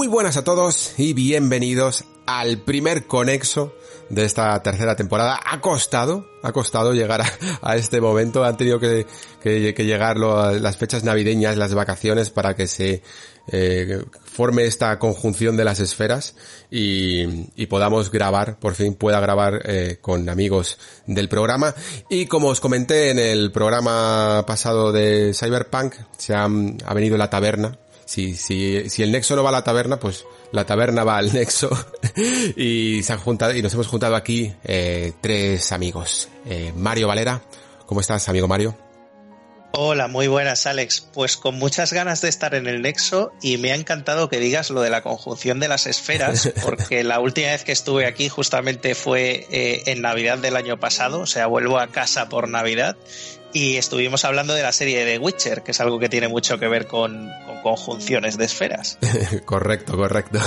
Muy buenas a todos y bienvenidos al primer conexo de esta tercera temporada. Ha costado, ha costado llegar a, este momento. Han tenido que, llegar las fechas navideñas, las vacaciones para que se eh, forme esta conjunción de las esferas y, podamos grabar, por fin pueda grabar eh, con amigos del programa. Y como os comenté en el programa pasado de Cyberpunk, se ha venido la taberna si, si, si el nexo no va a la taberna, pues la taberna va al nexo y se han juntado y nos hemos juntado aquí eh, tres amigos. Eh, Mario Valera, ¿cómo estás, amigo Mario? Hola, muy buenas Alex. Pues con muchas ganas de estar en el Nexo y me ha encantado que digas lo de la conjunción de las esferas, porque la última vez que estuve aquí justamente fue eh, en Navidad del año pasado, o sea, vuelvo a casa por Navidad y estuvimos hablando de la serie de Witcher, que es algo que tiene mucho que ver con, conjunciones de esferas. correcto, correcto.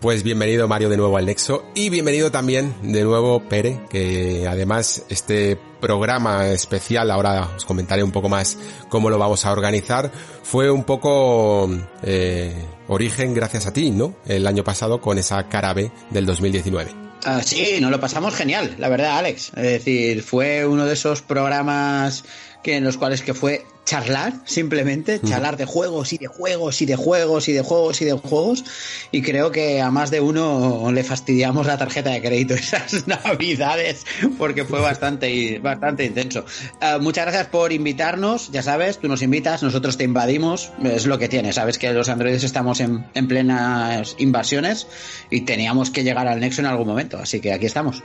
Pues bienvenido Mario de nuevo al Nexo y bienvenido también de nuevo Pere, que además este programa especial, ahora os comentaré un poco más cómo lo vamos a organizar, fue un poco eh, origen gracias a ti, ¿no? El año pasado con esa cara B del 2019. Ah, sí, nos lo pasamos genial, la verdad, Alex. Es decir, fue uno de esos programas que en los cuales que fue charlar, simplemente, charlar de juegos y de juegos y de juegos y de juegos y de juegos. Y creo que a más de uno le fastidiamos la tarjeta de crédito esas navidades porque fue bastante, bastante intenso. Ah, muchas gracias por invitarnos, ya sabes, tú nos invitas, nosotros te invadimos, es lo que tiene, sabes que los androides estamos en, en plenas invasiones y teníamos que llegar al nexo en algún momento, así que aquí estamos.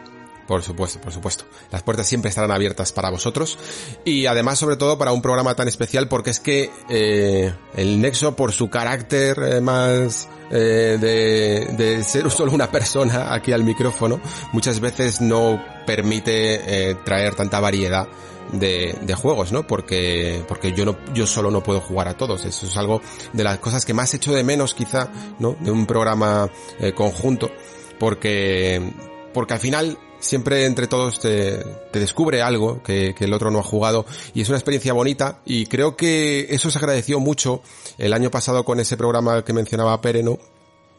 Por supuesto, por supuesto. Las puertas siempre estarán abiertas para vosotros y además sobre todo para un programa tan especial porque es que eh, el Nexo por su carácter eh, más eh, de, de, ser solo una persona aquí al micrófono muchas veces no permite traer tanta variedad de, de, juegos, ¿no? Porque, porque yo no, yo solo no puedo jugar a todos. Eso es algo de las cosas que más echo de menos quizá, ¿no? De un programa conjunto. Porque, porque al final siempre entre todos te, descubre algo que, el otro no ha jugado y es una experiencia bonita y creo que eso se agradeció mucho el año pasado con ese programa que mencionaba Pereno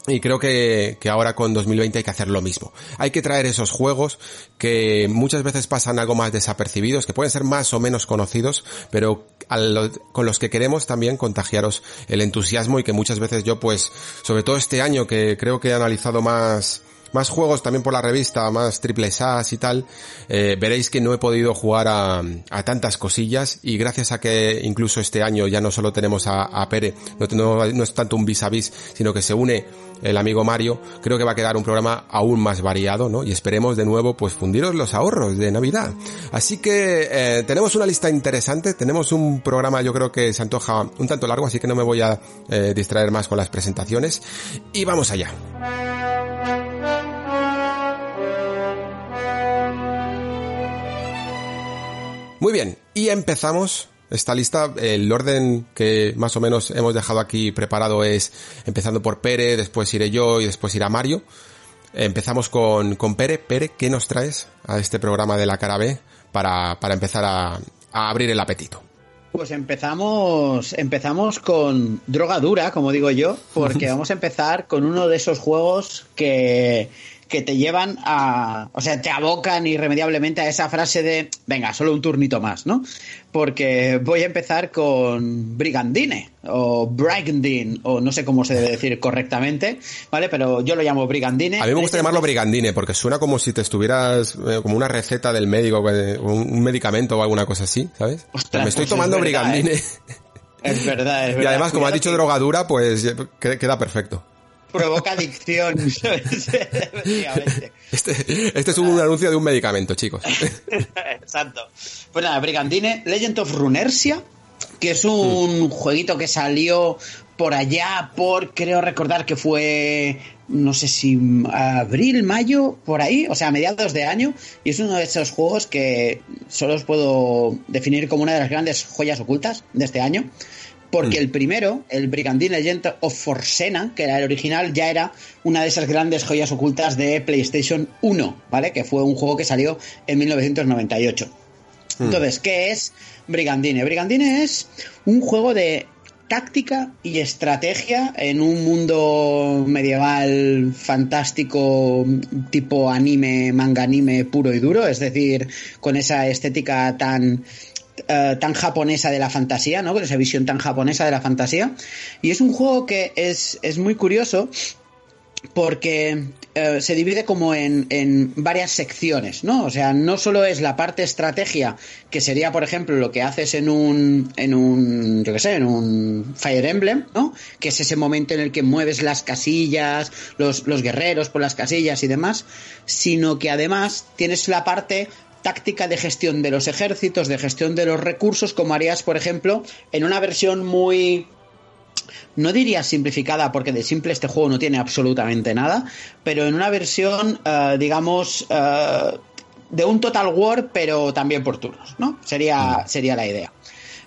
y creo que, que, ahora con 2020 hay que hacer lo mismo. Hay que traer esos juegos que muchas veces pasan algo más desapercibidos, que pueden ser más o menos conocidos, pero con los que queremos también contagiaros el entusiasmo y que muchas veces yo pues, sobre todo este año que creo que he analizado más, más juegos también por la revista, más triple A y tal, eh, veréis que no he podido jugar a, tantas cosillas y gracias a que incluso este año ya no solo tenemos a, Pere, no, no, es tanto un vis a vis, sino que se une el amigo Mario, creo que va a quedar un programa aún más variado, ¿no? Y esperemos de nuevo pues fundiros los ahorros de Navidad. Así que eh, tenemos una lista interesante, tenemos un programa yo creo que se antoja un tanto largo, así que no me voy a eh, distraer más con las presentaciones y vamos allá. Muy bien, y empezamos esta lista. El orden que más o menos hemos dejado aquí preparado es empezando por Pere, después iré yo y después irá Mario. Empezamos con, con Pere. Pere, ¿qué nos traes a este programa de la cara B para, para empezar a, a abrir el apetito? Pues empezamos, empezamos con droga dura, como digo yo, porque vamos a empezar con uno de esos juegos que que te llevan a, o sea, te abocan irremediablemente a esa frase de, venga, solo un turnito más, ¿no? Porque voy a empezar con Brigandine o Brigandine o no sé cómo se debe decir correctamente, ¿vale? Pero yo lo llamo Brigandine. A mí me gusta llamarlo Brigandine porque suena como si te estuvieras eh, como una receta del médico, un medicamento o alguna cosa así, ¿sabes? me estoy pues tomando Brigandine. ¿eh? Es verdad, es verdad. Y además, como has dicho drogadura, pues queda perfecto provoca adicción. este, este es un anuncio de un medicamento, chicos. Exacto. Pues nada, Brigandine, Legend of Runersia, que es un mm. jueguito que salió por allá por, creo recordar que fue, no sé si abril, mayo, por ahí, o sea, a mediados de año, y es uno de esos juegos que solo os puedo definir como una de las grandes joyas ocultas de este año porque mm. el primero, el Brigandine Legend of Forsena, que era el original, ya era una de esas grandes joyas ocultas de PlayStation 1, ¿vale? Que fue un juego que salió en 1998. Mm. Entonces, ¿qué es Brigandine? Brigandine es un juego de táctica y estrategia en un mundo medieval fantástico tipo anime, manga anime puro y duro, es decir, con esa estética tan eh, tan japonesa de la fantasía, ¿no? Con esa visión tan japonesa de la fantasía. Y es un juego que es, es muy curioso porque eh, se divide como en, en, varias secciones, ¿no? O sea, no solo es la parte estrategia, que sería, por ejemplo, lo que haces en un, en un, yo qué sé, en un Fire Emblem, ¿no? Que es ese momento en el que mueves las casillas, los, los guerreros por las casillas y demás, sino que además tienes la parte táctica de gestión de los ejércitos, de gestión de los recursos, como harías, por ejemplo, en una versión muy no diría simplificada porque de simple este juego no tiene absolutamente nada, pero en una versión, eh, digamos, eh, de un Total War, pero también por turnos, ¿no? Sería, sería la idea.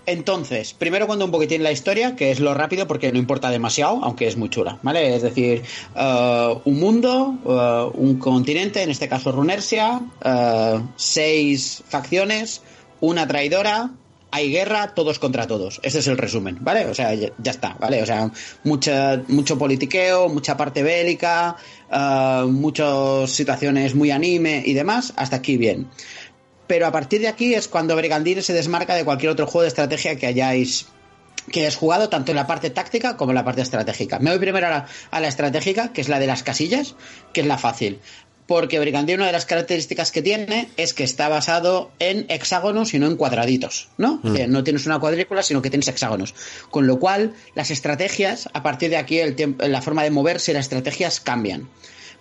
Entonces, primero cuento un poquitín la historia, que es lo rápido porque no importa demasiado, aunque es muy chula, ¿vale? Es decir, uh, un mundo, uh, un continente, en este caso Runersia, uh, seis facciones, una traidora, hay guerra, todos contra todos. Ese es el resumen, ¿vale? O sea, ya, está, ¿vale? O sea, mucha, mucho politiqueo, mucha parte bélica, muchas situaciones muy anime y demás, hasta aquí bien pero a partir de aquí es cuando Brigandine se desmarca de cualquier otro juego de estrategia que hayáis que hayáis jugado tanto en la parte táctica como en la parte estratégica. Me voy primero a la, estratégica, que es la de las casillas, que es la fácil. Porque Brigandine, una de las características que tiene es que está basado en hexágonos y no en cuadraditos, ¿no? Mm. no tienes una cuadrícula, sino que tienes hexágonos. Con lo cual, las estrategias, a partir de aquí, el la forma de moverse, las estrategias cambian.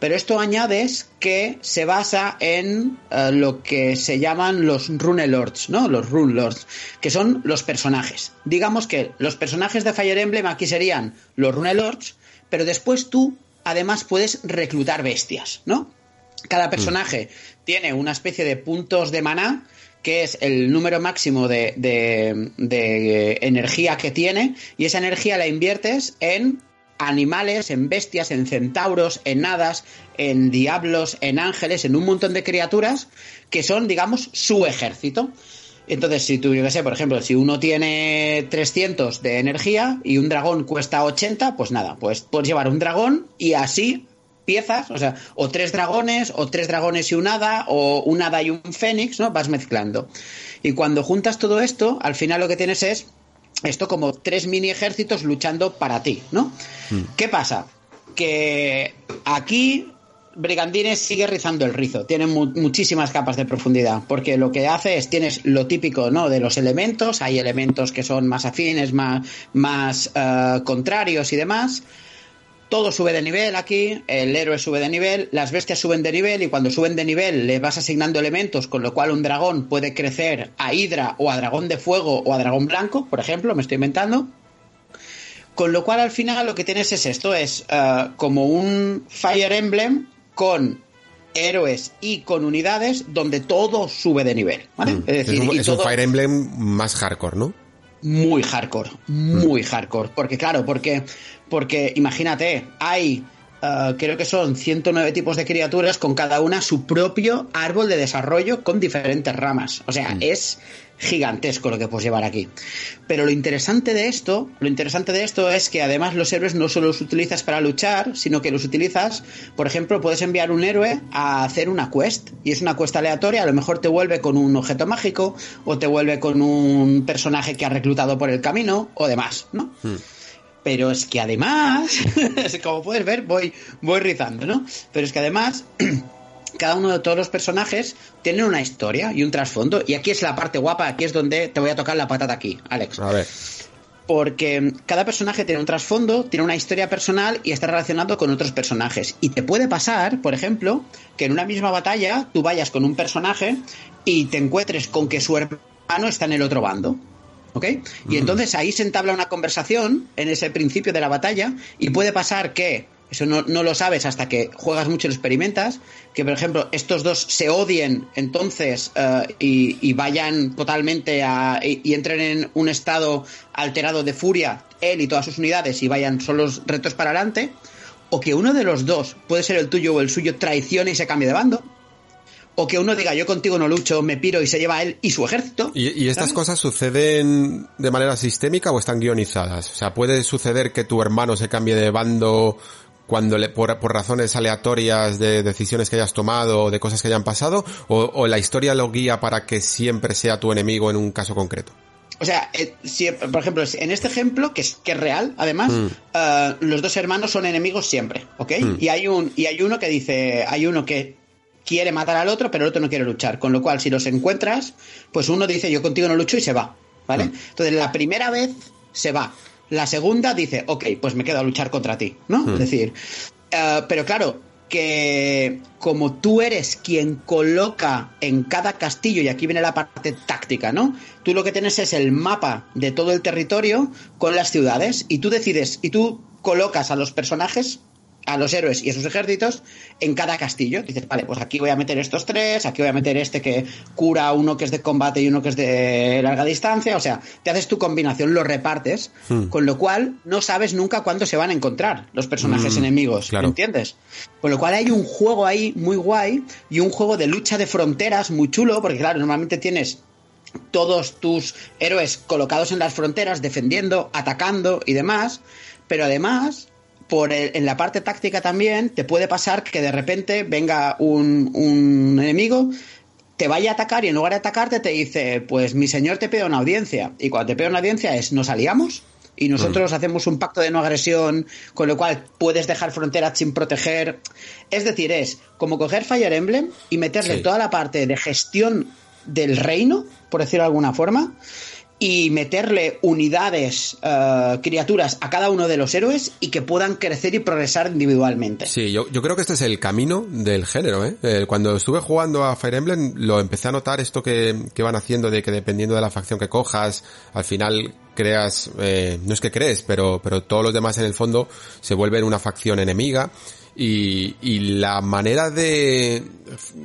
Pero esto añades que se basa en eh, lo que se llaman los Rune Lords, ¿no? Los Rune Lords, que son los personajes. Digamos que los personajes de Fire Emblem aquí serían los Rune Lords, pero después tú además puedes reclutar bestias, ¿no? Cada personaje tiene una especie de puntos de maná que es el número máximo de, de, energía que tiene, y esa energía la inviertes en animales, en bestias, en centauros, en hadas, en diablos, en ángeles, en un montón de criaturas que son, digamos, su ejército. Entonces, si tú, yo sé, por ejemplo, si uno tiene 300 de energía y un dragón cuesta 80, pues nada, pues puedes llevar un dragón y así piezas, o sea, o tres dragones, o tres dragones y un hada, o un hada y un fénix, ¿no? Vas mezclando. Y cuando juntas todo esto, al final lo que tienes es esto como tres mini ejércitos luchando para ti, ¿no? Mm. ¿Qué pasa? Que aquí Brigandines sigue rizando el rizo, tiene muchísimas capas de profundidad, porque lo que hace es, tienes lo típico, ¿no? De los elementos, hay elementos que son más afines, más, más eh, contrarios y demás, todo sube de nivel aquí, el héroe sube de nivel, las bestias suben de nivel y cuando suben de nivel le vas asignando elementos, con lo cual un dragón puede crecer a hidra o a dragón de fuego o a dragón blanco, por ejemplo, me estoy inventando. Con lo cual al final lo que tienes es esto, es eh, como un Fire Emblem con héroes y con unidades donde todo sube de nivel. ¿vale? Mm. Es, decir, es un Fire Emblem más hardcore, ¿no? Muy hardcore, muy hardcore. Porque claro, porque, porque imagínate, hay, uh, creo que son 109 tipos de criaturas con cada una su propio árbol de desarrollo con diferentes ramas. O sea, mm. es gigantesco lo que puedes llevar aquí. Pero lo interesante de esto, lo interesante de esto es que además los héroes no solo los utilizas para luchar, sino que los utilizas, por ejemplo, puedes enviar un héroe a hacer una quest y es una quest aleatoria, a lo mejor te vuelve con un objeto mágico o te vuelve con un personaje que has reclutado por el camino o demás, ¿no? Hmm. Pero es que además, como puedes ver, voy, voy rizando, ¿no? Pero es que además cada uno de todos los personajes tienen una historia y un trasfondo. Y aquí es la parte guapa, aquí es donde te voy a tocar la patata aquí, Alex. A ver. Porque cada personaje tiene un trasfondo, tiene una historia personal y está relacionado con otros personajes. Y te puede pasar, por ejemplo, que en una misma batalla tú vayas con un personaje y te encuentres con que su hermano está en el otro bando. ¿Ok? Y mm. entonces ahí se entabla una conversación en ese principio de la batalla y puede pasar que eso no, lo sabes hasta que juegas mucho y lo experimentas, que por ejemplo estos dos se odien entonces eh, y, vayan totalmente a, y, entren en un estado alterado de furia, él y todas sus unidades, y vayan solo los retos para adelante, o que uno de los dos, puede ser el tuyo o el suyo, traicione y se cambie de bando, o que uno diga yo contigo no lucho, me piro y se lleva a él y su ejército. ¿Y, estas cosas suceden de manera sistémica o están guionizadas? O sea, ¿puede suceder que tu hermano se cambie de bando cuando le, por, razones aleatorias de decisiones que hayas tomado o de cosas que hayan pasado, o, la historia lo guía para que siempre sea tu enemigo en un caso concreto? O sea, eh, si, por ejemplo, en este ejemplo, que es, que es real, además, mm. eh, los dos hermanos son enemigos siempre, ¿ok? Mm. Y, hay un, y hay uno que dice, hay uno que quiere matar al otro, pero el otro no quiere luchar. Con lo cual, si los encuentras, pues uno dice, yo contigo no lucho y se va, ¿vale? Mm. Entonces, la primera vez se va. La segunda dice, ok, pues me quedo a luchar contra ti, ¿no? Es hmm. decir, eh, pero claro, que como tú eres quien coloca en cada castillo, y aquí viene la parte táctica, ¿no? Tú lo que tienes es el mapa de todo el territorio con las ciudades y tú decides, y tú colocas a los personajes a los héroes y a sus ejércitos en cada castillo. Dices, vale, pues aquí voy a meter estos tres, aquí voy a meter este que cura uno que es de combate y uno que es de larga distancia. O sea, te haces tu combinación, lo repartes, hmm. con lo cual no sabes nunca cuándo se van a encontrar los personajes hmm, enemigos. ¿Entiendes? Con lo cual hay un juego ahí muy guay y un juego de lucha de fronteras muy chulo, porque claro, normalmente tienes todos tus héroes colocados en las fronteras, defendiendo, atacando y demás, pero además por en la parte táctica también te puede pasar que de repente venga un, enemigo, te vaya a atacar y en lugar de atacarte te dice, pues mi señor te pide una audiencia. Y cuando te pide una audiencia es, ¿nos aliamos? Y nosotros mm. hacemos un pacto de no agresión, con lo cual puedes dejar fronteras sin proteger. Es decir, es como coger Fire Emblem y meterle toda la parte de gestión del reino, por decirlo de alguna forma, y meterle unidades, eh, criaturas a cada uno de los héroes y que puedan crecer y progresar individualmente. Sí, yo, yo creo que este es el camino del género. ¿eh? ¿eh? cuando estuve jugando a Fire Emblem lo empecé a notar esto que, que van haciendo de que dependiendo de la facción que cojas, al final creas, eh, no es que crees, pero, pero todos los demás en el fondo se vuelven una facción enemiga. Y, y la manera de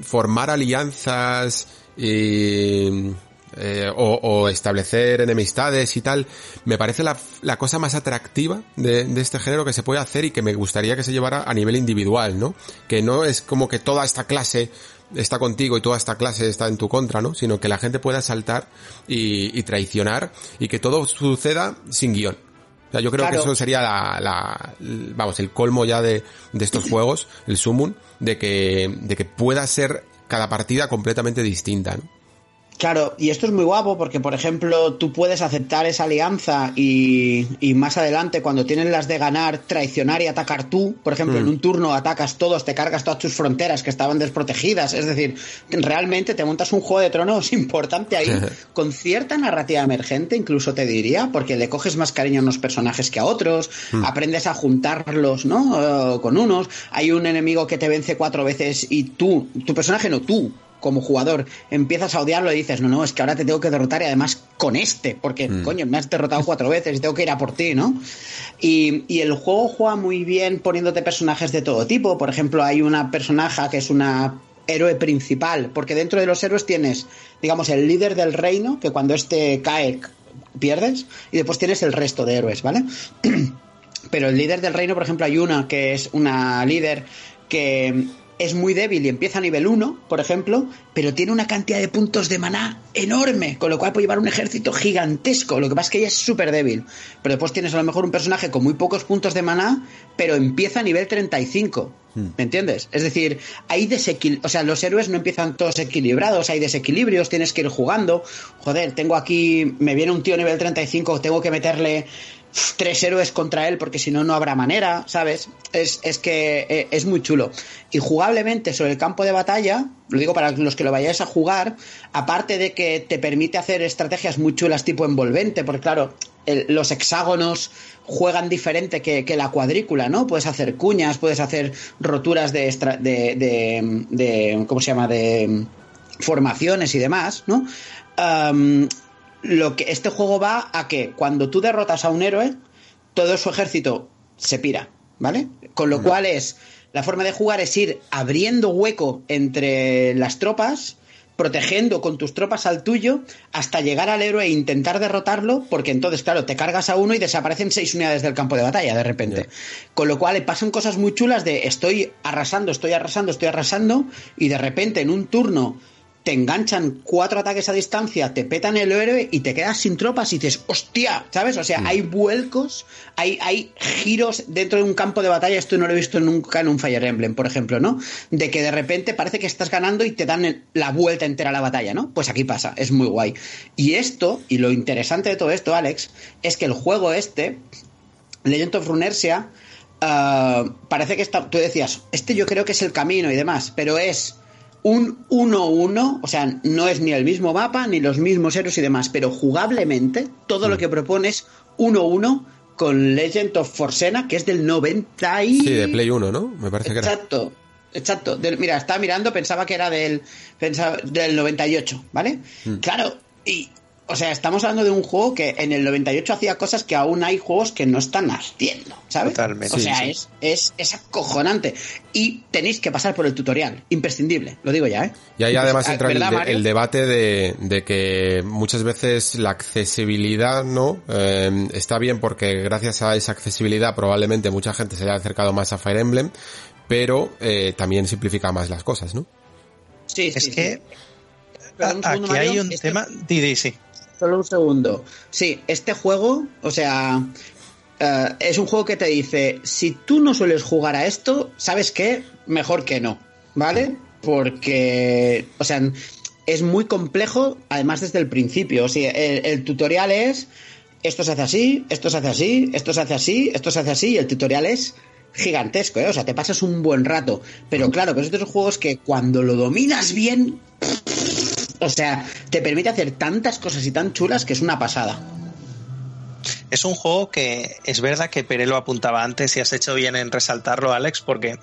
formar alianzas y eh, o, establecer enemistades y tal, me parece la, la cosa más atractiva de, de, este género que se puede hacer y que me gustaría que se llevara a nivel individual, ¿no? Que no es como que toda esta clase está contigo y toda esta clase está en tu contra, ¿no? Sino que la gente pueda saltar y, y traicionar y que todo suceda sin guion. O sea, yo creo que eso sería la, la, vamos, el colmo ya de, de estos juegos, el sumum, de que, de que pueda ser cada partida completamente distinta, ¿no? Claro, y esto es muy guapo porque, por ejemplo, tú puedes aceptar esa alianza y, y más adelante, cuando tienes las de ganar, traicionar y atacar tú. Por ejemplo, en mm. un turno atacas todos, te cargas todas tus fronteras que estaban desprotegidas. Es decir, realmente te montas un juego de tronos importante ahí, con cierta narrativa emergente, incluso te diría, porque le coges más cariño a unos personajes que a otros, mm. aprendes a juntarlos, ¿no? Eh, con unos. Hay un enemigo que te vence cuatro veces y tú, tu personaje no, tú, como jugador empiezas a odiarlo y dices, no, no, es que ahora te tengo que derrotar y además con este, porque mm. coño, me has derrotado cuatro veces y tengo que ir a por ti, ¿no? Y, y, el juego juega muy bien poniéndote personajes de todo tipo. Por ejemplo, hay una personaje que es una héroe principal, porque dentro de los héroes tienes, digamos, el líder del reino, que cuando este cae pierdes, y después tienes el resto de héroes, ¿vale? Pero el líder del reino, por ejemplo, hay una que es una líder que es muy débil y empieza a nivel 1, por ejemplo, pero tiene una cantidad de puntos de maná enorme, con lo cual puede llevar un ejército gigantesco. Lo que pasa es que ella es súper débil. Pero después tienes a lo mejor un personaje con muy pocos puntos de maná, pero empieza a nivel 35. Hmm. ¿Me entiendes? Es decir, hay desequilibrios. O sea, los héroes no empiezan todos equilibrados, hay desequilibrios, tienes que ir jugando. Joder, tengo aquí. Me viene un tío nivel 35, tengo que meterle tres héroes contra él porque si no, no habrá manera, ¿sabes? Es, es que eh, es muy chulo. Y jugablemente sobre el campo de batalla, lo digo para los que lo vayáis a jugar, aparte de que te permite hacer estrategias muy chulas tipo envolvente, porque claro, los hexágonos juegan diferente que, la cuadrícula, ¿no? Puedes hacer cuñas, puedes hacer roturas de, de, de, ¿cómo se llama? De formaciones y demás, ¿no? Lo que este juego va a que cuando tú derrotas a un héroe, todo su ejército se pira, ¿vale? Con lo cual es la forma de jugar es ir abriendo hueco entre las tropas, protegiendo con tus tropas al tuyo hasta llegar al héroe e intentar derrotarlo, porque entonces, claro, te cargas a uno y desaparecen seis unidades del campo de batalla de repente. Con lo cual le pasan cosas muy chulas de estoy arrasando, estoy arrasando, estoy arrasando, y de repente en un turno te enganchan cuatro ataques a distancia, te petan el héroe y te quedas sin tropas y dices, hostia, ¿sabes? O sea, mm. hay vuelcos, hay, hay giros dentro de un campo de batalla, esto no lo he visto nunca en un Fire Emblem, por ejemplo, ¿no? De que de repente parece que estás ganando y te dan la vuelta entera a la batalla, ¿no? Pues aquí pasa, es muy guay. Y esto, y lo interesante de todo esto, Alex, es que el juego este, Legend of Runersia, ah, parece que está, tú decías, este yo creo que es el camino y demás, pero es un 1-1, o sea, no es ni el mismo mapa, ni los mismos héroes y demás, pero jugablemente todo lo mm. que propones 1-1 con Legend of Forsena, que es del 90 y... Sí, de Play 1, ¿no? Me parece que era. Exacto. Exacto. mira, estaba mirando, pensaba que era del, pensaba, del 98, ¿vale? Mm. Claro, y o sea, estamos hablando de un juego que en el 98 hacía cosas que aún hay juegos que no están haciendo, ¿sabes? Totalmente. O sea, Es, es, es, acojonante. Y tenéis que pasar por el tutorial, imprescindible, lo digo ya, ¿eh? Y ahí además entra el, debate de, de, que muchas veces la accesibilidad, ¿no? Eh, está bien porque gracias a esa accesibilidad probablemente mucha gente se haya acercado más a Fire Emblem, pero eh, también simplifica más las cosas, ¿no? Sí, es que... Aquí hay un tema... Didi, sí. Solo un segundo. Sí, este juego, o sea, eh, es un juego que te dice, si tú no sueles jugar a esto, ¿sabes qué? Mejor que no, ¿vale? Porque, o sea, es muy complejo, además desde el principio. O sea, el, tutorial es, esto se hace así, esto se hace así, esto se hace así, esto se hace así, y el tutorial es gigantesco, ¿eh? O sea, te pasas un buen rato. Pero claro, que es de esos juegos que cuando lo dominas bien, o sea, te permite hacer tantas cosas y tan chulas que es una pasada. Es un juego que es verdad que Pere lo apuntaba antes y has hecho bien en resaltarlo, Alex, porque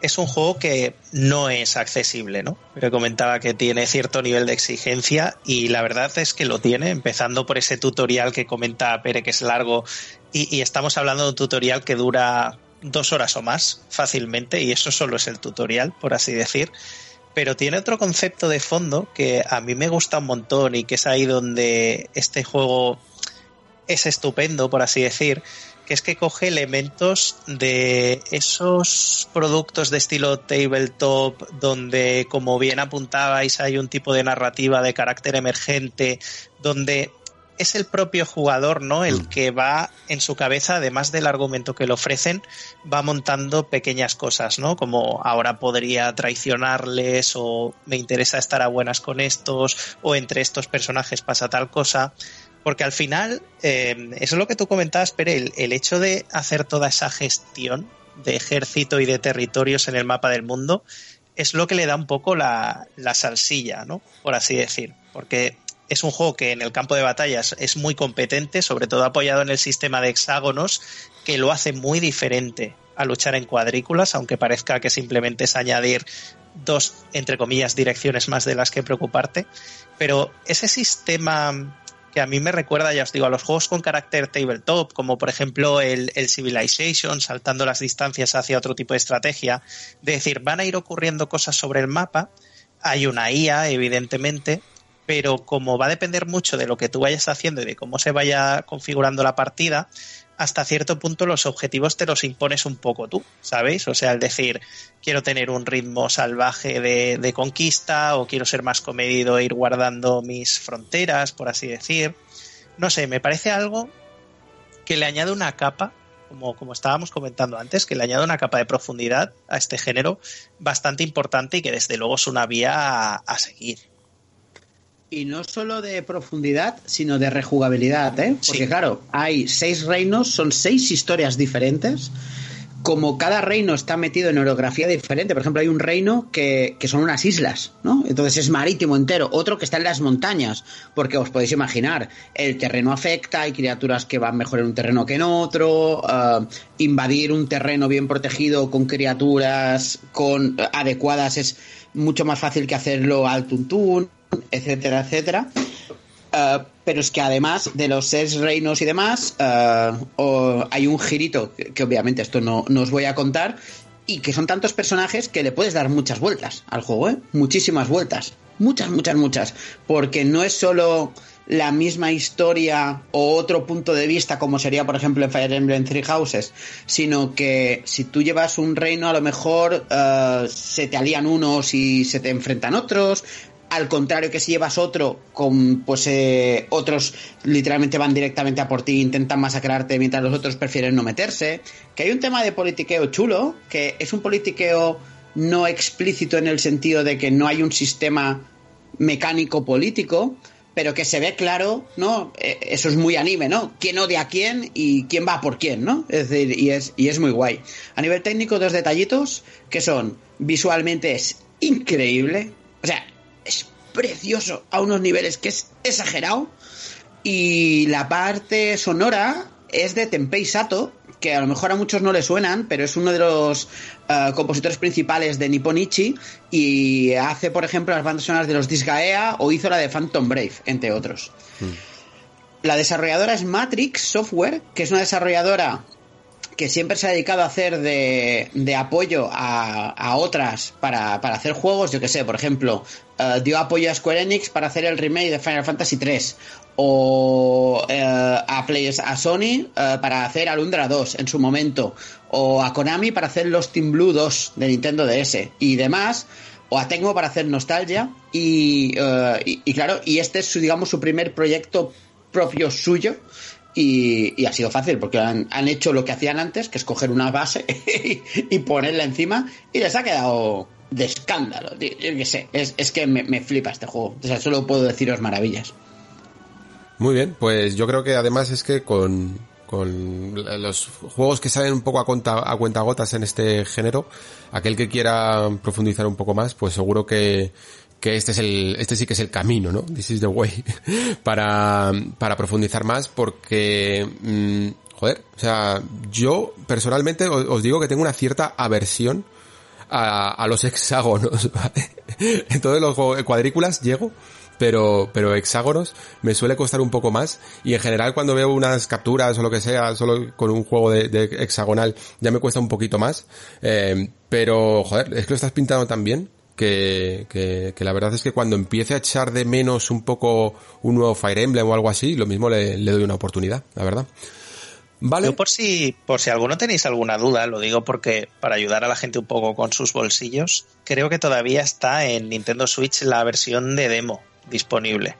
es un juego que no es accesible, ¿no? Pero comentaba que tiene cierto nivel de exigencia y la verdad es que lo tiene, empezando por ese tutorial que comenta Pere que es largo y, y estamos hablando de un tutorial que dura dos horas o más fácilmente y eso solo es el tutorial, por así decir pero tiene otro concepto de fondo que a mí me gusta un montón y que es ahí donde este juego es estupendo, por así decir, que es que coge elementos de esos productos de estilo tabletop donde, como bien apuntabais, hay un tipo de narrativa de carácter emergente, donde es el propio jugador, ¿no? El mm. que va en su cabeza, además del argumento que le ofrecen, va montando pequeñas cosas, ¿no? Como ahora podría traicionarles o me interesa estar a buenas con estos o entre estos personajes pasa tal cosa. Porque al final, eh, eso es lo que tú comentabas, pero el, el hecho de hacer toda esa gestión de ejército y de territorios en el mapa del mundo es lo que le da un poco la, la salsilla, ¿no? Por así decir. Porque es un juego que en el campo de batallas es muy competente, sobre todo apoyado en el sistema de hexágonos, que lo hace muy diferente a luchar en cuadrículas, aunque parezca que simplemente es añadir dos, entre comillas, direcciones más de las que preocuparte. Pero ese sistema que a mí me recuerda, ya os digo, a los juegos con carácter tabletop, como por ejemplo el, el, Civilization, saltando las distancias hacia otro tipo de estrategia, de decir, van a ir ocurriendo cosas sobre el mapa, hay una IA, evidentemente, pero como va a depender mucho de lo que tú vayas haciendo y de cómo se vaya configurando la partida, hasta cierto punto los objetivos te los impones un poco tú, ¿sabéis? O sea, el decir, quiero tener un ritmo salvaje de, de conquista o quiero ser más comedido e ir guardando mis fronteras, por así decir. No sé, me parece algo que le añade una capa, como, como estábamos comentando antes, que le añade una capa de profundidad a este género bastante importante y que desde luego es una vía a, a seguir. Y no solo de profundidad, sino de rejugabilidad, ¿eh? Porque Sí. claro, hay seis reinos, son seis historias diferentes. Como cada reino está metido en orografía diferente, por ejemplo, hay un reino que, que son unas islas, ¿no? Entonces es marítimo entero, otro que está en las montañas, porque os podéis imaginar, el terreno afecta, hay criaturas que van mejor en un terreno que en otro, ah, invadir un terreno bien protegido con criaturas con adecuadas es mucho más fácil que hacerlo al tuntún, etcétera, etcétera. Uh, pero es que además de los seis reinos y demás, o hay un girito, que, obviamente esto no, no, os voy a contar, y que son tantos personajes que le puedes dar muchas vueltas al juego, ¿eh? Muchísimas vueltas. Muchas, muchas, muchas. Porque no es solo la misma historia o otro punto de vista como sería por ejemplo en Fire Emblem Three Houses sino que si tú llevas un reino a lo mejor uh, se te alían unos y se te enfrentan otros al contrario que si llevas otro con pues eh, otros literalmente van directamente a por ti intentan masacrarte mientras los otros prefieren no meterse que hay un tema de politiqueo chulo que es un politiqueo no explícito en el sentido de que no hay un sistema mecánico político pero que se ve claro, ¿no? Eso es muy anime, ¿no? ¿Quién odia a quién y quién va por quién, ¿no? Es decir, y es, y es muy guay. A nivel técnico, dos detallitos que son, visualmente es increíble, o sea, precioso a unos niveles que es exagerado, y la parte sonora es de Tenpei Sato, que a lo mejor a muchos no le suenan, pero es uno de los uh, compositores principales de Nipponichi y hace, por ejemplo, las bandas sonoras de los Disgaea o hizo la de Phantom Brave, entre otros. Mm. La desarrolladora es Matrix Software, que es una desarrolladora que siempre se ha dedicado a hacer de, de apoyo a, a otras para, para, hacer juegos, yo que sé, por ejemplo, uh, dio apoyo a Square Enix para hacer el remake de Final Fantasy 3 o uh, a, Play, a Sony uh, para hacer Alundra 2 en su momento o a Konami para hacer los Team Blue 2 de Nintendo DS y demás o a Tecmo para hacer Nostalgia y, y, y claro, y este es su, digamos su primer proyecto propio suyo y, ha sido fácil porque han, han, hecho lo que hacían antes, que es coger una base y, ponerla encima y les ha quedado de escándalo. Yo qué sé, es, es que me, me, flipa este juego. O sea, solo puedo deciros maravillas. Muy bien, pues yo creo que además es que con, con los juegos que salen un poco a cuenta, a cuenta gotas en este género, aquel que quiera profundizar un poco más, pues seguro que, que este es el, este sí que es el camino, ¿no? This is the way para, para profundizar más porque, mmm, joder, o sea, yo personalmente os, digo que tengo una cierta aversión a, los hexágonos, ¿vale? Entonces los cuadrículas llego, pero, pero hexágonos me suele costar un poco más y en general cuando veo unas capturas o lo que sea, solo con un juego de, de hexagonal ya me cuesta un poquito más, eh, pero joder, es que lo estás pintando tan bien que, la verdad es que cuando empiece a echar de menos un poco un nuevo Fire Emblem o algo así, lo mismo le, le doy una oportunidad, la verdad. Vale. Yo por si, por si alguno tenéis alguna duda, lo digo porque para ayudar a la gente un poco con sus bolsillos, creo que todavía está en Nintendo Switch la versión de demo disponible.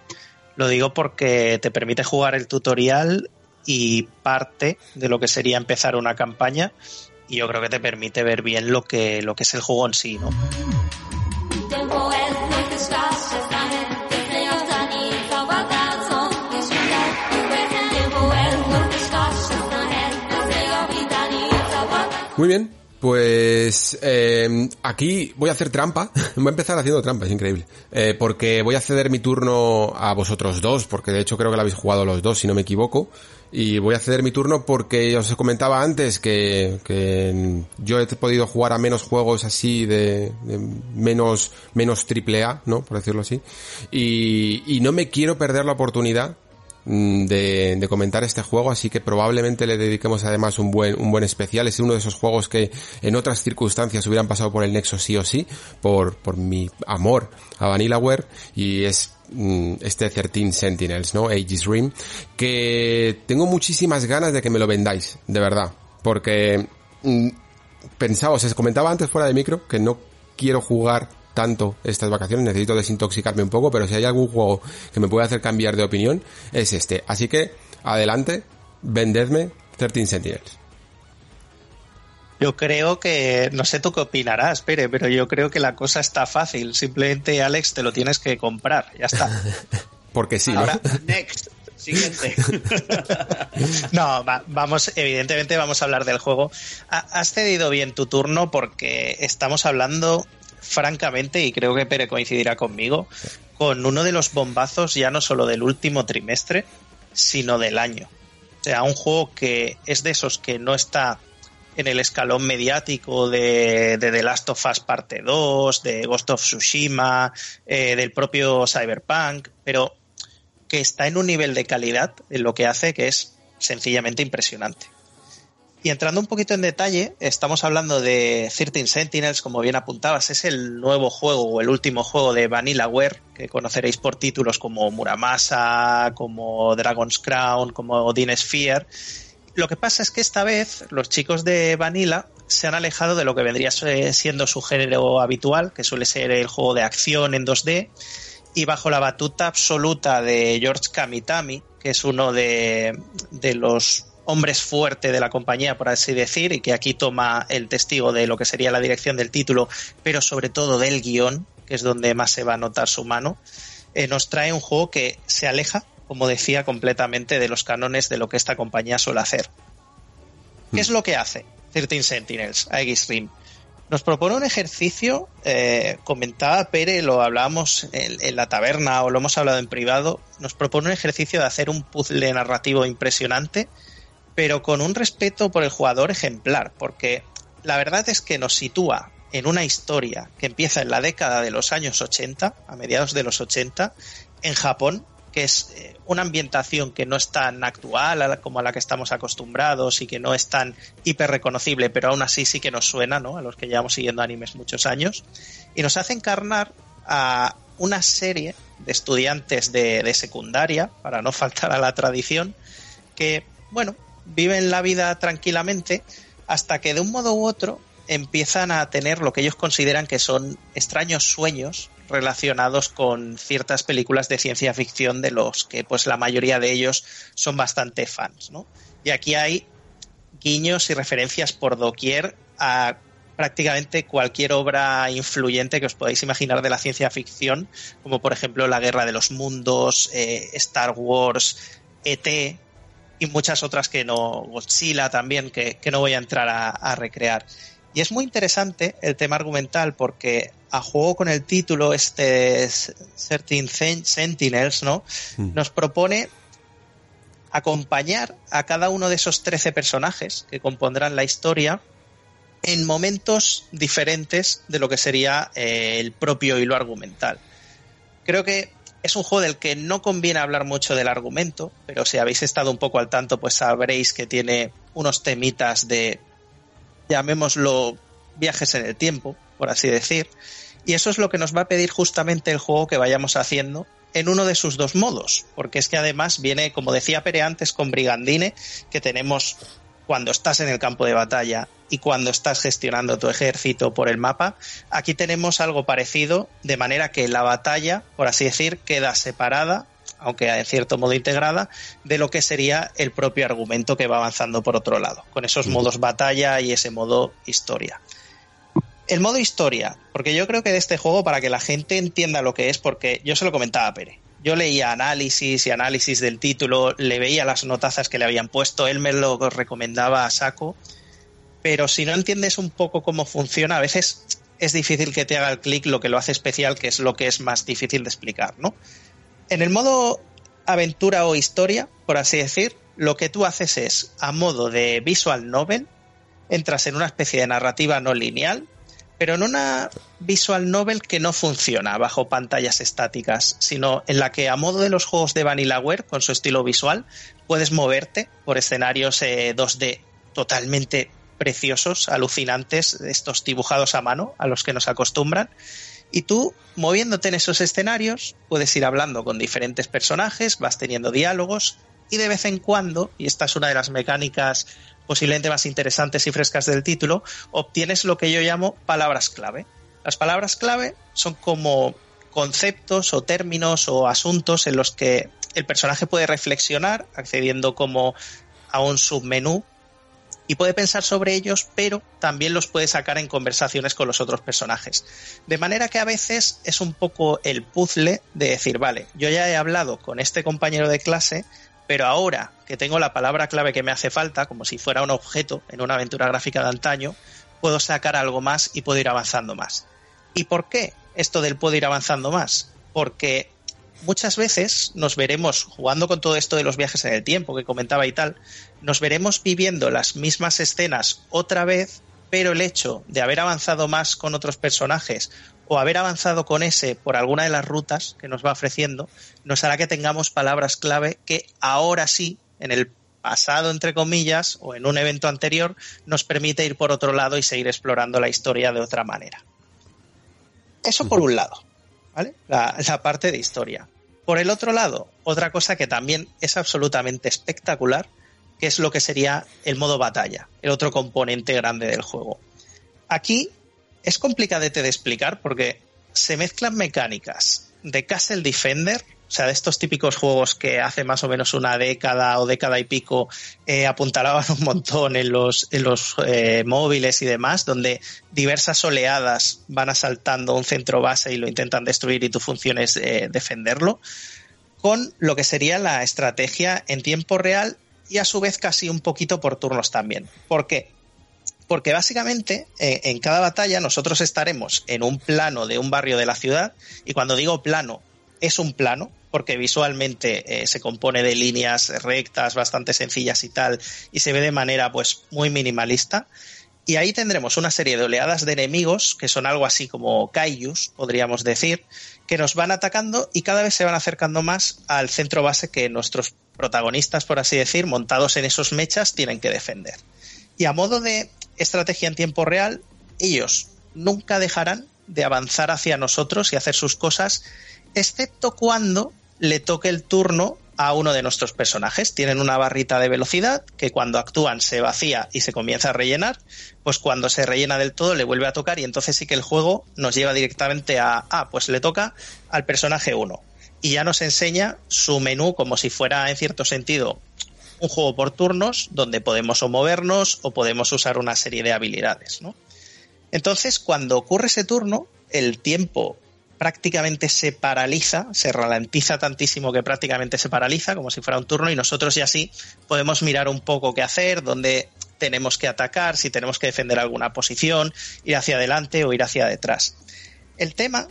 Lo digo porque te permite jugar el tutorial y parte de lo que sería empezar una campaña y yo creo que te permite ver bien lo que, lo que es el juego en sí, ¿no? Muy bien, pues eh, aquí voy a hacer trampa. voy a empezar haciendo trampa, es increíble. Eh, porque voy a ceder mi turno a vosotros dos, porque de hecho creo que lo habéis jugado los dos, si no me equivoco. Y voy a ceder mi turno porque os comentaba antes que, que yo he podido jugar a menos juegos así de, de menos, menos triple A, ¿no? Por decirlo así. Y, y no me quiero perder la oportunidad de, de, comentar este juego, así que probablemente le dediquemos además un buen, un buen especial. Es uno de esos juegos que en otras circunstancias hubieran pasado por el Nexo sí o sí, por, por mi amor a Vanillaware, y es mm, este 13 Sentinels, ¿no? Aegis Rim, que tengo muchísimas ganas de que me lo vendáis, de verdad, porque mm, pensaba, os comentaba antes fuera de micro que no quiero jugar tanto estas vacaciones, necesito desintoxicarme un poco, pero si hay algún juego que me puede hacer cambiar de opinión, es este. Así que, adelante, vendedme 13 Sentinels. Yo creo que, no sé tú qué opinarás, Pere, pero yo creo que la cosa está fácil. Simplemente, Alex, te lo tienes que comprar. Ya está. Porque sí, ¿no? next. Siguiente. no, vamos, evidentemente vamos a hablar del juego. Has cedido bien tu turno porque estamos hablando, francamente, y creo que Pere coincidirá conmigo, con uno de los bombazos ya no solo del último trimestre, sino del año. O sea, un juego que es de esos que no está en el escalón mediático de, The Last of Us Parte 2, de Ghost of Tsushima, eh, del propio Cyberpunk, pero que está en un nivel de calidad en lo que hace que es sencillamente impresionante. Y entrando un poquito en detalle, estamos hablando de 13 Sentinels, como bien apuntabas, es el nuevo juego o el último juego de Vanillaware, que conoceréis por títulos como Muramasa, como Dragon's Crown, como Dean Sphere, lo que pasa es que esta vez los chicos de Vanilla se han alejado de lo que vendría siendo su género habitual, que suele ser el juego de acción en 2D, y bajo la batuta absoluta de George Kamitami, que es uno de, los hombres fuertes de la compañía, por así decir, y que aquí toma el testigo de lo que sería la dirección del título, pero sobre todo del guion, que es donde más se va a notar su mano, eh, nos trae un juego que se aleja como decía, completamente de los cánones de lo que esta compañía suele hacer. ¿Qué es lo que hace 13 Sentinels, Rim? Nos propone un ejercicio, eh, comentaba Pere, lo hablábamos en, la taberna o lo hemos hablado en privado, nos propone un ejercicio de hacer un puzzle narrativo impresionante, pero con un respeto por el jugador ejemplar, porque la verdad es que nos sitúa en una historia que empieza en la década de los años 80, a mediados de los 80, en Japón, que es eh, una ambientación que no es tan actual como a la que estamos acostumbrados y que no es tan hiper reconocible, pero aún así sí que nos suena, ¿no? A los que llevamos siguiendo animes muchos años. Y nos hace encarnar a una serie de estudiantes de, de secundaria, para no faltar a la tradición, que, bueno, viven la vida tranquilamente hasta que de un modo u otro empiezan a tener lo que ellos consideran que son extraños sueños relacionados con ciertas películas de ciencia ficción de los que pues la mayoría de ellos son bastante fans, ¿no? Y aquí hay guiños y referencias por doquier a prácticamente cualquier obra influyente que os podáis imaginar de la ciencia ficción, como por ejemplo La Guerra de los Mundos, eh, Star Wars, ET y muchas otras que no, Godzilla también, que, no voy a entrar a recrear. Y es muy interesante el tema argumental porque a juego con el título este 13 Sentinels, ¿no? Hmm. Nos propone acompañar a cada uno de esos 13 personajes que compondrán la historia en momentos diferentes de lo que sería eh, el propio hilo argumental. Creo que es un juego del que no conviene hablar mucho del argumento, pero si habéis estado un poco al tanto, pues sabréis que tiene unos temitas de llamémoslo viajes en el tiempo, por así decir. Y eso es lo que nos va a pedir justamente el juego que vayamos haciendo en uno de sus dos modos, porque es que además viene, como decía Pere antes, con Brigandine, que tenemos cuando estás en el campo de batalla y cuando estás gestionando tu ejército por el mapa, aquí tenemos algo parecido, de manera que la batalla, por así decir, queda separada aunque en cierto modo integrada, de lo que sería el propio argumento que va avanzando por otro lado, con esos modos batalla y ese modo historia. El modo historia, porque yo creo que de este juego, para que la gente entienda lo que es, porque yo se lo comentaba a Pere, yo leía análisis y análisis del título, le veía las notazas que le habían puesto, él me lo recomendaba a saco, pero si no entiendes un poco cómo funciona, a veces es difícil que te haga el clic lo que lo hace especial, que es lo que es más difícil de explicar, ¿no? En el modo aventura o historia, por así decir, lo que tú haces es, a modo de visual novel, entras en una especie de narrativa no lineal, pero en una visual novel que no funciona bajo pantallas estáticas, sino en la que a modo de los juegos de Vanillaware, con su estilo visual, puedes moverte por escenarios 2D eh, totalmente preciosos, alucinantes, estos dibujados a mano a los que nos acostumbran, Y tú, moviéndote en esos escenarios, puedes ir hablando con diferentes personajes, vas teniendo diálogos y de vez en cuando, y esta es una de las mecánicas posiblemente más interesantes y frescas del título, obtienes lo que yo llamo palabras clave. Las palabras clave son como conceptos o términos o asuntos en los que el personaje puede reflexionar accediendo como a un submenú y puede pensar sobre ellos, pero también los puede sacar en conversaciones con los otros personajes. De manera que a veces es un poco el puzzle de decir, vale, yo ya he hablado con este compañero de clase, pero ahora que tengo la palabra clave que me hace falta, como si fuera un objeto en una aventura gráfica de antaño, puedo sacar algo más y puedo ir avanzando más. ¿Y por qué esto del puedo ir avanzando más? Porque muchas veces nos veremos jugando con todo esto de los viajes en el tiempo que comentaba y tal, nos veremos viviendo las mismas escenas otra vez, pero el hecho de haber avanzado más con otros personajes o haber avanzado con ese por alguna de las rutas que nos va ofreciendo, nos hará que tengamos palabras clave que ahora sí, en el pasado, entre comillas, o en un evento anterior, nos permite ir por otro lado y seguir explorando la historia de otra manera. Eso por un lado, ¿vale? La, la parte de historia. Por el otro lado, otra cosa que también es absolutamente espectacular, que es lo que sería el modo batalla, el otro componente grande del juego. Aquí es complicadete de explicar porque se mezclan mecánicas de Castle Defender, o sea, de estos típicos juegos que hace más o menos una década o década y pico eh, apuntalaban un montón en los, eh, móviles y demás, donde diversas oleadas van asaltando un centro base y lo intentan destruir y tu función es eh, defenderlo, con lo que sería la estrategia en tiempo real y a su vez casi un poquito por turnos también. ¿Por qué? Porque básicamente eh, en cada batalla nosotros estaremos en un plano de un barrio de la ciudad y cuando digo plano es un plano porque visualmente eh, se compone de líneas rectas bastante sencillas y tal y se ve de manera pues muy minimalista. Y ahí tendremos una serie de oleadas de enemigos que son algo así como kaijus podríamos decir que nos van atacando y cada vez se van acercando más al centro base que nuestros protagonistas por así decir montados en esos mechas tienen que defender. Y a modo de estrategia en tiempo real, ellos nunca dejarán de avanzar hacia nosotros y hacer sus cosas, excepto cuando le toque el turno a uno de nuestros personajes. Tienen una barrita de velocidad que cuando actúan se vacía y se comienza a rellenar, pues cuando se rellena del todo le vuelve a tocar y entonces sí que el juego nos lleva directamente a, ah, pues le toca al personaje 1 y ya nos enseña su menú como si fuera en cierto sentido un juego por turnos donde podemos o movernos o podemos usar una serie de habilidades, ¿no? Entonces, cuando ocurre ese turno, el tiempo prácticamente se paraliza, se ralentiza tantísimo que prácticamente se paraliza, como si fuera un turno, y nosotros ya sí podemos mirar un poco qué hacer, dónde tenemos que atacar, si tenemos que defender alguna posición, ir hacia adelante o ir hacia detrás. El tema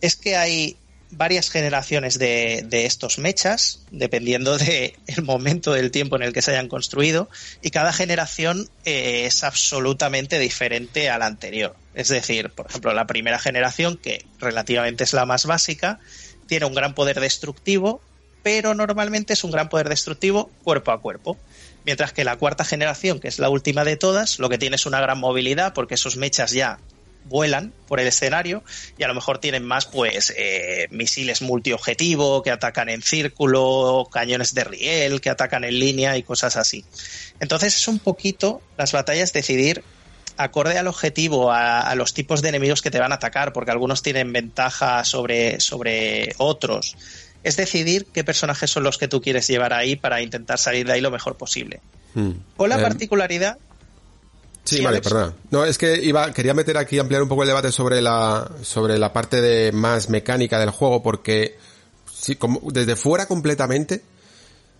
es que hay varias generaciones de, estos mechas, dependiendo del momento del tiempo en el que se hayan construido, y cada generación eh, es absolutamente diferente a la anterior. Es decir, por ejemplo, la primera generación, que relativamente es la más básica, tiene un gran poder destructivo, pero normalmente es un gran poder destructivo cuerpo a cuerpo. Mientras que la cuarta generación, que es la última de todas, lo que tiene es una gran movilidad, porque esos mechas ya vuelan por el escenario y a lo mejor tienen más pues eh, misiles multiobjetivo que atacan en círculo, cañones de riel que atacan en línea y cosas así. Entonces es un poquito las batallas decidir acorde al objetivo, a, los tipos de enemigos que te van a atacar, porque algunos tienen ventaja sobre, sobre otros. Es decidir qué personajes son los que tú quieres llevar ahí para intentar salir de ahí lo mejor posible. Hmm. Con la em, particularidad Sí, vale, perdona. No, es que iba, quería meter aquí, ampliar un poco el debate sobre la, sobre la parte de más mecánica del juego, porque sí, como, desde fuera completamente,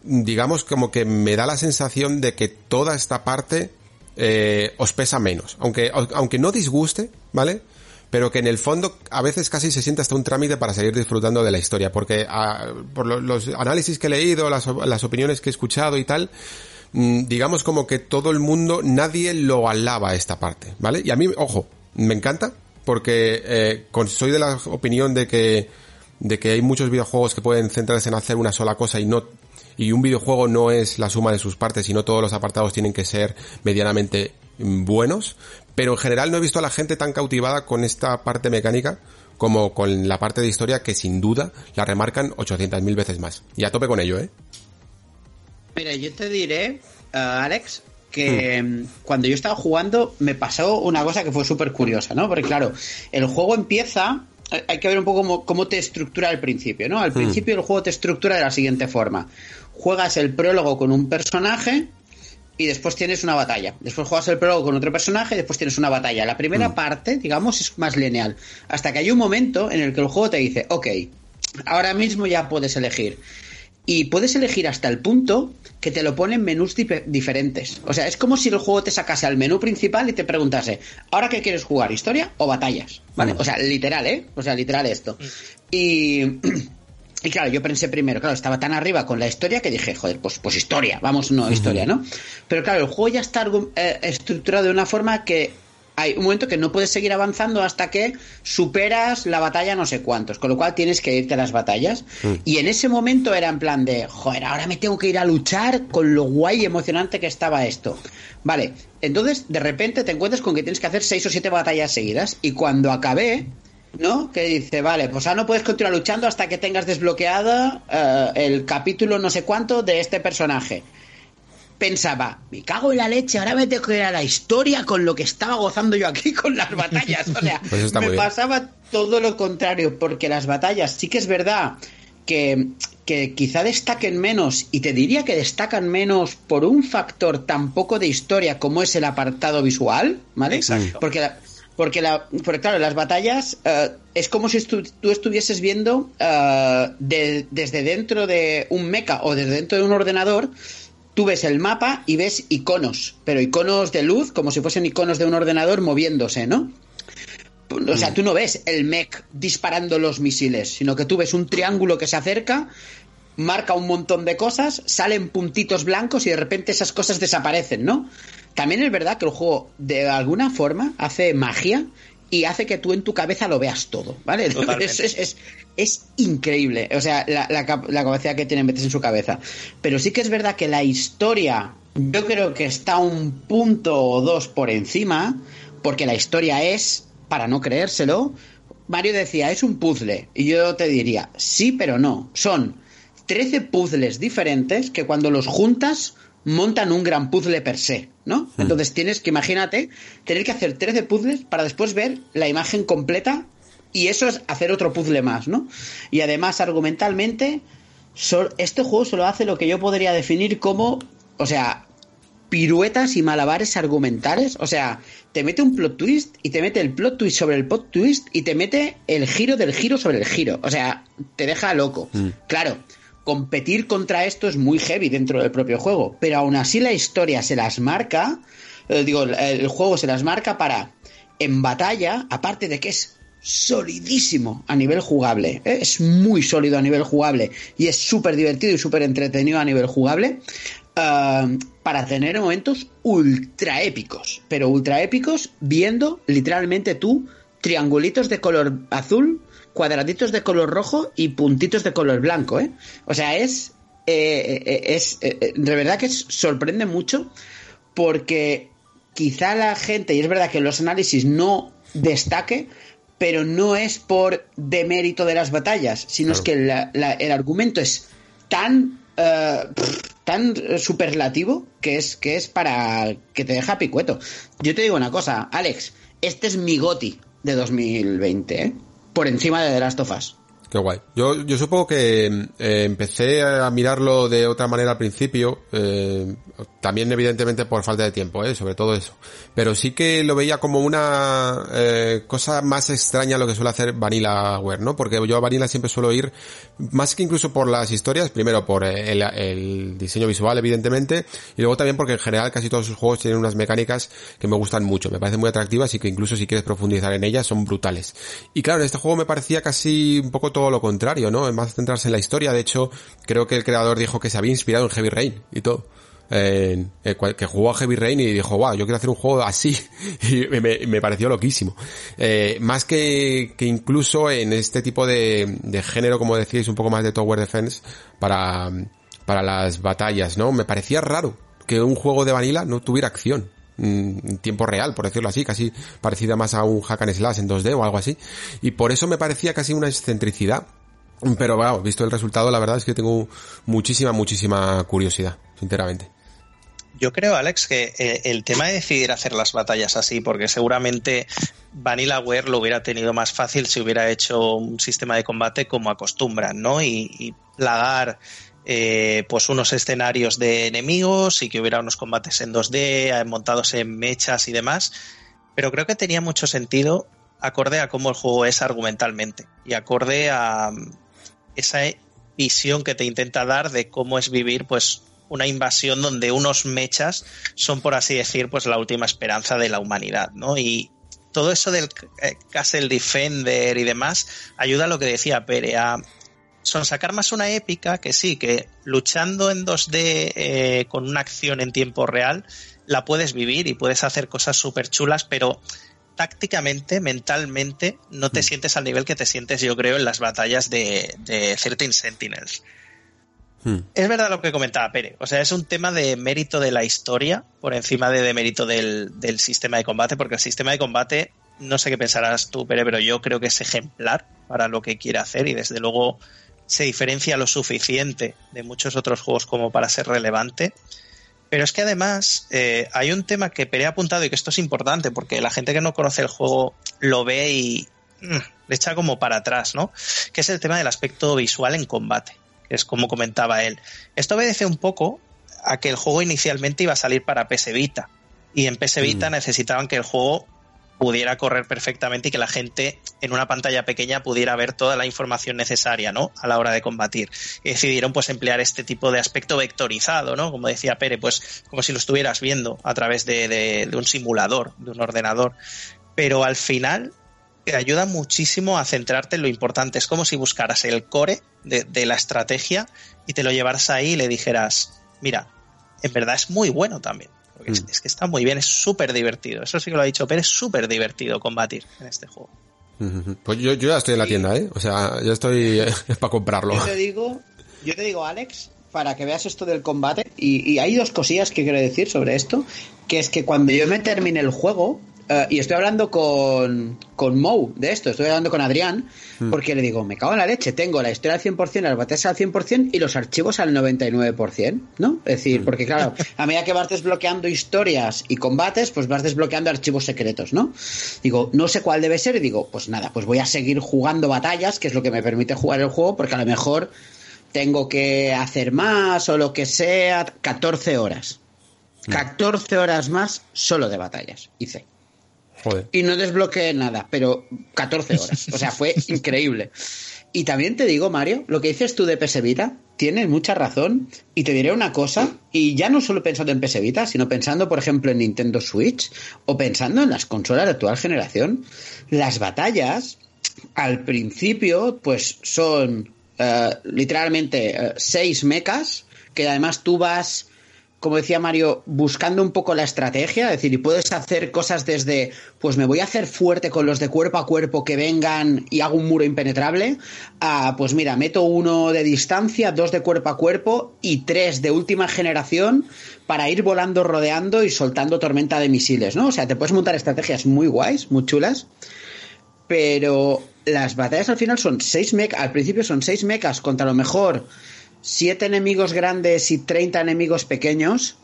digamos como que me da la sensación de que toda esta parte eh, os pesa menos. Aunque, aunque no disguste, ¿vale? Pero que en el fondo a veces casi se siente hasta un trámite para seguir disfrutando de la historia. Porque ah, por los análisis que he leído, las, las opiniones que he escuchado y tal, digamos como que todo el mundo, nadie lo alaba esta parte, ¿vale? Y a mí, ojo, me encanta porque eh, soy de la opinión de que de que hay muchos videojuegos que pueden centrarse en hacer una sola cosa y no y un videojuego no es la suma de sus partes, sino todos los apartados tienen que ser medianamente mm, buenos, pero en general no he visto a la gente tan cautivada con esta parte mecánica como con la parte de historia que sin duda la remarcan 800.000 veces más. Y a tope con ello, ¿eh? Mira, yo te diré, uh, Alex, que hmm. cuando yo estaba jugando me pasó una cosa que fue súper curiosa, ¿no? Porque claro, el juego empieza, eh, hay que ver un poco cómo, cómo te estructura al principio, ¿no? Al hmm. principio el juego te estructura de la siguiente forma. Juegas el prólogo con un personaje y después tienes una batalla. Después juegas el prólogo con otro personaje y después tienes una batalla. La primera hmm. parte, digamos, es más lineal. Hasta que hay un momento en el que el juego te dice, ok, ahora mismo ya puedes elegir y puedes elegir hasta el punto que te lo ponen menús diferentes. O sea, es como si el juego te sacase al menú principal y te preguntase, ¿ahora qué quieres jugar? ¿Historia o batallas? ¿Vale? Mm. O sea, literal, ¿eh? O sea, literal esto. Y... Y claro, yo pensé primero, claro, estaba tan arriba con la historia que dije, joder, pues, pues historia, vamos, no, historia, ¿no? Pero claro, el juego ya está eh, estructurado de una forma que hay un momento que no puedes seguir avanzando hasta que superas la batalla no sé cuántos, con lo cual tienes que irte a las batallas. Mm. Y en ese momento era en plan de, joder, ahora me tengo que ir a luchar con lo guay y emocionante que estaba esto. Vale, entonces de repente te encuentras con que tienes que hacer seis o siete batallas seguidas y cuando acabé, ¿no? Que dice, vale, pues ahora no puedes continuar luchando hasta que tengas desbloqueado eh, el capítulo no sé cuánto de este personaje pensaba, me cago en la leche, ahora me tengo que ir a la historia con lo que estaba gozando yo aquí con las batallas. O sea, pues me pasaba todo lo contrario, porque las batallas sí que es verdad que, que, quizá destaquen menos, y te diría que destacan menos por un factor tan poco de historia como es el apartado visual, ¿vale? Exacto. Porque porque, la, porque claro, las batallas eh, es como si tú estuvieses viendo eh, desde dentro de un mecha o desde dentro de un ordenador tú ves el mapa y ves iconos, pero iconos de luz, como si fuesen iconos de un ordenador moviéndose, ¿no? O sea, tú no ves el mech disparando los misiles, sino que tú ves un triángulo que se acerca, marca un montón de cosas, salen puntitos blancos y de repente esas cosas desaparecen, ¿no? También es verdad que el juego de alguna forma hace magia y hace que tú en tu cabeza lo veas todo, ¿vale? Es, es, increíble, o sea, la, la, capacidad que tiene metes en su cabeza. Pero sí que es verdad que la historia, yo creo que está un punto o dos por encima, porque la historia es, para no creérselo, Mario decía, es un puzzle, y yo te diría, sí, pero no, son 13 puzzles diferentes que cuando los juntas montan un gran puzzle per se, ¿no? Entonces tienes que, imagínate, tener que hacer 13 puzzles para después ver la imagen completa y eso es hacer otro puzzle más, ¿no? Y además, argumentalmente, este juego solo hace lo que yo podría definir como, o sea, piruetas y malabares argumentales. O sea, te mete un plot twist y te mete el plot twist sobre el plot twist y te mete el giro del giro sobre el giro. O sea, te deja loco. Hmm. Claro, competir contra esto es muy heavy dentro del propio juego, pero aún así la historia se las marca, eh, digo, el juego se las marca para, en batalla, aparte de que es solidísimo a nivel jugable, ¿eh? es muy sólido a nivel jugable y es súper divertido y súper entretenido a nivel jugable, eh, para tener momentos ultra épicos, pero ultra épicos viendo literalmente tú triangulitos de color azul cuadraditos de color rojo y puntitos de color blanco, ¿eh? O sea, es, eh, eh, es eh, de verdad que sorprende mucho porque quizá la gente, y es verdad que los análisis no destaque, pero no es por demérito de las batallas, sino es que el argumento es tan tan superlativo que es que es para que te deja picueto. Yo te digo una cosa, Alex, este es mi goti de 2020, ¿eh? Por encima de The Last of Us. Qué guay. Yo, yo supongo que eh, empecé a mirarlo de otra manera al principio, eh, también evidentemente por falta de tiempo, ¿eh? sobre todo eso. Pero sí que lo veía como una eh, cosa más extraña lo que suele hacer Vanillaware, ¿no? Porque yo a Vanilla siempre suelo ir, más que incluso por las historias, primero por el, el diseño visual, evidentemente, y luego también porque en general casi todos sus juegos tienen unas mecánicas que me gustan mucho, me parecen muy atractivas y que incluso si quieres profundizar en ellas son brutales. Y claro, en este juego me parecía casi un poco todo lo contrario, ¿no? Es más centrarse en la historia. De hecho, creo que el creador dijo que se había inspirado en Heavy Rain y todo. Que jugó a Heavy Rain y dijo, wow, yo quiero hacer un juego así. y me, pareció loquísimo. Eh, más que, que incluso en este tipo de, de género, como decíais, un poco más de Tower Defense para, para las batallas, ¿no? Me parecía raro que un juego de vanilla no tuviera acción. Mm, en tiempo real, por decirlo así, casi parecida más a un hack and slash en 2D o algo así. Y por eso me parecía casi una excentricidad. Pero bueno, visto el resultado, la verdad es que tengo muchísima, muchísima curiosidad, sinceramente. Yo creo, Alex, que eh, el tema de decidir hacer las batallas así, porque seguramente VanillaWare lo hubiera tenido más fácil si hubiera hecho un sistema de combate como acostumbran, ¿no? Y, y plagar eh, pues unos escenarios de enemigos y que hubiera unos combates en 2D eh, montados en mechas y demás. Pero creo que tenía mucho sentido acorde a cómo el juego es argumentalmente y acorde a mm, esa visión que te intenta dar de cómo es vivir pues una invasión donde unos mechas son, por así decir, pues la última esperanza de la humanidad, ¿no? Y todo eso del eh, Castle Defender y demás ayuda a lo que decía Pere, a son sacar más una épica que sí, que luchando en 2D eh, con una acción en tiempo real, la puedes vivir y puedes hacer cosas súper chulas, pero tácticamente, mentalmente, no te mm. sientes al nivel que te sientes, yo creo, en las batallas de, de 13 Sentinels. Hmm. Es verdad lo que comentaba Pere. O sea, es un tema de mérito de la historia por encima de, mérito del, sistema de combate, porque el sistema de combate, no sé qué pensarás tú, Pere, pero yo creo que es ejemplar para lo que quiere hacer y desde luego se diferencia lo suficiente de muchos otros juegos como para ser relevante. Pero es que además eh, hay un tema que Pere ha apuntado y que esto es importante porque la gente que no conoce el juego lo ve y mm, le echa como para atrás, ¿no? Que es el tema del aspecto visual en combate que es como comentaba él. Esto obedece un poco a que el juego inicialmente iba a salir para PS Vita. Y en PS Vita mm. necesitaban que el juego pudiera correr perfectamente y que la gente en una pantalla pequeña pudiera ver toda la información necesaria, ¿no? A la hora de combatir. Y decidieron pues emplear este tipo de aspecto vectorizado, ¿no? Como decía Pere, pues como si lo estuvieras viendo a través de, de un simulador, de un ordenador. Pero al final te ayuda muchísimo a centrarte en lo importante. Es como si buscaras el core de, la estrategia y te lo llevaras ahí y le dijeras, mira, en verdad es muy bueno también. Porque es, mm. que está muy bien, es súper divertido. Eso sí que lo ha dicho pero es súper divertido combatir en este juego. Pues yo, ya estoy en la tienda, ¿eh? O sea, ya estoy para comprarlo. Yo te digo, yo te digo, Alex, para que veas esto del combate, y, y hay dos cosillas que quiero decir sobre esto, que es que cuando yo me termine el juego, eh, y estoy hablando con, con Mou de esto, estoy hablando con Adrián, hmm. porque le digo, me cago en la leche, tengo la historia al 100%, las batallas al 100% y los archivos al 99%, ¿no? Es decir, porque claro, a medida que vas desbloqueando historias y combates, pues vas desbloqueando archivos secretos, ¿no? Digo, no sé cuál debe ser y digo, pues nada, pues voy a seguir jugando batallas, que es lo que me permite jugar el juego, porque a lo mejor tengo que hacer más o lo que sea, 14 horas. 14 hmm. horas más solo de batallas, hice. Y no desbloqueé nada, pero 14 horas. O sea, fue increíble. Y también te digo, Mario, lo que dices tú de PS Vita, tienes mucha razón. Y te diré una cosa, y ya no solo pensando en PS Vita, sino pensando, por ejemplo, en Nintendo Switch o pensando en las consolas de actual generación, las batallas al principio, pues son eh, literalmente eh, seis mechas, que además tú vas como decía Mario, buscando un poco la estrategia, es decir, y puedes hacer cosas desde, pues me voy a hacer fuerte con los de cuerpo a cuerpo que vengan y hago un muro impenetrable, a, pues mira, meto uno de distancia, dos de cuerpo a cuerpo y tres de última generación para ir volando, rodeando y soltando tormenta de misiles, ¿no? O sea, te puedes montar estrategias muy guays, muy chulas, pero las batallas al final son seis mechas, al principio son seis mechas contra lo mejor siete enemigos grandes y 30 enemigos pequeños,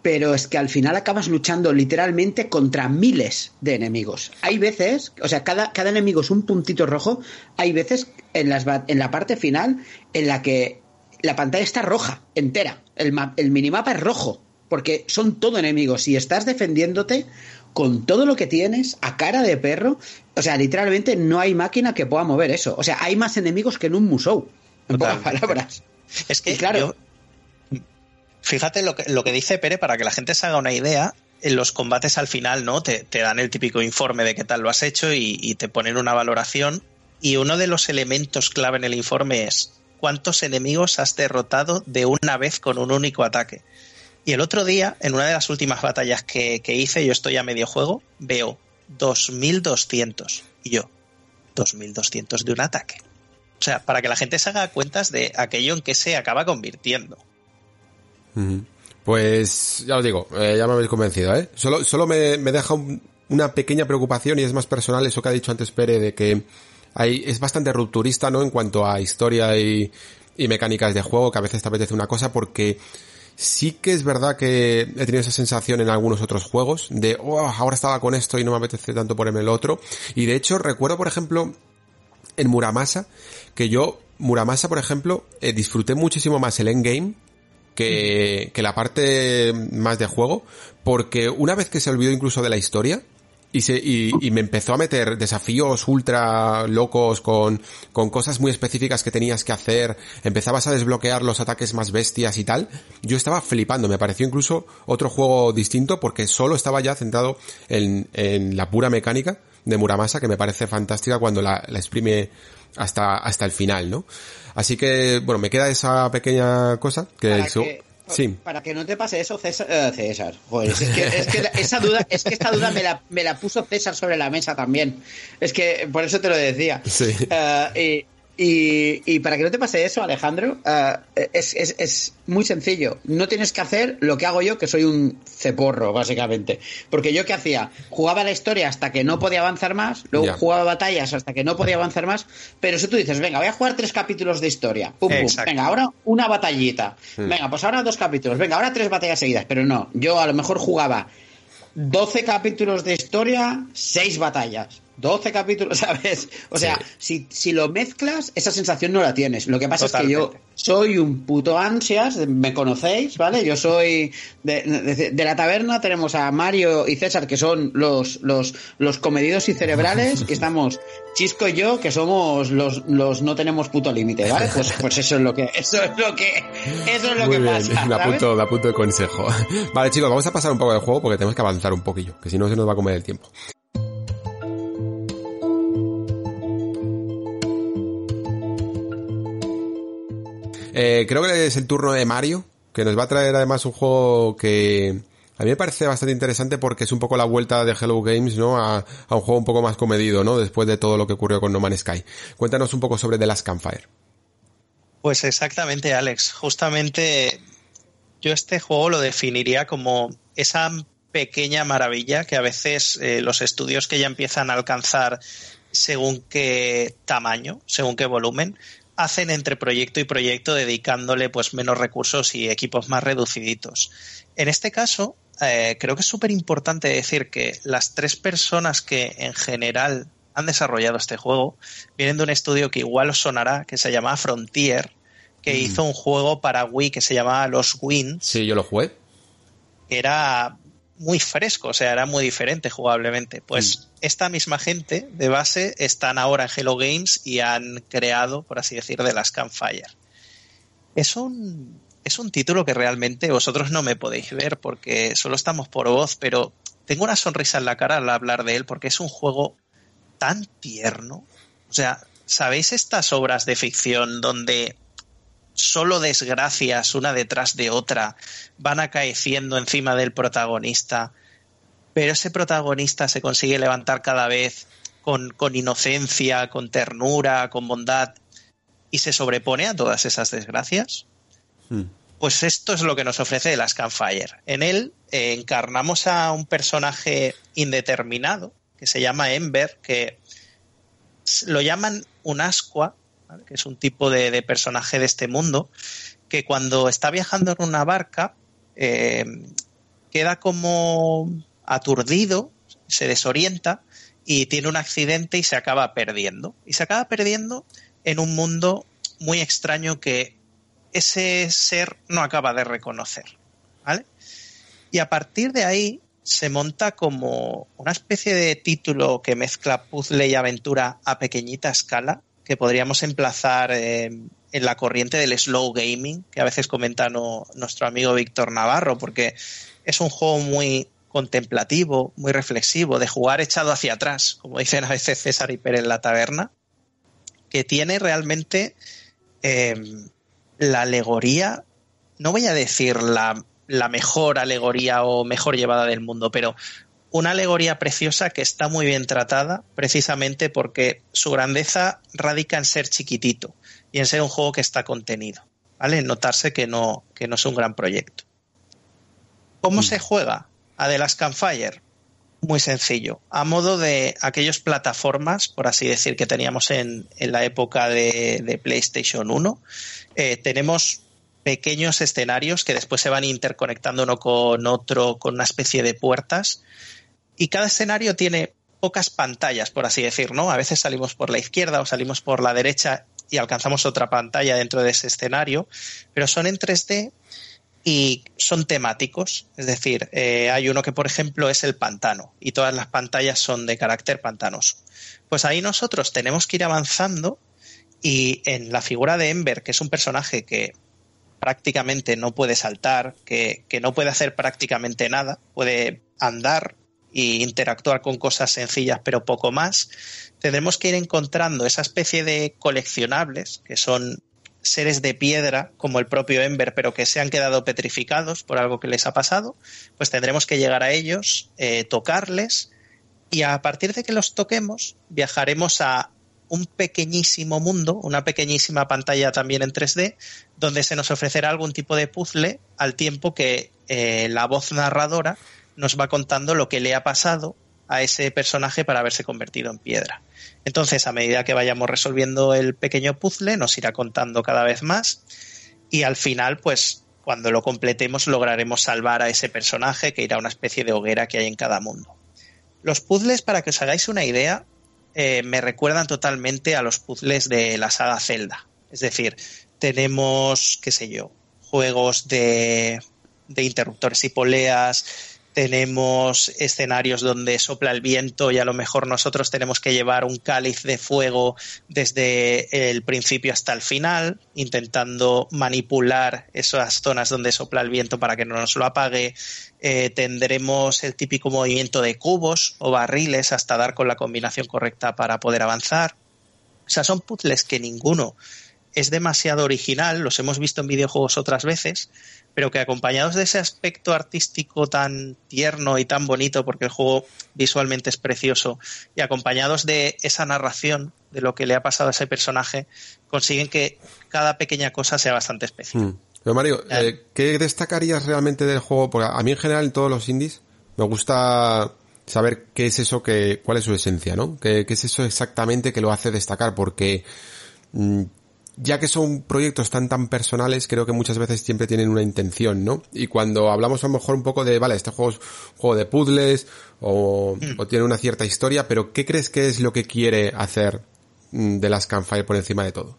pero es que al final acabas luchando literalmente contra miles de enemigos. Hay veces, o sea, cada, cada enemigo es un puntito rojo, hay veces en, las, en la parte final en la que la pantalla está roja, entera, el, el minimapa es rojo, porque son todo enemigos y estás defendiéndote con todo lo que tienes a cara de perro, o sea, literalmente no hay máquina que pueda mover eso. O sea, hay más enemigos que en un musou, en pocas palabras. Es que, claro, fíjate lo que, lo que dice Pere para que la gente se haga una idea. En los combates al final, ¿no? Te, dan el típico informe de qué tal lo has hecho y, te ponen una valoración. Y uno de los elementos clave en el informe es cuántos enemigos has derrotado de una vez con un único ataque. Y el otro día, en una de las últimas batallas que, que hice, yo estoy a medio juego, veo 2200. Y yo, 2200 de un ataque. O sea, para que la gente se haga cuentas de aquello en que se acaba convirtiendo. Pues ya os digo, eh, ya me habéis convencido, ¿eh? Solo, solo me, me deja una pequeña preocupación y es más personal eso que ha dicho antes Pere de que hay, es bastante rupturista, ¿no? En cuanto a historia y, y mecánicas de juego, que a veces te apetece una cosa porque sí que es verdad que he tenido esa sensación en algunos otros juegos de, oh, ahora estaba con esto y no me apetece tanto ponerme el otro. Y de hecho recuerdo, por ejemplo, en Muramasa, que yo, Muramasa, por ejemplo, eh, disfruté muchísimo más el endgame que, que la parte más de juego, porque una vez que se olvidó incluso de la historia, y, se, y, y, me empezó a meter desafíos ultra locos con, con cosas muy específicas que tenías que hacer, empezabas a desbloquear los ataques más bestias y tal, yo estaba flipando, me pareció incluso otro juego distinto porque solo estaba ya centrado en, en la pura mecánica de Muramasa que me parece fantástica cuando la, la exprime hasta, hasta el final, ¿no? Así que, bueno, me queda esa pequeña cosa que, que Sí. Para que no te pase eso, César. Uh, César. Joder, es que, es que, esa duda, es que esta duda me la, me la puso César sobre la mesa también. Es que por eso te lo decía. Sí. Uh, y, y, y, para que no te pase eso, Alejandro, uh, es, es, es, muy sencillo. No tienes que hacer lo que hago yo, que soy un ceporro, básicamente. Porque yo qué hacía? Jugaba la historia hasta que no podía avanzar más, luego jugaba batallas hasta que no podía avanzar más, pero si tú dices, venga, voy a jugar tres capítulos de historia, pum, pum, venga, ahora una batallita, hmm. venga, pues ahora dos capítulos, venga, ahora tres batallas seguidas, pero no, yo a lo mejor jugaba 12 capítulos de historia, seis batallas. 12 capítulos, ¿sabes? O sea, sí. si, si lo mezclas, esa sensación no la tienes. Lo que pasa Totalmente. es que yo soy un puto ansias, me conocéis, ¿vale? Yo soy de, de, de, la taberna, tenemos a Mario y César, que son los, los, los comedidos y cerebrales, y estamos Chisco y yo, que somos los, los no tenemos puto límite, ¿vale? Pues, pues eso es lo que, eso es lo que, eso es lo Muy que bien, pasa. Me apunto, me apunto de consejo. Vale, chicos, vamos a pasar un poco del juego porque tenemos que avanzar un poquillo, que si no se nos va a comer el tiempo. Eh, creo que es el turno de Mario, que nos va a traer además un juego que a mí me parece bastante interesante porque es un poco la vuelta de Hello Games, ¿no? A, a un juego un poco más comedido, ¿no? Después de todo lo que ocurrió con No Man's Sky. Cuéntanos un poco sobre The Last Campfire. Pues exactamente, Alex. Justamente yo este juego lo definiría como esa pequeña maravilla que a veces eh, los estudios que ya empiezan a alcanzar según qué tamaño, según qué volumen, hacen entre proyecto y proyecto dedicándole pues menos recursos y equipos más reduciditos. En este caso, eh, creo que es súper importante decir que las tres personas que en general han desarrollado este juego vienen de un estudio que igual os sonará, que se llama Frontier, que mm. hizo un juego para Wii que se llamaba Los Wins. Sí, yo lo jugué. Era muy fresco, o sea, era muy diferente jugablemente. Pues mm. esta misma gente de base están ahora en Hello Games y han creado, por así decir, de las Campfire. Es un, es un título que realmente vosotros no me podéis ver porque solo estamos por voz, pero tengo una sonrisa en la cara al hablar de él porque es un juego tan tierno. O sea, ¿sabéis estas obras de ficción donde solo desgracias una detrás de otra van acaeciendo encima del protagonista, pero ese protagonista se consigue levantar cada vez con, con, inocencia, con ternura, con bondad y se sobrepone a todas esas desgracias. Hmm. Pues esto es lo que nos ofrece las Campfire. En él eh, encarnamos a un personaje indeterminado que se llama Ember, que lo llaman un ascua, que es un tipo de, de, personaje de este mundo, que cuando está viajando en una barca eh, queda como aturdido, se desorienta y tiene un accidente y se acaba perdiendo. Y se acaba perdiendo en un mundo muy extraño que ese ser no acaba de reconocer. ¿Vale? Y a partir de ahí se monta como una especie de título que mezcla puzzle y aventura a pequeñita escala, que podríamos emplazar eh, en la corriente del slow gaming, que a veces comenta nuestro amigo Víctor Navarro, porque es un juego muy contemplativo, muy reflexivo, de jugar echado hacia atrás, como dicen a veces César y Pérez en la taberna, que tiene realmente eh, la alegoría, no voy a decir la mejor alegoría o mejor llevada del mundo, pero una alegoría preciosa que está muy bien tratada precisamente porque su grandeza radica en ser chiquitito y en ser un juego que está contenido, ¿vale? En notarse que no, que no es un gran proyecto. ¿Cómo se juega a The Last Campfire? Muy sencillo. A modo de aquellas plataformas, por así decir, que teníamos en, la época de, PlayStation 1, eh, tenemos pequeños escenarios que después se van interconectando uno con otro con una especie de puertas y cada escenario tiene pocas pantallas, por así decir, ¿no? A veces salimos por la izquierda o salimos por la derecha y alcanzamos otra pantalla dentro de ese escenario, pero son en 3D y son temáticos. Es decir, eh, hay uno que, por ejemplo, es el pantano y todas las pantallas son de carácter pantanoso. Pues ahí nosotros tenemos que ir avanzando y en la figura de Ember, que es un personaje que prácticamente no puede saltar, que, que no puede hacer prácticamente nada, puede andar e interactuar con cosas sencillas pero poco más, tendremos que ir encontrando esa especie de coleccionables que son seres de piedra como el propio Ember pero que se han quedado petrificados por algo que les ha pasado, pues tendremos que llegar a ellos, eh, tocarles y a partir de que los toquemos viajaremos a un pequeñísimo mundo, una pequeñísima pantalla también en 3D, donde se nos ofrecerá algún tipo de puzzle al tiempo que eh, la voz narradora nos va contando lo que le ha pasado a ese personaje para haberse convertido en piedra. Entonces, a medida que vayamos resolviendo el pequeño puzzle, nos irá contando cada vez más y al final, pues cuando lo completemos, lograremos salvar a ese personaje que irá a una especie de hoguera que hay en cada mundo. Los puzzles, para que os hagáis una idea, eh, me recuerdan totalmente a los puzzles de la saga Zelda. Es decir, tenemos, qué sé yo, juegos de, de interruptores y poleas, tenemos escenarios donde sopla el viento y a lo mejor nosotros tenemos que llevar un cáliz de fuego desde el principio hasta el final, intentando manipular esas zonas donde sopla el viento para que no nos lo apague. Eh, tendremos el típico movimiento de cubos o barriles hasta dar con la combinación correcta para poder avanzar. O sea, son puzzles que ninguno es demasiado original, los hemos visto en videojuegos otras veces, pero que acompañados de ese aspecto artístico tan tierno y tan bonito, porque el juego visualmente es precioso, y acompañados de esa narración de lo que le ha pasado a ese personaje, consiguen que cada pequeña cosa sea bastante especial. Hmm. Pero Mario, eh, ¿qué destacarías realmente del juego? Porque a mí en general en todos los indies me gusta saber qué es eso que, cuál es su esencia, ¿no? ¿Qué, qué es eso exactamente que lo hace destacar? Porque mm, ya que son proyectos tan tan personales, creo que muchas veces siempre tienen una intención, ¿no? Y cuando hablamos a lo mejor un poco de, vale, este juego es un juego de puzzles o, mm. o tiene una cierta historia, pero ¿qué crees que es lo que quiere hacer mm, de las Campfire por encima de todo?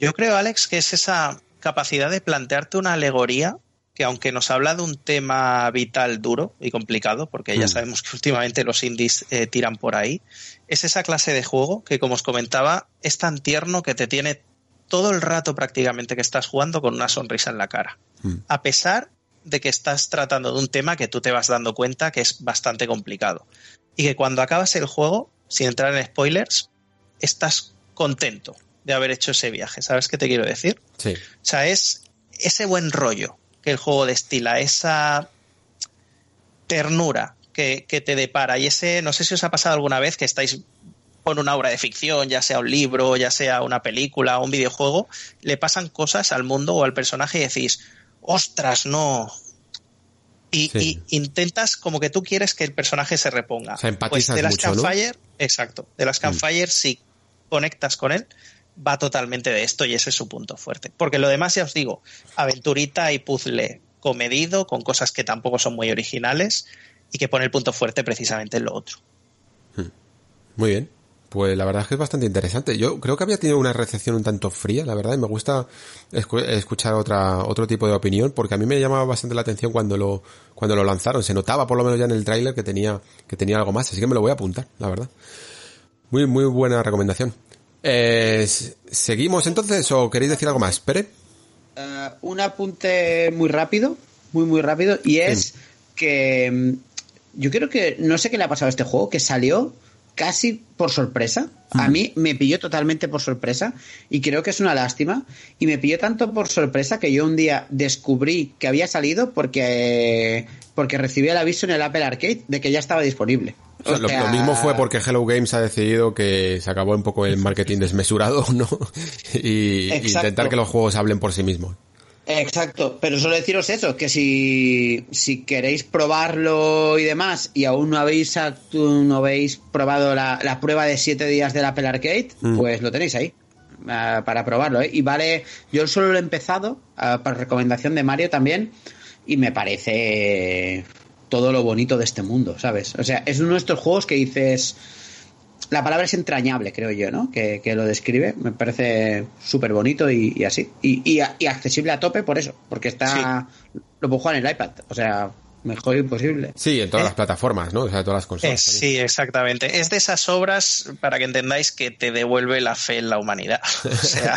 Yo creo, Alex, que es esa capacidad de plantearte una alegoría que aunque nos habla de un tema vital duro y complicado, porque ya mm. sabemos que últimamente los indies eh, tiran por ahí, es esa clase de juego que, como os comentaba, es tan tierno que te tiene todo el rato prácticamente que estás jugando con una sonrisa en la cara. Mm. A pesar de que estás tratando de un tema que tú te vas dando cuenta que es bastante complicado. Y que cuando acabas el juego, sin entrar en spoilers, estás contento de haber hecho ese viaje. ¿Sabes qué te quiero decir? Sí. O sea, es ese buen rollo que el juego destila, esa ternura que, te depara. Y ese, no sé si os ha pasado alguna vez que estáis con una obra de ficción, ya sea un libro, ya sea una película o un videojuego, le pasan cosas al mundo o al personaje y decís, ostras, no. Y, intentas como que tú quieres que el personaje se reponga. pues de las Campfire, exacto, de las mm. Campfire, si conectas con él, va totalmente de esto y ese es su punto fuerte. Porque lo demás, ya os digo, aventurita y puzzle comedido, con cosas que tampoco son muy originales y que pone el punto fuerte precisamente en lo otro. Hmm. Muy bien. Pues la verdad es que es bastante interesante. Yo creo que había tenido una recepción un tanto fría, la verdad, y me gusta escuchar otra, otro tipo de opinión, porque a mí me llamaba bastante la atención cuando lo, cuando lo lanzaron. Se notaba por lo menos ya en el tráiler que tenía, que tenía algo más, así que me lo voy a apuntar, la verdad. Muy, muy buena recomendación. Eh, ¿Seguimos entonces o queréis decir algo más? Pere. Uh, un apunte muy rápido, muy, muy rápido, y es que mm, yo creo que no sé qué le ha pasado a este juego, que salió casi por sorpresa. A mí me pilló totalmente por sorpresa y creo que es una lástima. Y me pilló tanto por sorpresa que yo un día descubrí que había salido porque, porque recibí el aviso en el Apple Arcade de que ya estaba disponible. lo, mismo fue porque Hello Games ha decidido que se acabó un poco el marketing desmesurado, ¿no? y intentar que los juegos hablen por sí mismos. Exacto, pero solo deciros eso, que si, si queréis probarlo y demás y aún no habéis, no habéis probado la, la prueba de 7 días del Apple Arcade, Mm. pues lo tenéis ahí ah, para probarlo. ¿eh? Y vale, yo solo lo he empezado ah, por recomendación de Mario también y me parece todo lo bonito de este mundo, ¿sabes? O sea, es uno de estos juegos que dices... La palabra es entrañable, creo yo, ¿no? Que, que lo describe. Me parece súper bonito y, y así. Y, y, y accesible a tope por eso. Porque está... Lo puedo jugar en el iPad. O sea, mejor imposible. Sí, en todas Eh. las plataformas, ¿no? O sea, todas las Eh, consolas. también. sí, exactamente. Es de esas obras, para que entendáis, que te devuelve la fe en la humanidad. O sea,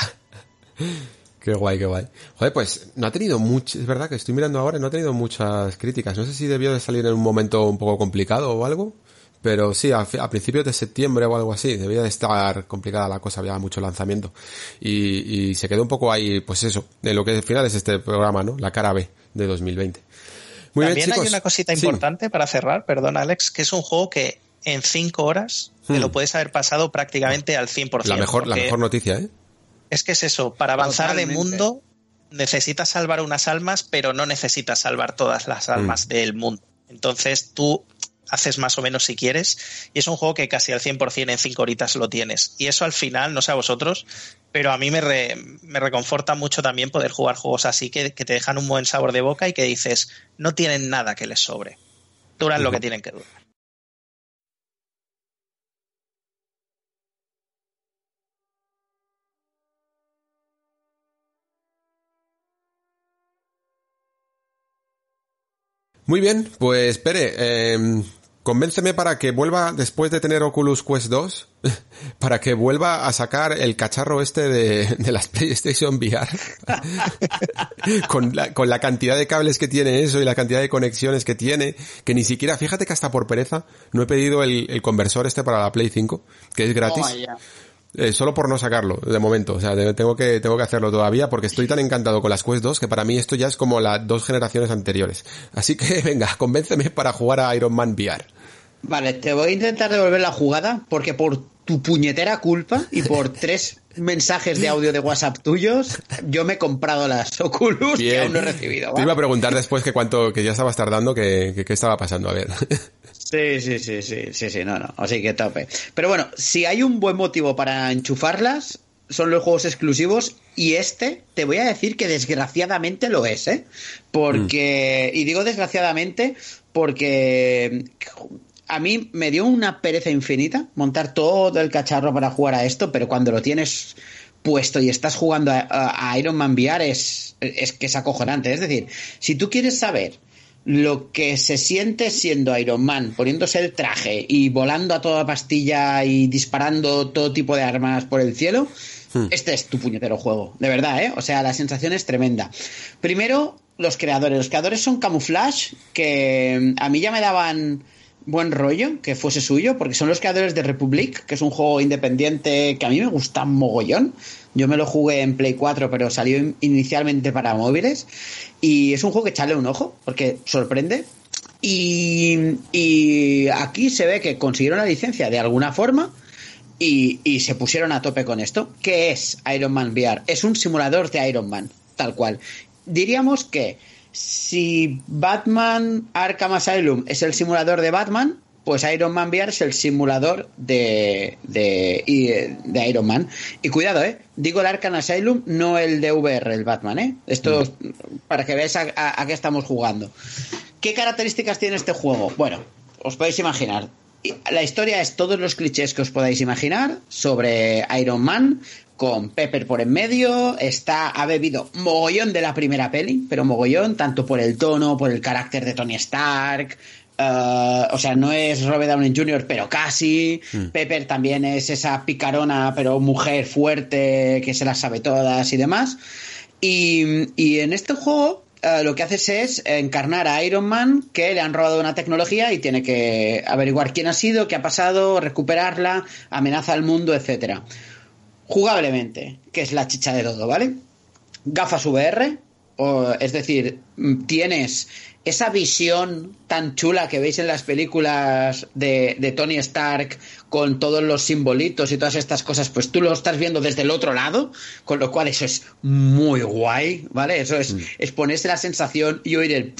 Qué guay, qué guay. Joder, pues no ha tenido mucho, es verdad que estoy mirando ahora, no ha tenido muchas críticas. No sé si debió de salir en un momento un poco complicado o algo, pero sí, a, a principios de septiembre o algo así, debía de estar complicada la cosa, había mucho lanzamiento. Y, y se quedó un poco ahí, pues eso, de lo que al final es este programa, ¿no? La cara B de 2020. Muy también bien, chicos. hay una cosita Sí. importante para cerrar, perdón Alex, que es un juego que en cinco horas te Hmm. lo puedes haber pasado prácticamente al 100%. La mejor, la mejor noticia, ¿eh? Es que es eso, para avanzar Totalmente. de mundo necesitas salvar unas almas, pero no necesitas salvar todas las almas del mundo. Entonces tú haces más o menos si quieres, y es un juego que casi al 100% en 5 horitas lo tienes. Y eso al final, no sé a vosotros, pero a mí me, re- me reconforta mucho también poder jugar juegos así que, que te dejan un buen sabor de boca y que dices, no tienen nada que les sobre. Duran lo que tienen que durar. Muy bien, pues Pere, eh, convénceme para que vuelva, después de tener Oculus Quest 2, para que vuelva a sacar el cacharro este de, de las PlayStation VR. con, la, con la cantidad de cables que tiene eso y la cantidad de conexiones que tiene, que ni siquiera, fíjate que hasta por pereza, no he pedido el, el conversor este para la Play 5, que es gratis. Ya. Eh, solo por no sacarlo, de momento. O sea, tengo que, tengo que hacerlo todavía porque estoy tan encantado con las Quest 2 que para mí esto ya es como las dos generaciones anteriores. Así que venga, convénceme para jugar a Iron Man VR. Vale, te voy a intentar devolver la jugada porque por tu puñetera culpa y por tres mensajes de audio de WhatsApp tuyos, yo me he comprado las Oculus que aún no he recibido. Te iba a preguntar después que cuánto, que ya estabas tardando, que, que qué estaba pasando. A ver. Sí, sí, sí, sí, sí, sí, no, no, así que tope. Pero bueno, si hay un buen motivo para enchufarlas, son los juegos exclusivos y este te voy a decir que desgraciadamente lo es, ¿eh? Porque, y digo desgraciadamente porque a mí me dio una pereza infinita montar todo el cacharro para jugar a esto, pero cuando lo tienes puesto y estás jugando a, a- a Iron Man VR es, es que es acojonante. Es decir, si tú quieres saber lo que se siente siendo Iron Man, poniéndose el traje y volando a toda pastilla y disparando todo tipo de armas por el cielo, este es tu puñetero juego, de verdad, ¿eh? O sea, la sensación es tremenda. Primero, los creadores. Los creadores son Camouflage, que mm, a mí ya me daban buen rollo que fuese suyo, porque son los creadores de Republic, que es un juego independiente que a mí me gusta mogollón. Yo me lo jugué en Play 4, pero salió in- inicialmente para móviles. Y es un juego que echarle un ojo, porque sorprende. Y, y aquí se ve que consiguieron la licencia de alguna forma y, y se pusieron a tope con esto. ¿Qué es Iron Man VR? Es un simulador de Iron Man, tal cual. Diríamos que si Batman Arkham Asylum es el simulador de Batman, pues Iron Man VR es el simulador de, de, de Iron Man. Y cuidado, ¿eh? Digo el Arkham Asylum, no el de VR, el Batman, ¿eh? Esto es para que veáis a, a- a qué estamos jugando. ¿Qué características tiene este juego? Bueno, os podéis imaginar. La historia es todos los clichés que os podáis imaginar sobre Iron Man, con Pepper por en medio. Está, ha bebido mogollón de la primera peli, pero mogollón, tanto por el tono, por el carácter de Tony Stark. Eh, o sea, no es Robert Downey Jr., pero casi. Pepper también es esa picarona, pero mujer fuerte que se las sabe todas y demás. Y, y en este juego eh, lo que haces es encarnar a Iron Man que le han robado una tecnología y tiene que averiguar quién ha sido, qué ha pasado, recuperarla, amenaza al mundo, etcétera. Jugablemente, que es la chicha de todo, ¿vale? Gafas VR, es decir, tienes esa visión tan chula que veis en las películas de, Tony Stark con todos los simbolitos y todas estas cosas, pues tú lo estás viendo desde el otro lado, con lo cual eso es muy guay, ¿vale? Eso es, mm. es ponerse la sensación y oír el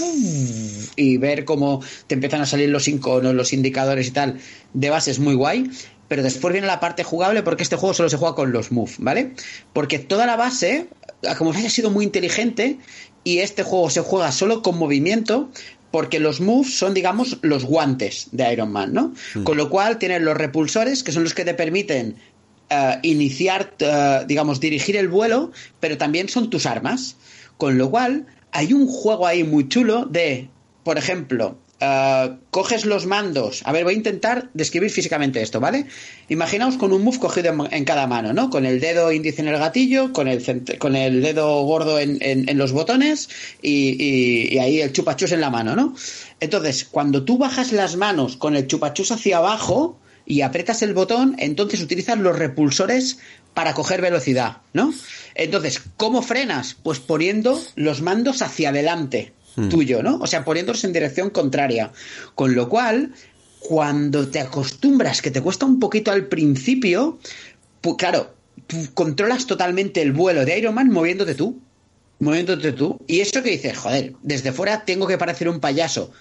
y ver cómo te empiezan a salir los iconos, los indicadores y tal, de base es muy guay. Pero después viene la parte jugable porque este juego solo se juega con los moves, ¿vale? Porque toda la base, como haya sido muy inteligente, y este juego se juega solo con movimiento porque los moves son, digamos, los guantes de Iron Man, ¿no? Hmm. Con lo cual tienes los repulsores, que son los que te permiten eh, iniciar, eh, digamos, dirigir el vuelo, pero también son tus armas. Con lo cual, hay un juego ahí muy chulo de, por ejemplo, eh, coges los mandos. A ver, voy a intentar describir físicamente esto, ¿vale? Imaginaos con un move cogido en, cada mano, ¿no? Con el dedo índice en el gatillo, con el, con el dedo gordo en, los botones y, ahí el chupachus en la mano, ¿no? Entonces, cuando tú bajas las manos con el chupachus hacia abajo y aprietas el botón, entonces utilizas los repulsores para coger velocidad, ¿no? Entonces, ¿cómo frenas? Pues poniendo los mandos hacia adelante. Hmm. tuyo, ¿no? O sea, poniéndolos en dirección contraria. Con lo cual, cuando te acostumbras, que te cuesta un poquito al principio, pues claro, tú controlas totalmente el vuelo de Iron Man moviéndote tú. Moviéndote tú. Y eso que dices, joder, desde fuera tengo que parecer un payaso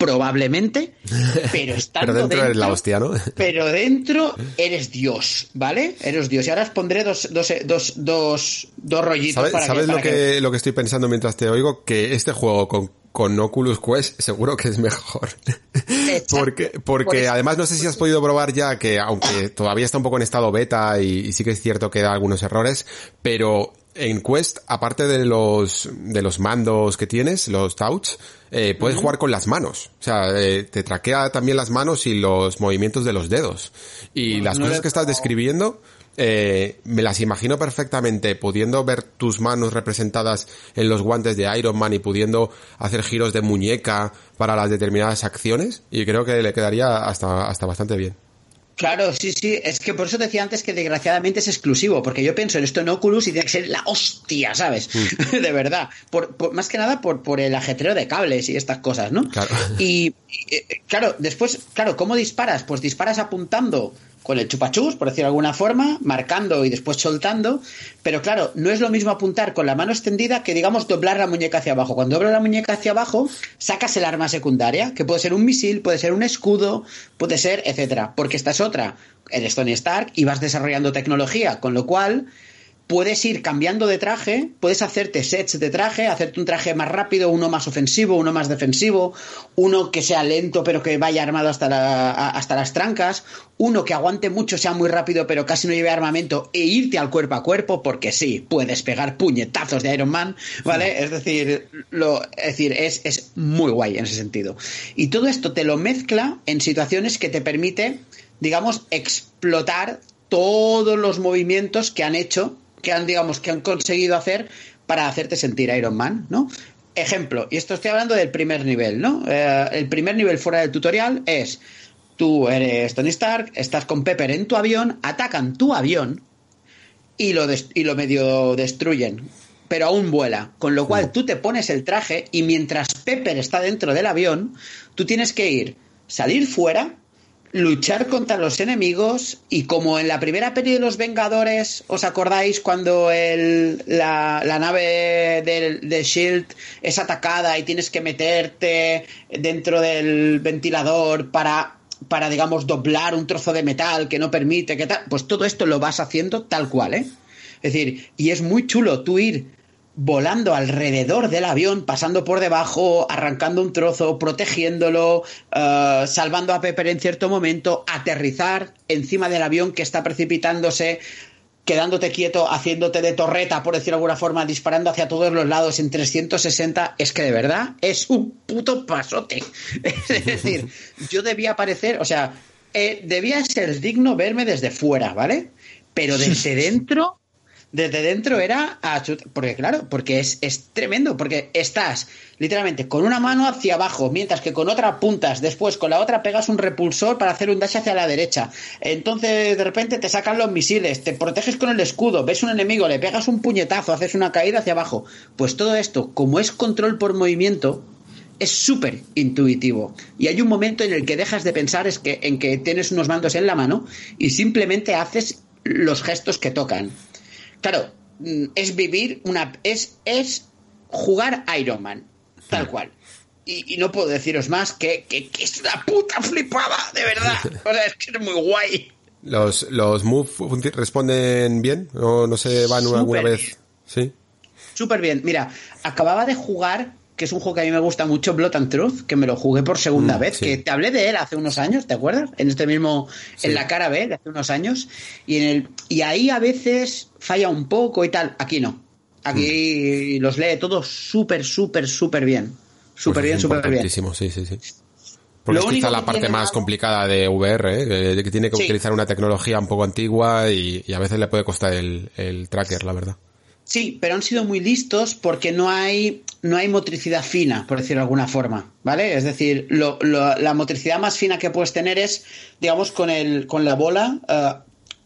probablemente, pero estando pero dentro, eres la hostia, ¿no? Pero dentro eres Dios, ¿vale? Eres Dios. Y ahora os pondré dos, dos, dos, dos, dos rollitos ¿Sabes, para ¿sabes que, lo, que, lo que estoy pensando mientras te oigo? Que este juego con, con Oculus Quest seguro que es mejor. porque porque además no sé si has podido probar ya que, aunque todavía está un poco en estado beta y, y sí que es cierto que da algunos errores, pero en Quest, aparte de los, de los mandos que tienes, los touch, eh, puedes jugar con las manos. O sea, eh, te traquea también las manos y los movimientos de los dedos. Y las cosas que estás describiendo, eh, me las imagino perfectamente pudiendo ver tus manos representadas en los guantes de Iron Man y pudiendo hacer giros de muñeca para las determinadas acciones. Y creo que le quedaría hasta, hasta bastante bien. Claro, sí, sí. Es que por eso decía antes que desgraciadamente es exclusivo, porque yo pienso en esto en Oculus y tiene que ser la hostia, ¿sabes? Mm. de verdad. Por, más que nada por, por el ajetreo de cables y estas cosas, ¿no? Claro. Y, y, eh, claro, después, claro, ¿cómo disparas? Pues disparas apuntando con el chupachus, por decirlo de alguna forma, marcando y después soltando. Pero claro, no es lo mismo apuntar con la mano extendida que, digamos, doblar la muñeca hacia abajo. Cuando doblas la muñeca hacia abajo, sacas el arma secundaria, que puede ser un misil, puede ser un escudo, puede ser, etcétera. Porque esta es otra. Eres Tony Stark y vas desarrollando tecnología, con lo cual puedes ir cambiando de traje, puedes hacerte sets de traje, hacerte un traje más rápido, uno más ofensivo, uno más defensivo, uno que sea lento pero que vaya armado hasta, hasta las trancas, uno que aguante mucho, sea muy rápido pero casi no lleve armamento e irte al cuerpo a cuerpo porque sí, puedes pegar puñetazos de Iron Man, ¿vale? Es decir, lo, es, decir es, es muy guay en ese sentido. Y todo esto te lo mezcla en situaciones que te permite, digamos, explotar todos los movimientos que han hecho que han, digamos, que han conseguido hacer para hacerte sentir Iron Man, ¿no? Ejemplo, y esto estoy hablando del primer nivel, ¿no? Eh, el primer nivel fuera del tutorial es tú eres Tony Stark, estás con Pepper en tu avión, atacan tu avión y lo, y lo medio destruyen, pero aún vuela. Con lo cual tú te pones el traje y mientras Pepper está dentro del avión, tú tienes que ir, salir fuera, luchar contra los enemigos y como en la primera peli de los Vengadores, ¿os acordáis cuando el, la, nave de, Shield es atacada y tienes que meterte dentro del ventilador para, para, digamos, doblar un trozo de metal que no permite que tal? Pues todo esto lo vas haciendo tal cual, ¿eh? Es decir, y es muy chulo tú ir volando alrededor del avión, pasando por debajo, arrancando un trozo, protegiéndolo, eh, salvando a Pepper en cierto momento, aterrizar encima del avión que está precipitándose, quedándote quieto, haciéndote de torreta, por decirlo de alguna forma, disparando hacia todos los lados en 360, es que de verdad es un puto pasote. es decir, yo debía parecer, o sea, eh, debía ser digno verme desde fuera, ¿vale? Pero desde dentro desde dentro era porque claro, porque es, es tremendo, porque estás literalmente con una mano hacia abajo, mientras que con otra apuntas, después con la otra pegas un repulsor para hacer un dash hacia la derecha. Entonces de repente te sacan los misiles, te proteges con el escudo, ves un enemigo, le pegas un puñetazo, haces una caída hacia abajo. Pues todo esto, como es control por movimiento, es súper intuitivo. Y hay un momento en el que dejas de pensar es que, en que tienes unos mandos en la mano y simplemente haces los gestos que tocan. Claro, mm, es vivir una. es, es jugar Iron Man. Tal cual. Y, no puedo deciros más que, que, es una puta flipada, de verdad. O sea, es que es muy guay. ¿Los, los moves responden bien? ¿O no se van alguna vez? Sí. Súper bien. Mira, acababa de jugar que es un juego que a mí me gusta mucho, Blood and Truth, que me lo jugué por segunda mm, vez, que te hablé de él hace unos años, ¿te acuerdas? En este mismo, en la cara B de hace unos años, y en el, y ahí a veces falla un poco y tal, aquí no. Aquí mm. los lee todos súper, súper, súper bien. Súper pues bien, súper bien. Sí, sí, sí. Porque es quizá la parte más complicada de VR, ¿eh? que tiene que utilizar una tecnología un poco antigua y, a veces le puede costar el, el tracker, la verdad. Sí, pero han sido muy listos porque no hay, no hay motricidad fina, por decirlo de alguna forma, ¿vale? Es decir, la motricidad más fina que puedes tener es, digamos, con, el, con la bola, eh,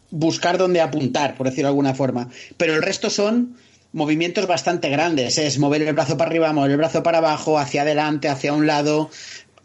buscar dónde apuntar, por decirlo de alguna forma. Pero el resto son movimientos bastante grandes. Es mover el brazo para arriba, mover el brazo para abajo, hacia adelante, hacia un lado,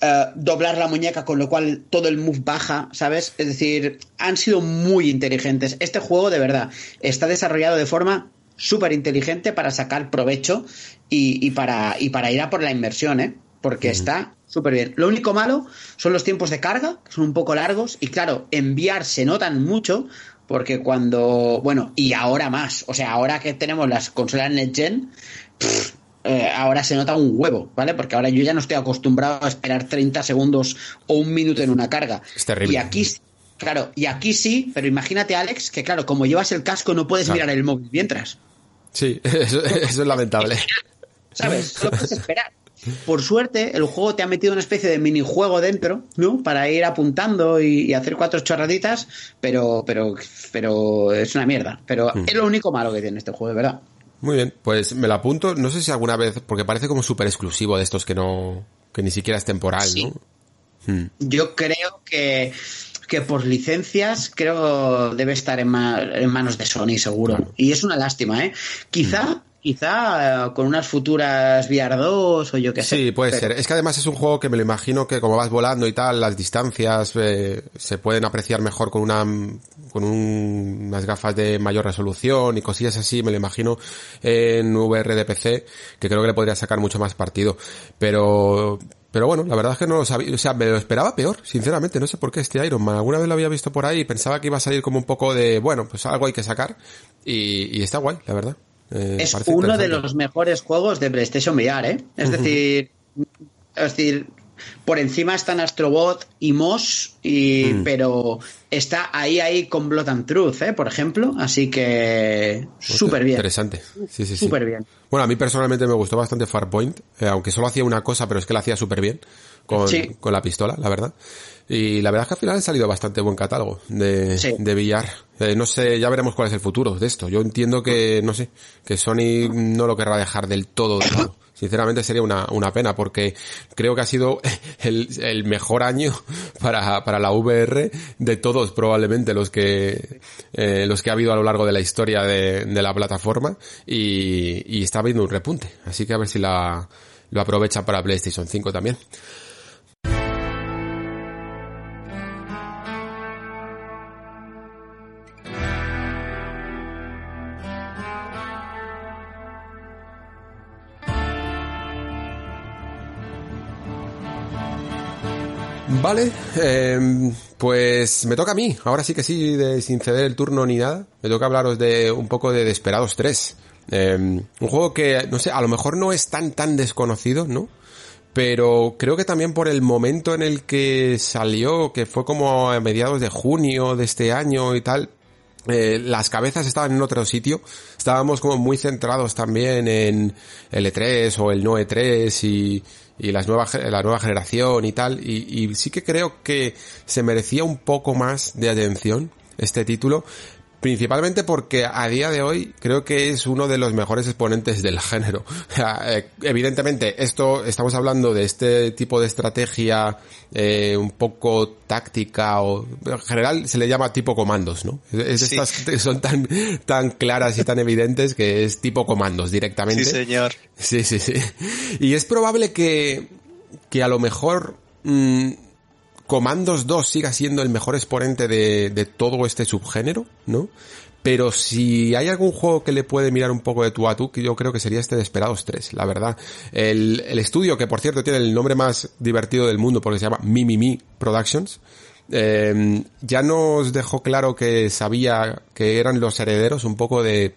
eh, doblar la muñeca, con lo cual todo el move baja, ¿sabes? Es decir, han sido muy inteligentes. Este juego, de verdad, está desarrollado de forma súper inteligente para sacar provecho y, para, y para ir a por la inversión, ¿eh? Porque está súper bien. Lo único malo son los tiempos de carga, que son un poco largos, y claro, enviar se notan mucho, porque cuando, bueno, y ahora más, o sea, ahora que tenemos las consolas Next Gen, eh, ahora se nota un huevo, ¿vale? Porque ahora yo ya no estoy acostumbrado a esperar 30 segundos o un minuto en una carga. Es terrible. Y aquí Claro, y aquí sí, pero imagínate, Alex, que claro, como llevas el casco no puedes mirar el móvil mientras. Sí, eso, es lamentable. ¿Sabes? Solo puedes esperar. Por suerte, el juego te ha metido una especie de minijuego dentro, ¿no? Para ir apuntando y, hacer cuatro chorraditas, pero, pero, pero es una mierda. Pero hmm. es lo único malo que tiene este juego, de verdad. Muy bien, pues me lo apunto. No sé si alguna vez, porque parece como súper exclusivo de estos que no, que ni siquiera es temporal, ¿no? Hmm. Yo creo que que por licencias creo debe estar en, manos de Sony, seguro. Y es una lástima, ¿eh? Quizá mm. quizá eh, con unas futuras VR 2 o yo qué sé. Sí, puede ser. Es que además es un juego que me lo imagino que como vas volando y tal, las distancias eh, se pueden apreciar mejor con una con unas gafas de mayor resolución y cosillas así, me lo imagino en VR de PC, que creo que le podría sacar mucho más partido. Pero pero bueno, la verdad es que no lo sabía, o sea, me lo esperaba peor, sinceramente, no sé por qué este Iron Man. Alguna vez lo había visto por ahí y pensaba que iba a salir como un poco de, bueno, pues algo hay que sacar y, está guay, la verdad. Eh, es uno de los mejores juegos de PlayStation VR, ¿eh? Es decir, es decir, por encima están Astrobot y Moss, y, mm. pero está ahí, ahí con Blood and Truth, ¿eh? por ejemplo. Así que súper bien. Interesante. Sí, sí, Súper bien. Bueno, a mí personalmente me gustó bastante Farpoint, eh, aunque solo hacía una cosa, pero es que la hacía súper bien con, con la pistola, la verdad. Y la verdad es que al final ha salido bastante buen catálogo de, de billar. Eh, no sé, ya veremos cuál es el futuro de esto. Yo entiendo que, no sé, que Sony no lo querrá dejar del todo de lado. Sinceramente sería una, una pena porque creo que ha sido el, el mejor año para, para la VR de todos probablemente los que, eh, los que ha habido a lo largo de la historia de, de la plataforma y, y está habiendo un repunte. Así que a ver si la, lo aprovecha para PlayStation 5 también. Vale, em, pues me toca a mí, ahora sí que sí, de, sin ceder el turno ni nada, me toca hablaros de un poco de Desperados 3. Em, un juego que, no sé, a lo mejor no es tan tan desconocido, ¿no? Pero creo que también por el momento en el que salió, que fue como a mediados de junio de este año y tal, eh, las cabezas estaban en otro sitio. Estábamos como muy centrados también en el E3 o el no E3 y, y las nuevas, la nueva generación y tal. Y, sí que creo que se merecía un poco más de atención este título. Principalmente porque a día de hoy creo que es uno de los mejores exponentes del género. Eh, evidentemente, esto estamos hablando de este tipo de estrategia eh, un poco táctica o en general se le llama tipo comandos, ¿no? Es estas que son tan tan claras y tan evidentes que es tipo comandos directamente. Sí, señor. Sí, sí, sí. Y es probable que que a lo mejor mm, Comandos 2 siga siendo el mejor exponente de, todo este subgénero, ¿no? Pero si hay algún juego que le puede mirar un poco de tú a tú, yo creo que sería este Desperados 3, la verdad. El, estudio, que por cierto tiene el nombre más divertido del mundo porque se llama Mimimi Productions, eh, ya nos dejó claro que sabía que eran los herederos un poco de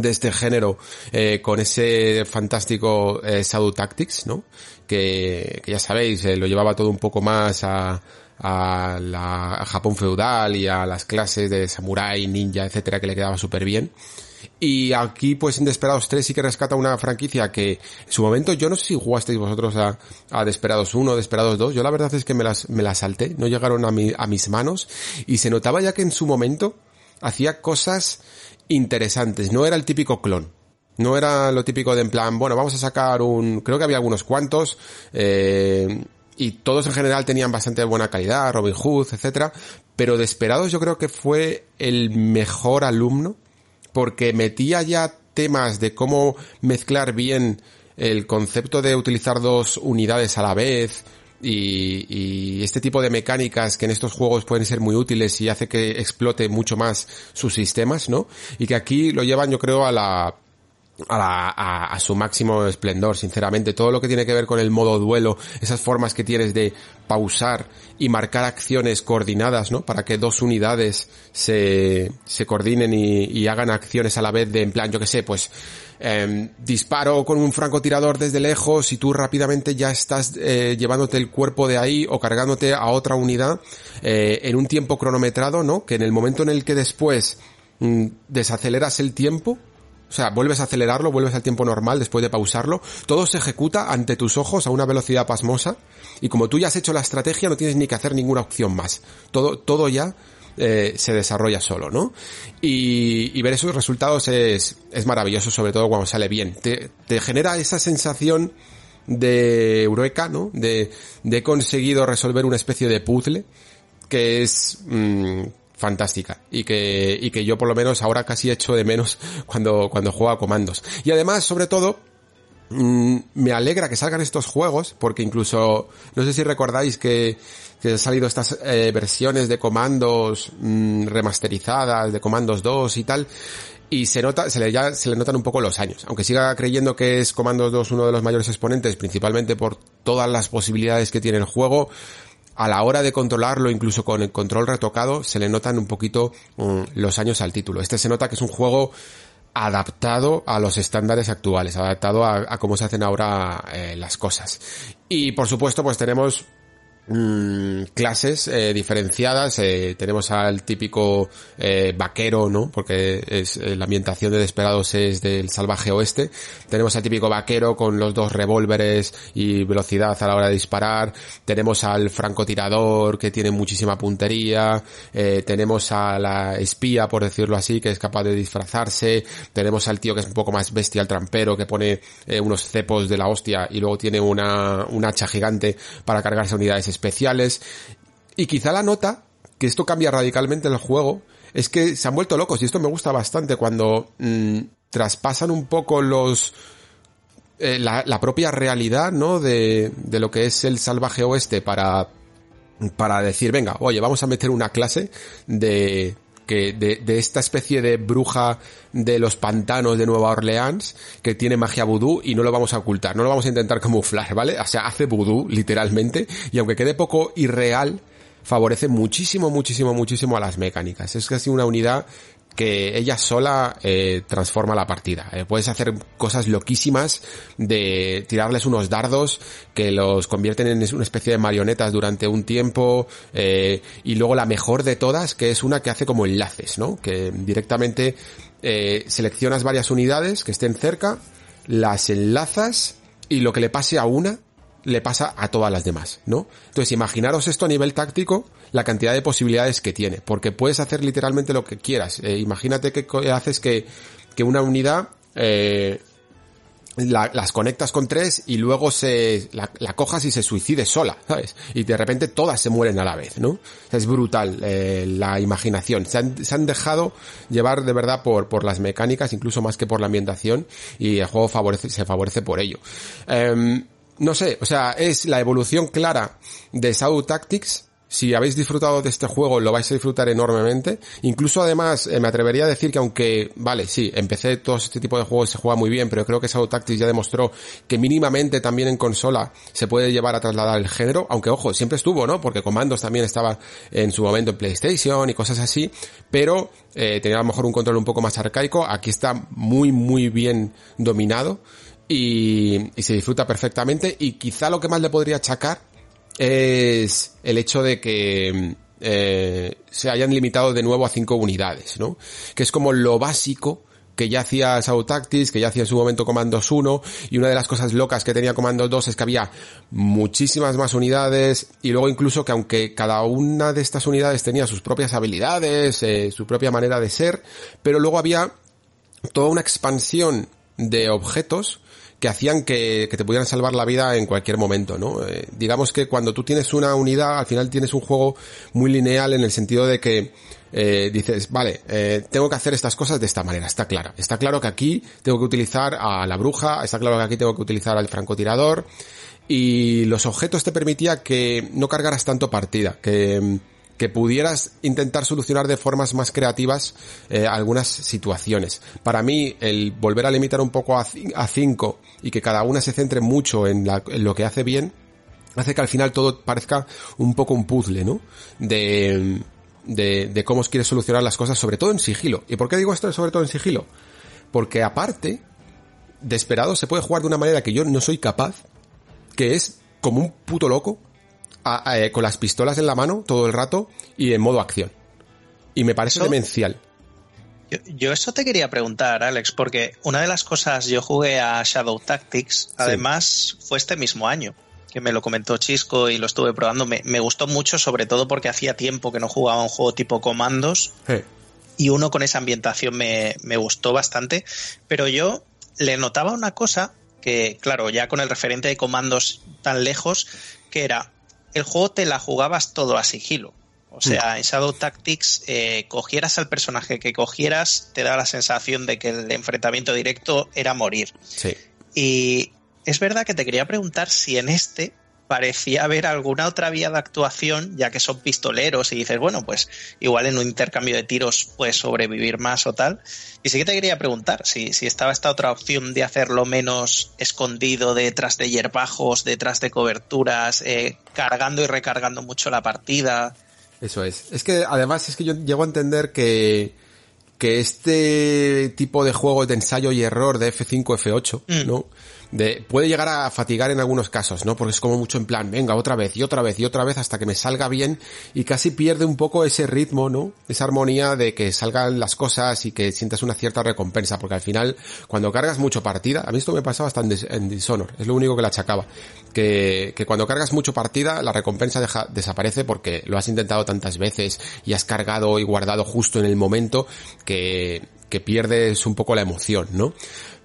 de este género eh, con ese fantástico eh, Shadow Tactics, ¿no? Que, que ya sabéis, eh, lo llevaba todo un poco más a, a la a Japón feudal y a las clases de samurai, ninja, etcétera, que le quedaba súper bien. Y aquí, pues en Desperados 3 sí que rescata una franquicia que en su momento, yo no sé si jugasteis vosotros a, a Desperados 1 o Desperados 2, yo la verdad es que me las, me las salté, no llegaron a, mi, a mis manos y se notaba ya que en su momento hacía cosas interesantes, no era el típico clon. No era lo típico de en plan, bueno, vamos a sacar un, creo que había algunos cuantos, eh, y todos en general tenían bastante buena calidad, Robin Hood, etcétera, pero Desperados yo creo que fue el mejor alumno, porque metía ya temas de cómo mezclar bien el concepto de utilizar dos unidades a la vez, y, y, este tipo de mecánicas que en estos juegos pueden ser muy útiles y hace que explote mucho más sus sistemas, ¿no? Y que aquí lo llevan yo creo a la a, la, a, a, su máximo esplendor, sinceramente. Todo lo que tiene que ver con el modo duelo, esas formas que tienes de pausar y marcar acciones coordinadas, ¿no? Para que dos unidades se, se coordinen y, hagan acciones a la vez de, en plan, yo que sé, pues, eh, disparo con un francotirador desde lejos y tú rápidamente ya estás eh, llevándote el cuerpo de ahí o cargándote a otra unidad eh, en un tiempo cronometrado, ¿no? Que en el momento en el que después mm, desaceleras el tiempo, o sea, vuelves a acelerarlo, vuelves al tiempo normal después de pausarlo. Todo se ejecuta ante tus ojos a una velocidad pasmosa. Y como tú ya has hecho la estrategia, no tienes ni que hacer ninguna opción más. Todo, todo ya eh, se desarrolla solo, ¿no? Y, y, ver esos resultados es, es maravilloso, sobre todo cuando sale bien. Te, te genera esa sensación de Eureka, ¿no? De, de he conseguido resolver una especie de puzzle que es mmm, fantástica y que, y que yo por lo menos ahora casi echo de menos cuando, cuando juego a comandos. Y además, sobre todo, mmm, me alegra que salgan estos juegos porque incluso, no sé si recordáis que, que han salido estas eh, versiones de comandos mmm, remasterizadas, de comandos 2 y tal, y se nota, se le, ya, se le notan un poco los años. Aunque siga creyendo que es Comandos 2 uno de los mayores exponentes, principalmente por todas las posibilidades que tiene el juego, a la hora de controlarlo, incluso con el control retocado, se le notan un poquito um, los años al título. Este se nota que es un juego adaptado a los estándares actuales, adaptado a, a cómo se hacen ahora eh, las cosas. Y por supuesto, pues tenemos mmm, clases eh, diferenciadas. Eh, tenemos al típico eh, vaquero, ¿no? Porque es eh, la ambientación de Desperados es del salvaje oeste. Tenemos al típico vaquero con los dos revólveres y velocidad a la hora de disparar. Tenemos al francotirador que tiene muchísima puntería. Eh, tenemos a la espía, por decirlo así, que es capaz de disfrazarse. Tenemos al tío que es un poco más bestia, el trampero, que pone eh, unos cepos de la hostia y luego tiene una, un hacha gigante para cargarse unidades especiales. Y quizá la nota, que esto cambia radicalmente el juego, es que se han vuelto locos y esto me gusta bastante cuando mmm, traspasan un poco los... Eh, la, la, propia realidad, ¿no? De, de lo que es el salvaje oeste para, para decir, venga, oye, vamos a meter una clase de, de, esta especie de bruja de los pantanos de Nueva Orleans que tiene magia vudú y no lo vamos a ocultar, no lo vamos a intentar camuflar, ¿vale? O sea, hace vudú, literalmente, y aunque quede poco irreal, favorece muchísimo, muchísimo, muchísimo a las mecánicas. Es casi una unidad que ella sola eh, transforma la partida. Eh, puedes hacer cosas loquísimas de tirarles unos dardos que los convierten en una especie de marionetas durante un tiempo eh, y luego la mejor de todas que es una que hace como enlaces, ¿no? Que directamente eh, seleccionas varias unidades que estén cerca, las enlazas y lo que le pase a una le pasa a todas las demás, ¿no? Entonces, imaginaros esto a nivel táctico, la cantidad de posibilidades que tiene, porque puedes hacer literalmente lo que quieras. Eh, imagínate que haces que, que una unidad eh, las conectas con tres y luego se la, cojas y se suicide sola, ¿sabes? Y de repente todas se mueren a la vez, ¿no? es brutal eh, la imaginación. Se han, se han, dejado llevar de verdad por, por las mecánicas, incluso más que por la ambientación, y el juego favorece, se favorece por ello. Em, no sé, o sea, es la evolución clara de Shadow Tactics, si habéis disfrutado de este juego, lo vais a disfrutar enormemente. Incluso además, eh, me atrevería a decir que aunque, vale, sí, empecé todo este tipo de juegos, se juega muy bien, pero creo que Shadow Tactics ya demostró que mínimamente también en consola se puede llevar a trasladar el género, aunque ojo, siempre estuvo, ¿no? Porque Comandos también estaba en su momento en PlayStation y cosas así, pero eh, tenía a lo mejor un control un poco más arcaico. Aquí está muy, muy bien dominado. Y, y se disfruta perfectamente y quizá lo que más le podría achacar es el hecho de que eh, se hayan limitado de nuevo a cinco unidades, ¿no? Que es como lo básico que ya hacía South Tactics, que ya hacía en su momento Comandos 1, y una de las cosas locas que tenía Comandos 2 es que había muchísimas más unidades, y luego incluso que aunque cada una de estas unidades tenía sus propias habilidades, eh, su propia manera de ser, pero luego había toda una expansión de objetos que hacían que, te pudieran salvar la vida en cualquier momento, ¿no? Eh, digamos que cuando tú tienes una unidad, al final tienes un juego muy lineal en el sentido de que eh, dices, vale, eh, tengo que hacer estas cosas de esta manera, está claro. Está claro que aquí tengo que utilizar a la bruja, está claro que aquí tengo que utilizar al francotirador, y los objetos te permitía que no cargaras tanto partida, que que pudieras intentar solucionar de formas más creativas eh, algunas situaciones. Para mí, el volver a limitar un poco a 5 y que cada una se centre mucho en, lo que hace bien, hace que al final todo parezca un poco un puzzle, ¿no? De, de, de cómo quieres solucionar las cosas, sobre todo en sigilo. ¿Y por qué digo esto sobre todo en sigilo? Porque aparte, desesperado se puede jugar de una manera que yo no soy capaz, que es como un puto loco, eh, con las pistolas en la mano todo el rato y en modo acción. Y me parece demencial. Yo, eso te quería preguntar, Alex, porque una de las cosas, yo jugué a Shadow Tactics, además fue este mismo año, que me lo comentó Chisco y lo estuve probando. Me, gustó mucho, sobre todo porque hacía tiempo que no jugaba un juego tipo comandos. Y uno con esa ambientación me, me gustó bastante. Pero yo le notaba una cosa que, claro, ya con el referente de comandos tan lejos, que era el juego te la jugabas todo a sigilo. O sea, en Shadow Tactics, eh, cogieras al personaje que cogieras, te da la sensación de que el enfrentamiento directo era morir. Sí. Y es verdad que te quería preguntar si en este parecía haber alguna otra vía de actuación, ya que son pistoleros y dices, bueno, pues igual en un intercambio de tiros puedes sobrevivir más o tal. Y sí que te quería preguntar si, si estaba esta otra opción de hacerlo menos escondido detrás de hierbajos, detrás de coberturas, eh, cargando y recargando mucho la partida. Eso es. Es que además es que yo llego a entender que que este tipo de juego de ensayo y error de F5, F8, mm. ¿no? De, puede llegar a fatigar en algunos casos, ¿no? Porque es como mucho en plan, venga, otra vez y otra vez y otra vez hasta que me salga bien y casi pierde un poco ese ritmo, ¿no? Esa armonía de que salgan las cosas y que sientas una cierta recompensa, porque al final, cuando cargas mucho partida, a mí esto me pasaba hasta en, Dishonor, es lo único que la achacaba, que, que cuando cargas mucho partida, la recompensa deja, desaparece porque lo has intentado tantas veces y has cargado y guardado justo en el momento que, que pierdes un poco la emoción, ¿no?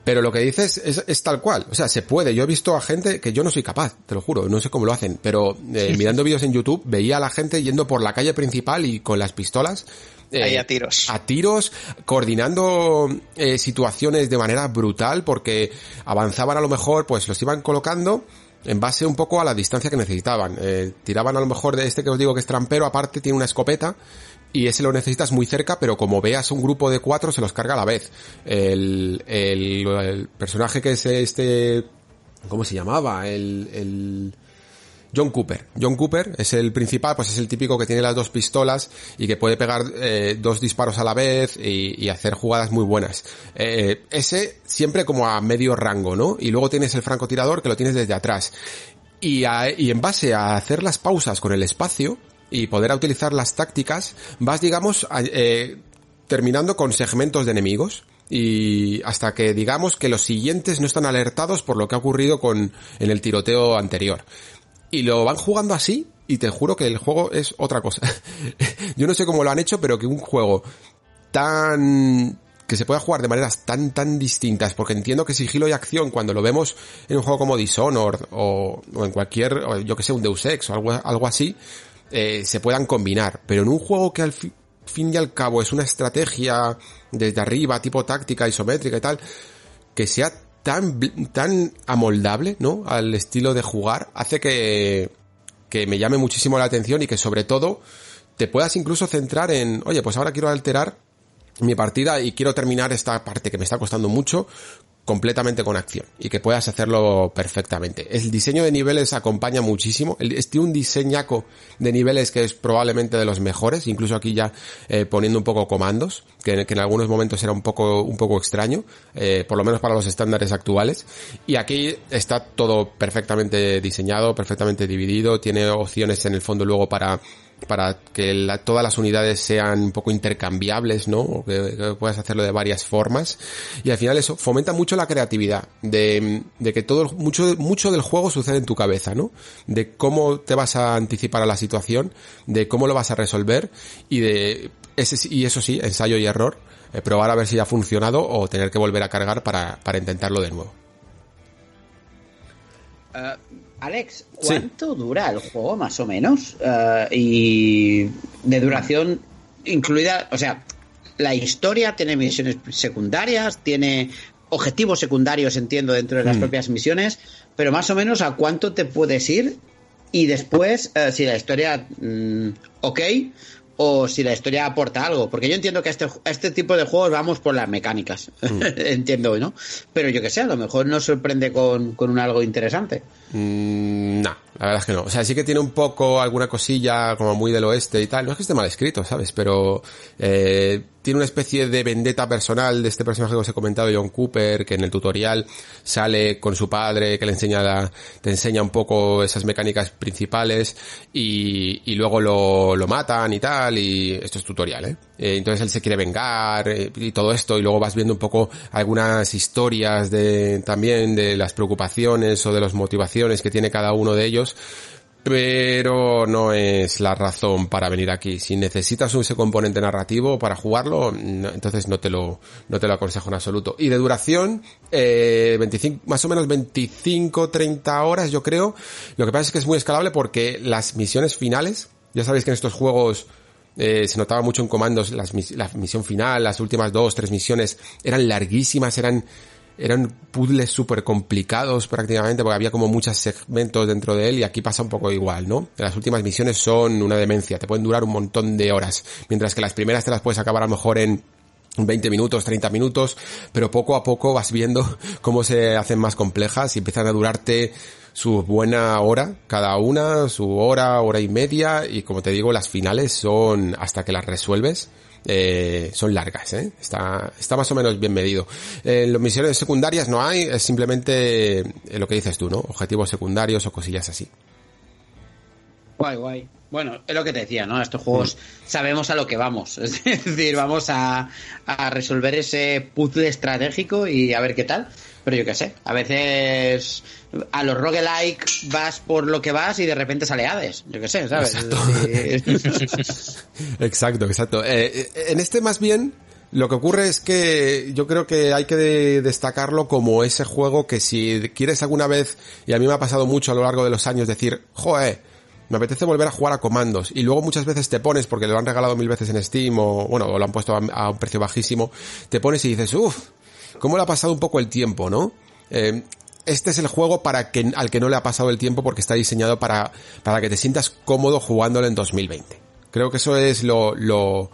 Pero lo que dices es, tal cual. O sea, se puede. Yo he visto a gente que yo no soy capaz, te lo juro, no sé cómo lo hacen. Pero eh, mirando vídeos en YouTube veía a la gente yendo por la calle principal y con las pistolas. Eh, Ahí a tiros. A tiros, coordinando eh, situaciones de manera brutal porque avanzaban a lo mejor, pues los iban colocando en base un poco a la distancia que necesitaban. Eh, tiraban a lo mejor de este que os digo que es trampero, aparte tiene una escopeta y ese lo necesitas muy cerca, pero como veas un grupo de cuatro se los carga a la vez. El, el, personaje que es este, ¿cómo se llamaba? El, el, John Cooper. John Cooper es el principal, pues es el típico que tiene las dos pistolas y que puede pegar eh, dos disparos a la vez y, hacer jugadas muy buenas. Eh, ese siempre como a medio rango, ¿no? Y luego tienes el francotirador que lo tienes desde atrás. Y, y en base a hacer las pausas con el espacio, y poder utilizar las tácticas, vas, digamos, eh, terminando con segmentos de enemigos. y hasta que digamos que los siguientes no están alertados por lo que ha ocurrido con en el tiroteo anterior. Y lo van jugando así y te juro que el juego es otra cosa. Yo no sé cómo lo han hecho, pero que un juego tan que se pueda jugar de maneras tan tan distintas, porque entiendo que sigilo y acción cuando lo vemos en un juego como Dishonored o, en cualquier, yo que sé, un Deus Ex o algo, algo así, eh, se puedan combinar, pero en un juego que al fin y al cabo es una estrategia desde arriba, tipo táctica, isométrica y tal, que sea tan, tan amoldable, ¿no? Al estilo de jugar, hace que, que me llame muchísimo la atención y que sobre todo te puedas incluso centrar en, oye, pues ahora quiero alterar mi partida y quiero terminar esta parte que me está costando mucho completamente con acción y que puedas hacerlo perfectamente. El diseño de niveles acompaña muchísimo. Es un diseñaco de niveles que es probablemente de los mejores, incluso aquí ya eh, poniendo un poco comandos, que, en algunos momentos era un poco, un poco extraño, eh, por lo menos para los estándares actuales. Y aquí está todo perfectamente diseñado, perfectamente dividido, tiene opciones en el fondo luego para para que todas las unidades sean un poco intercambiables, ¿no? O que, puedas hacerlo de varias formas. Y al final eso fomenta mucho la creatividad, de, que todo, mucho, mucho del juego sucede en tu cabeza, ¿no? De cómo te vas a anticipar a la situación, de cómo lo vas a resolver y de, y eso sí, ensayo y error, eh, probar a ver si ha funcionado o tener que volver a cargar para, intentarlo de nuevo. Uh Alex, ¿cuánto dura el juego más o menos? Eh, y de duración incluida, o sea, la historia tiene misiones secundarias, tiene objetivos secundarios, entiendo, dentro de las hmm. propias misiones, pero más o menos a cuánto te puedes ir y después, eh, si la historia, mm, ok, o si la historia aporta algo. Porque yo entiendo que a este, este tipo de juegos vamos por las mecánicas. Mm. entiendo, ¿no? Pero yo que sé, a lo mejor nos sorprende con, con un algo interesante. Mm, no, la verdad es que no. O sea, sí que tiene un poco alguna cosilla como muy del oeste y tal. No es que esté mal escrito, ¿sabes? Pero eh, tiene una especie de vendetta personal de este personaje que os he comentado, John Cooper, que en el tutorial sale con su padre, que le enseña la, te enseña un poco esas mecánicas principales y, y luego lo, lo matan y tal, y esto es tutorial, ¿eh? eh entonces él se quiere vengar eh, y todo esto, y luego vas viendo un poco algunas historias de, también de las preocupaciones o de las motivaciones que tiene cada uno de ellos, pero no es la razón para venir aquí. Si necesitas ese componente narrativo para jugarlo, entonces no te lo, no te lo aconsejo en absoluto. Y de duración, eh, 25, más o menos 25, 30 horas yo creo. Lo que pasa es que es muy escalable porque las misiones finales, ya sabéis que en estos juegos eh, se notaba mucho en comandos las, la misión final, las últimas dos, tres misiones eran larguísimas, eran eran puzzles súper complicados prácticamente porque había como muchos segmentos dentro de él y aquí pasa un poco igual, ¿no? Las últimas misiones son una demencia, te pueden durar un montón de horas, mientras que las primeras te las puedes acabar a lo mejor en 20 minutos, 30 minutos, pero poco a poco vas viendo cómo se hacen más complejas y empiezan a durarte su buena hora cada una, su hora, hora y media y como te digo, las finales son hasta que las resuelves eh, son largas, ¿eh? Está, está más o menos bien medido. En las misiones secundarias no hay, es simplemente eh, lo que dices tú, ¿no? Objetivos secundarios o cosillas así. Guay, guay. Bueno, es lo que te decía, ¿no? Estos juegos sabemos a lo que vamos. Es decir, vamos a, a resolver ese puzzle estratégico y a ver qué tal. Pero yo qué sé, a veces a los roguelike vas por lo que vas y de repente sale Hades. Yo qué sé, ¿sabes? Exacto, exacto. Eh, eh, en este más bien, lo que ocurre es que yo creo que hay que destacarlo como ese juego que si quieres alguna vez, y a mí me ha pasado mucho a lo largo de los años, decir, joe, me apetece volver a jugar a comandos, y luego muchas veces te pones, porque lo han regalado mil veces en Steam, o bueno, o lo han puesto a, un precio bajísimo, te pones y dices, uff, cómo le ha pasado un poco el tiempo, ¿no? Eh, este es el juego para que, al que no le ha pasado el tiempo porque está diseñado para, para que te sientas cómodo jugándolo en 2020. Creo que eso es lo, lo,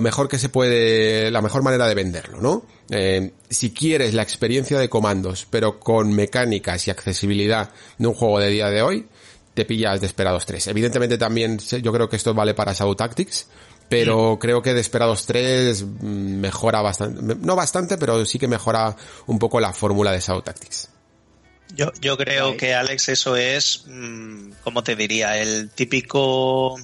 mejor que se puede, la mejor manera de venderlo, ¿no? Eh, si quieres la experiencia de comandos, pero con mecánicas y accesibilidad de un juego de día de hoy, te pillas Desperados 3. Evidentemente también yo creo que esto vale para Shadow Tactics, pero creo que Desperados 3 mejora bastante, no bastante, pero sí que mejora un poco la fórmula de Shadow Tactics. Yo, yo creo que Alex eso es, mm, como te diría, el típico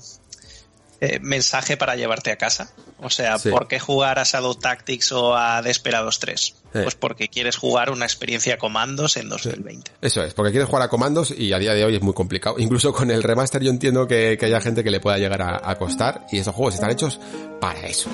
eh, mensaje para llevarte a casa. O sea, ¿por qué jugar a Shadow Tactics o a Desperados 3? Pues porque quieres jugar una experiencia comandos en 2020. Eso es, porque quieres jugar a comandos y a día de hoy es muy complicado. Incluso con el remaster yo entiendo que, haya gente que le pueda llegar a, a costar y esos juegos están hechos para eso.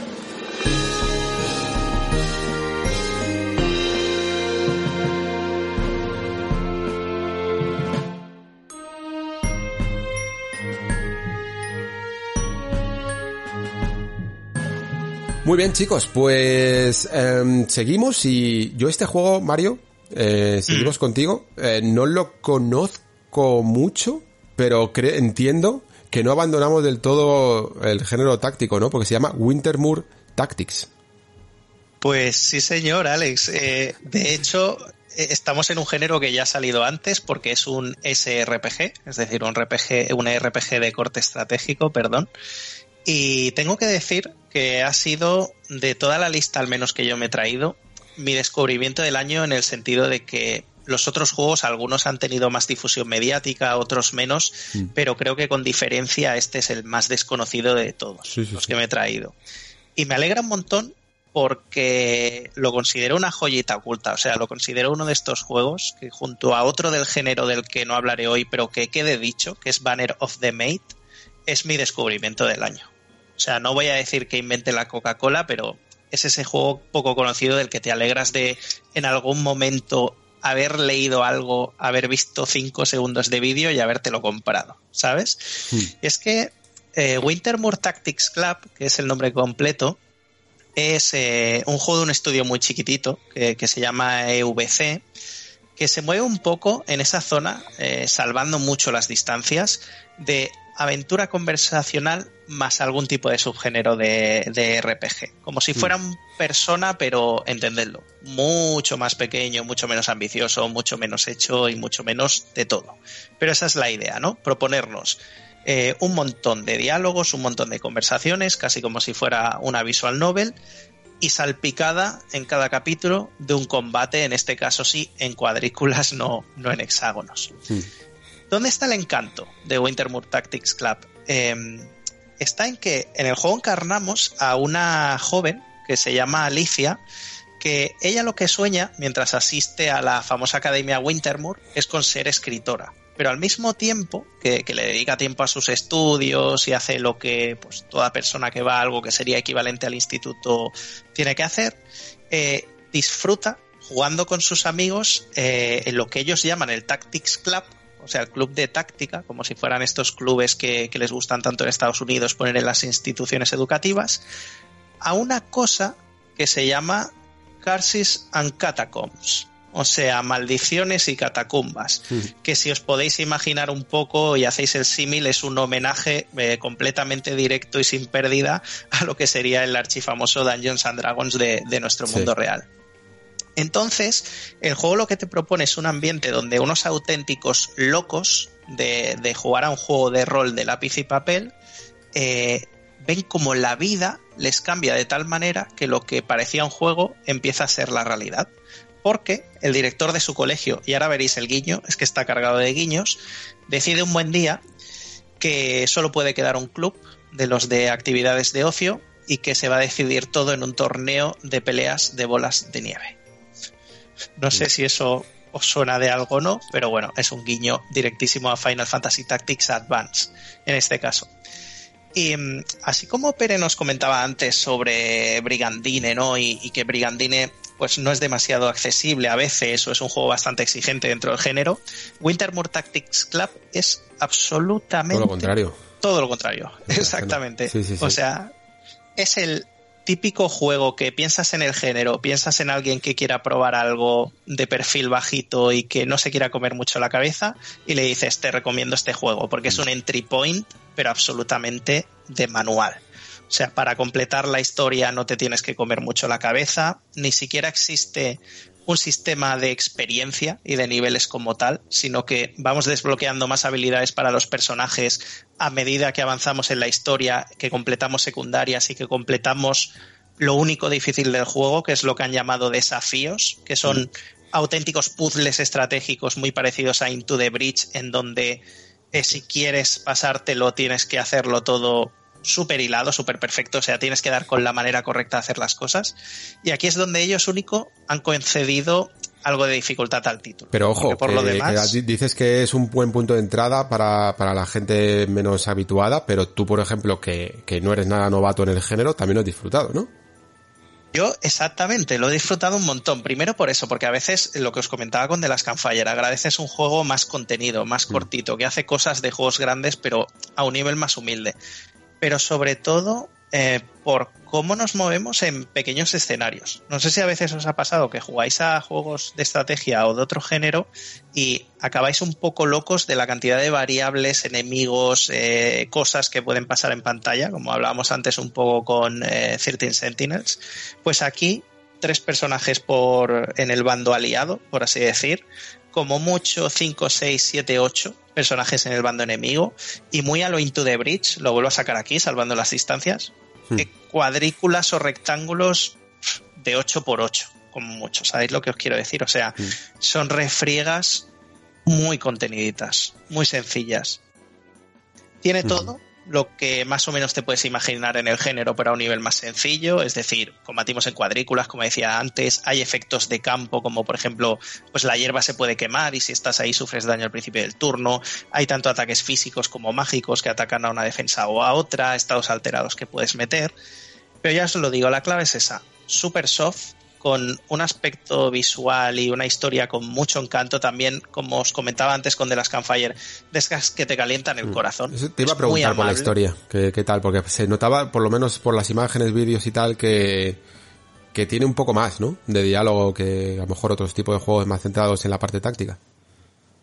Muy bien, chicos, pues em, seguimos y yo este juego, Mario, eh, seguimos mm. contigo. Eh, no lo conozco mucho, pero entiendo que no abandonamos del todo el género táctico, ¿no? Porque se llama Wintermoor Tactics. Pues sí, señor, Alex. Eh, de hecho, estamos en un género que ya ha salido antes porque es un SRPG, es decir, un RPG, un RPG de corte estratégico, perdón. Y tengo que decir que ha sido, de toda la lista al menos que yo me he traído, mi descubrimiento del año en el sentido de que los otros juegos, algunos han tenido más difusión mediática, otros menos, mm. pero creo que con diferencia este es el más desconocido de todos los que me he traído. Y me alegra un montón porque lo considero una joyita oculta, o sea, lo considero uno de estos juegos que junto a otro del género del que no hablaré hoy, pero que quede dicho, que es Banner of the Mate, es mi descubrimiento del año. O sea, no voy a decir que invente la Coca-Cola, pero es ese juego poco conocido del que te alegras de en algún momento haber leído algo, haber visto cinco segundos de vídeo y habértelo comprado, ¿sabes? Hmm. Y es que eh, Wintermoor Tactics Club, que es el nombre completo, es eh, un juego de un estudio muy chiquitito que, se llama EVC, que se mueve un poco en esa zona, eh, salvando mucho las distancias, de aventura conversacional más algún tipo de subgénero de, RPG. Como si mm. fuera un persona, pero entendedlo, mucho más pequeño, mucho menos ambicioso, mucho menos hecho y mucho menos de todo. Pero esa es la idea, ¿no? Proponernos eh, un montón de diálogos, un montón de conversaciones, casi como si fuera una visual novel, y salpicada en cada capítulo de un combate, en este caso sí, en cuadrículas, no, no en hexágonos. Mm. ¿Dónde está el encanto de Wintermoor Tactics Club? Em, está en que en el juego encarnamos a una joven que se llama Alicia, que ella lo que sueña mientras asiste a la famosa Academia Wintermoor es con ser escritora. Pero al mismo tiempo que, le dedica tiempo a sus estudios y hace lo que pues, toda persona que va a algo que sería equivalente al instituto tiene que hacer, eh, disfruta jugando con sus amigos eh, en lo que ellos llaman el Tactics Club, o sea, el club de táctica, como si fueran estos clubes que, les gustan tanto en Estados Unidos poner en las instituciones educativas, a una cosa que se llama Curses and Catacombs, o sea, maldiciones y catacumbas, que si os podéis imaginar un poco y hacéis el símil, es un homenaje eh, completamente directo y sin pérdida a lo que sería el archifamoso Dungeons and Dragons de, nuestro mundo real. Entonces, el juego lo que te propone es un ambiente donde unos auténticos locos de, jugar a un juego de rol de lápiz y papel eh, ven como la vida les cambia de tal manera que lo que parecía un juego empieza a ser la realidad. Porque el director de su colegio, y ahora veréis el guiño, es que está cargado de guiños, decide un buen día que solo puede quedar un club de los de actividades de ocio y que se va a decidir todo en un torneo de peleas de bolas de nieve. No sé si eso os suena de algo o no, pero bueno, es un guiño directísimo a Final Fantasy Tactics Advance en este caso. Y mm, así como Pere nos comentaba antes sobre Brigandine, ¿no? Y, que Brigandine pues no es demasiado accesible a veces o es un juego bastante exigente dentro del género, Wintermoor Tactics Club es absolutamente... Todo lo contrario. Todo lo contrario, exactamente. O sea, es el típico juego que piensas en el género, piensas en alguien que quiera probar algo de perfil bajito y que no se quiera comer mucho la cabeza y le dices te recomiendo este juego porque es un entry point pero absolutamente de manual. O sea, para completar la historia no te tienes que comer mucho la cabeza, ni siquiera existe un sistema de experiencia y de niveles como tal, sino que vamos desbloqueando más habilidades para los personajes a medida que avanzamos en la historia, que completamos secundarias y que completamos lo único difícil del juego, que es lo que han llamado desafíos, que son auténticos puzzles estratégicos muy parecidos a Into the Bridge, en donde eh, si quieres pasártelo tienes que hacerlo todo súper hilado, súper perfecto, o sea, tienes que dar con la manera correcta de hacer las cosas. Y aquí es donde ellos único han concedido algo de dificultad al título. Pero ojo, por lo demás... dices que es un buen punto de entrada para, la gente menos habituada, pero tú, por ejemplo, que, que no eres nada novato en el género, también lo has disfrutado, ¿no? Yo exactamente, lo he disfrutado un montón. Primero por eso, porque a veces lo que os comentaba con The Last Campfire, agradeces un juego más contenido, más mm. cortito, que hace cosas de juegos grandes, pero a un nivel más humilde. Pero sobre todo eh, por cómo nos movemos en pequeños escenarios. No sé si a veces os ha pasado que jugáis a juegos de estrategia o de otro género y acabáis un poco locos de la cantidad de variables, enemigos, eh, cosas que pueden pasar en pantalla, como hablábamos antes un poco con eh, 13 Sentinels. Pues aquí tres personajes por en el bando aliado, por así decir, como mucho 5, 6, 7, 8 personajes en el bando enemigo y muy a lo Into the Bridge, lo vuelvo a sacar aquí salvando las distancias, hmm. eh, cuadrículas o rectángulos de 8 por 8 como mucho, ¿sabéis lo que os quiero decir? O sea, hmm. son refriegas muy conteniditas, muy sencillas. Tiene hmm. todo, lo que más o menos te puedes imaginar en el género, pero a un nivel más sencillo. Es decir, combatimos en cuadrículas, como decía antes. Hay efectos de campo, como por ejemplo, pues la hierba se puede quemar y si estás ahí sufres daño al principio del turno. Hay tanto ataques físicos como mágicos que atacan a una defensa o a otra, estados alterados que puedes meter. Pero ya os lo digo, la clave es esa. Super soft, con un aspecto visual y una historia con mucho encanto también, como os comentaba antes con The Last Campfire, de esas que te calientan el mm. corazón. te iba a preguntar por la historia, ¿qué, tal? Porque se notaba, por lo menos por las imágenes, vídeos y tal, que, que tiene un poco más, ¿no? De diálogo que a lo mejor otros tipos de juegos más centrados en la parte táctica.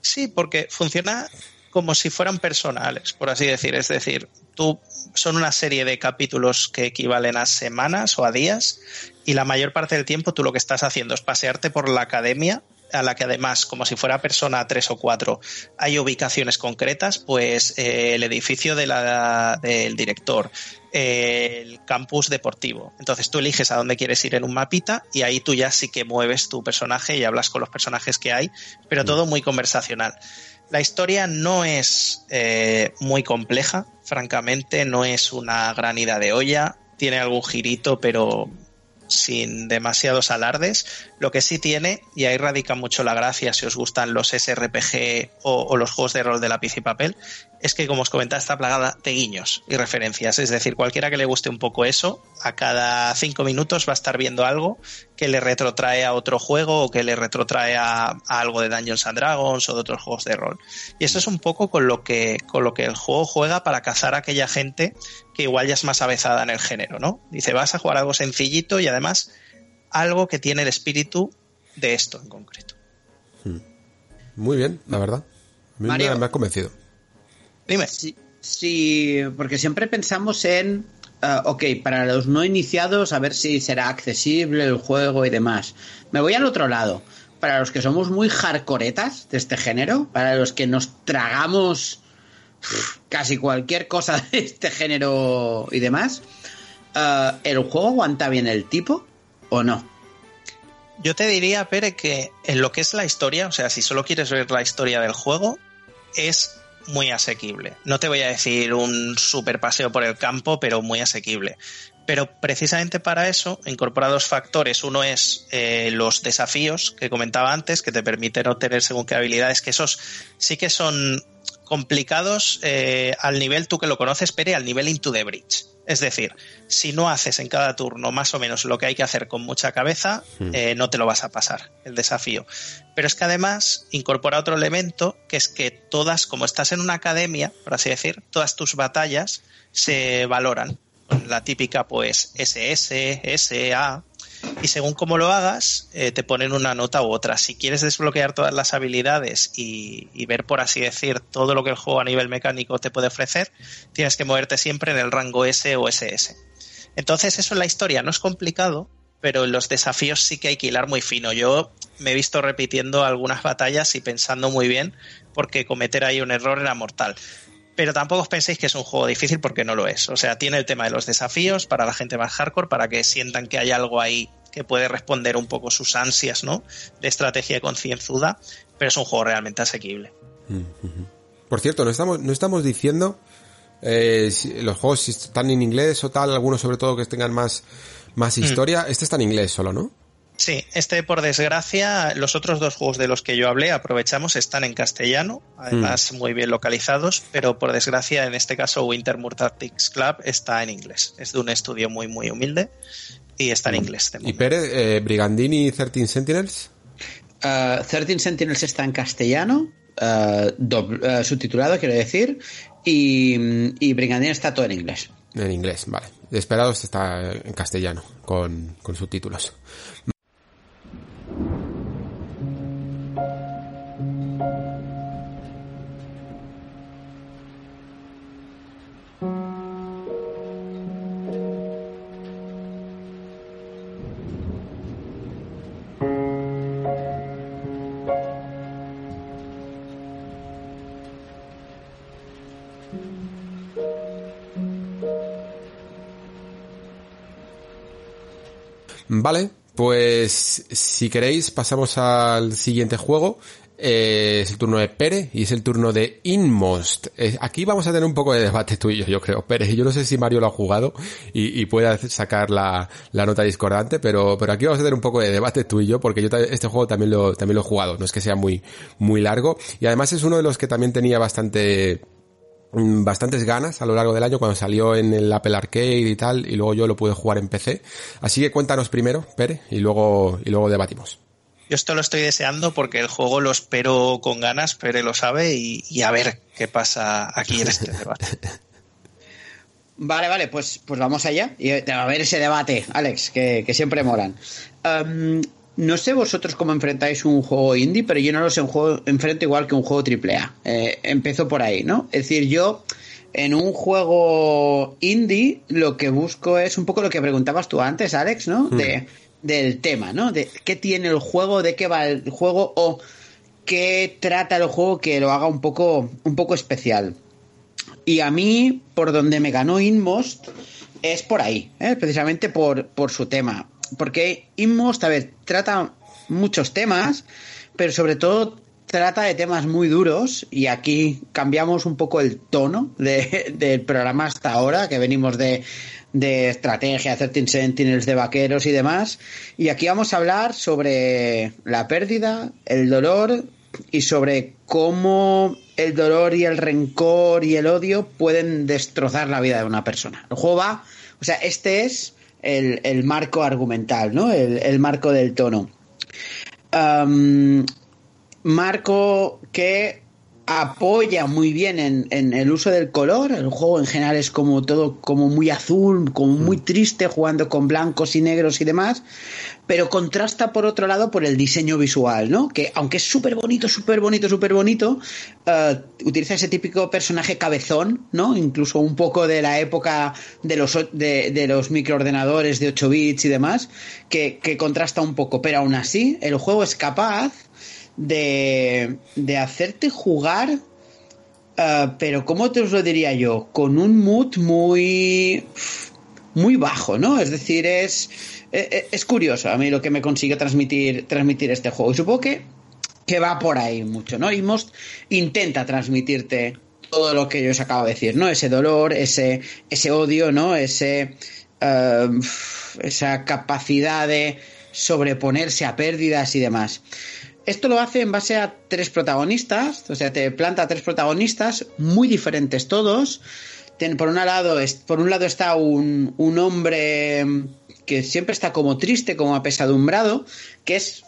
Sí, porque funciona como si fueran personales, por así decir. Es decir, tú son una serie de capítulos que equivalen a semanas o a días y la mayor parte del tiempo tú lo que estás haciendo es pasearte por la academia a la que además, como si fuera persona 3 o 4, hay ubicaciones concretas, pues eh, el edificio de la, del director, el campus deportivo. Entonces tú eliges a dónde quieres ir en un mapita y ahí tú ya sí que mueves tu personaje y hablas con los personajes que hay, pero mm. todo muy conversacional. La historia no es eh, muy compleja, francamente, no es una gran ida de olla, tiene algún girito, pero sin demasiados alardes. Lo que sí tiene, y ahí radica mucho la gracia si os gustan los SRPG o, los juegos de rol de lápiz y papel, es que, como os comentaba, está plagada de guiños y referencias. Es decir, cualquiera que le guste un poco eso, a cada cinco minutos va a estar viendo algo que le retrotrae a otro juego o que le retrotrae a, algo de Dungeons and Dragons o de otros juegos de rol. Y eso es un poco con lo que, con lo que el juego juega para cazar a aquella gente que igual ya es más avezada en el género, ¿no? Dice, vas a jugar algo sencillito y además algo que tiene el espíritu de esto en concreto. Hmm. Muy bien, la verdad. me, ha convencido. Dime. Sí, porque siempre pensamos en, uh, ok, para los no iniciados, a ver si será accesible el juego y demás. Me voy al otro lado. Para los que somos muy hardcoretas de este género, para los que nos tragamos casi cualquier cosa de este género y demás, uh, ¿el juego aguanta bien el tipo o no? Yo te diría, Pere, que en lo que es la historia, o sea, si solo quieres ver la historia del juego, es muy asequible. No te voy a decir un super paseo por el campo, pero muy asequible. Pero precisamente para eso incorpora dos factores. Uno es eh, los desafíos que comentaba antes, que te permiten obtener según qué habilidades, que esos sí que son complicados eh, al nivel, tú que lo conoces, pero al nivel into the bridge. Es decir, si no haces en cada turno más o menos lo que hay que hacer con mucha cabeza, hmm. eh, no te lo vas a pasar, el desafío. Pero es que además incorpora otro elemento, que es que todas, como estás en una academia, por así decir, todas tus batallas se valoran. La típica, pues, SS, SA, y según cómo lo hagas, eh, te ponen una nota u otra. Si quieres desbloquear todas las habilidades y, ver, por así decir, todo lo que el juego a nivel mecánico te puede ofrecer, tienes que moverte siempre en el rango S o SS. Entonces, eso en la historia no es complicado, pero en los desafíos sí que hay que hilar muy fino. Yo me he visto repitiendo algunas batallas y pensando muy bien, porque cometer ahí un error era mortal pero tampoco os penséis que es un juego difícil porque no lo es. O sea, tiene el tema de los desafíos para la gente más hardcore, para que sientan que hay algo ahí que puede responder un poco sus ansias, ¿no? De estrategia concienzuda, pero es un juego realmente asequible. Por cierto, no estamos, no estamos diciendo eh, los juegos si están en inglés o tal, algunos sobre todo que tengan más, más mm. historia, este está en inglés solo, ¿no? Sí, este por desgracia, los otros dos juegos de los que yo hablé, aprovechamos, están en castellano, además mm. muy bien localizados, pero por desgracia en este caso Winter Tactics Club está en inglés. Es de un estudio muy muy humilde y está en mm. inglés. ¿Y Pérez, eh, Brigandini y 13 Sentinels? Uh, eh, 13 Sentinels está en castellano, uh, subtitulado quiero decir, y, y Brigandini está todo en inglés. En inglés, vale. Esperados está en castellano, con, con subtítulos. Vale, pues si queréis pasamos al siguiente juego. Eh, es el turno de Pere y es el turno de Inmost. Eh, aquí vamos a tener un poco de debate tú y yo, yo creo, Pere. Yo no sé si Mario lo ha jugado y, y puede sacar la, la, nota discordante, pero, pero aquí vamos a tener un poco de debate tú y yo porque yo este juego también lo, también lo he jugado. No es que sea muy, muy largo y además es uno de los que también tenía bastante bastantes ganas a lo largo del año cuando salió en el Apple Arcade y tal y luego yo lo pude jugar en PC. Así que cuéntanos primero, Pere, y luego y luego debatimos. Yo esto lo estoy deseando porque el juego lo espero con ganas, Pere lo sabe y, a ver qué pasa aquí en este debate. Vale, vale, pues, pues vamos allá y a ver ese debate, Alex, que, siempre moran. No sé vosotros cómo enfrentáis un juego indie, pero yo no los enfrento igual que un juego AAA. Eh, empezó por ahí, ¿no? Es decir, yo en un juego indie lo que busco es un poco lo que preguntabas tú antes, Alex, ¿no? Hmm. De, del tema, ¿no? De qué tiene el juego, de qué va el juego o qué trata el juego que lo haga un poco, un poco especial. Y a mí, por donde me ganó Inmost, es por ahí, ¿eh? precisamente por, por su tema porque Inmost, a ver, trata muchos temas, pero sobre todo trata de temas muy duros y aquí cambiamos un poco el tono del programa hasta ahora, que venimos de, de estrategia, 13 Sentinels, de vaqueros y demás. Y aquí vamos a hablar sobre la pérdida, el dolor y sobre cómo el dolor y el rencor y el odio pueden destrozar la vida de una persona. El juego va, o sea, este es el, marco argumental, ¿no? El, marco del tono. marco que apoya muy bien en, en, el uso del color. El juego en general es como todo como muy azul, como muy mm. triste, jugando con blancos y negros y demás. Pero contrasta por otro lado por el diseño visual, ¿no? Que aunque es súper bonito, súper bonito, súper bonito, uh, utiliza ese típico personaje cabezón, ¿no? Incluso un poco de la época de los, de, de los microordenadores de 8 bits y demás, que, que contrasta un poco. Pero aún así, el juego es capaz de, de hacerte jugar, uh, pero ¿cómo te os lo diría yo? Con un mood muy, muy bajo, ¿no? Es decir, es, e, e, es, curioso a mí lo que me consigue transmitir, transmitir este juego. Y supongo que, que va por ahí mucho, ¿no? Y Most intenta transmitirte todo lo que yo os acabo de decir, ¿no? Ese dolor, ese, ese odio, ¿no? Ese, uh, esa capacidad de sobreponerse a pérdidas y demás. Esto lo hace en base a tres protagonistas, o sea, te planta tres protagonistas muy diferentes todos. Por un lado, por un lado está un, un hombre que siempre está como triste, como apesadumbrado, que es,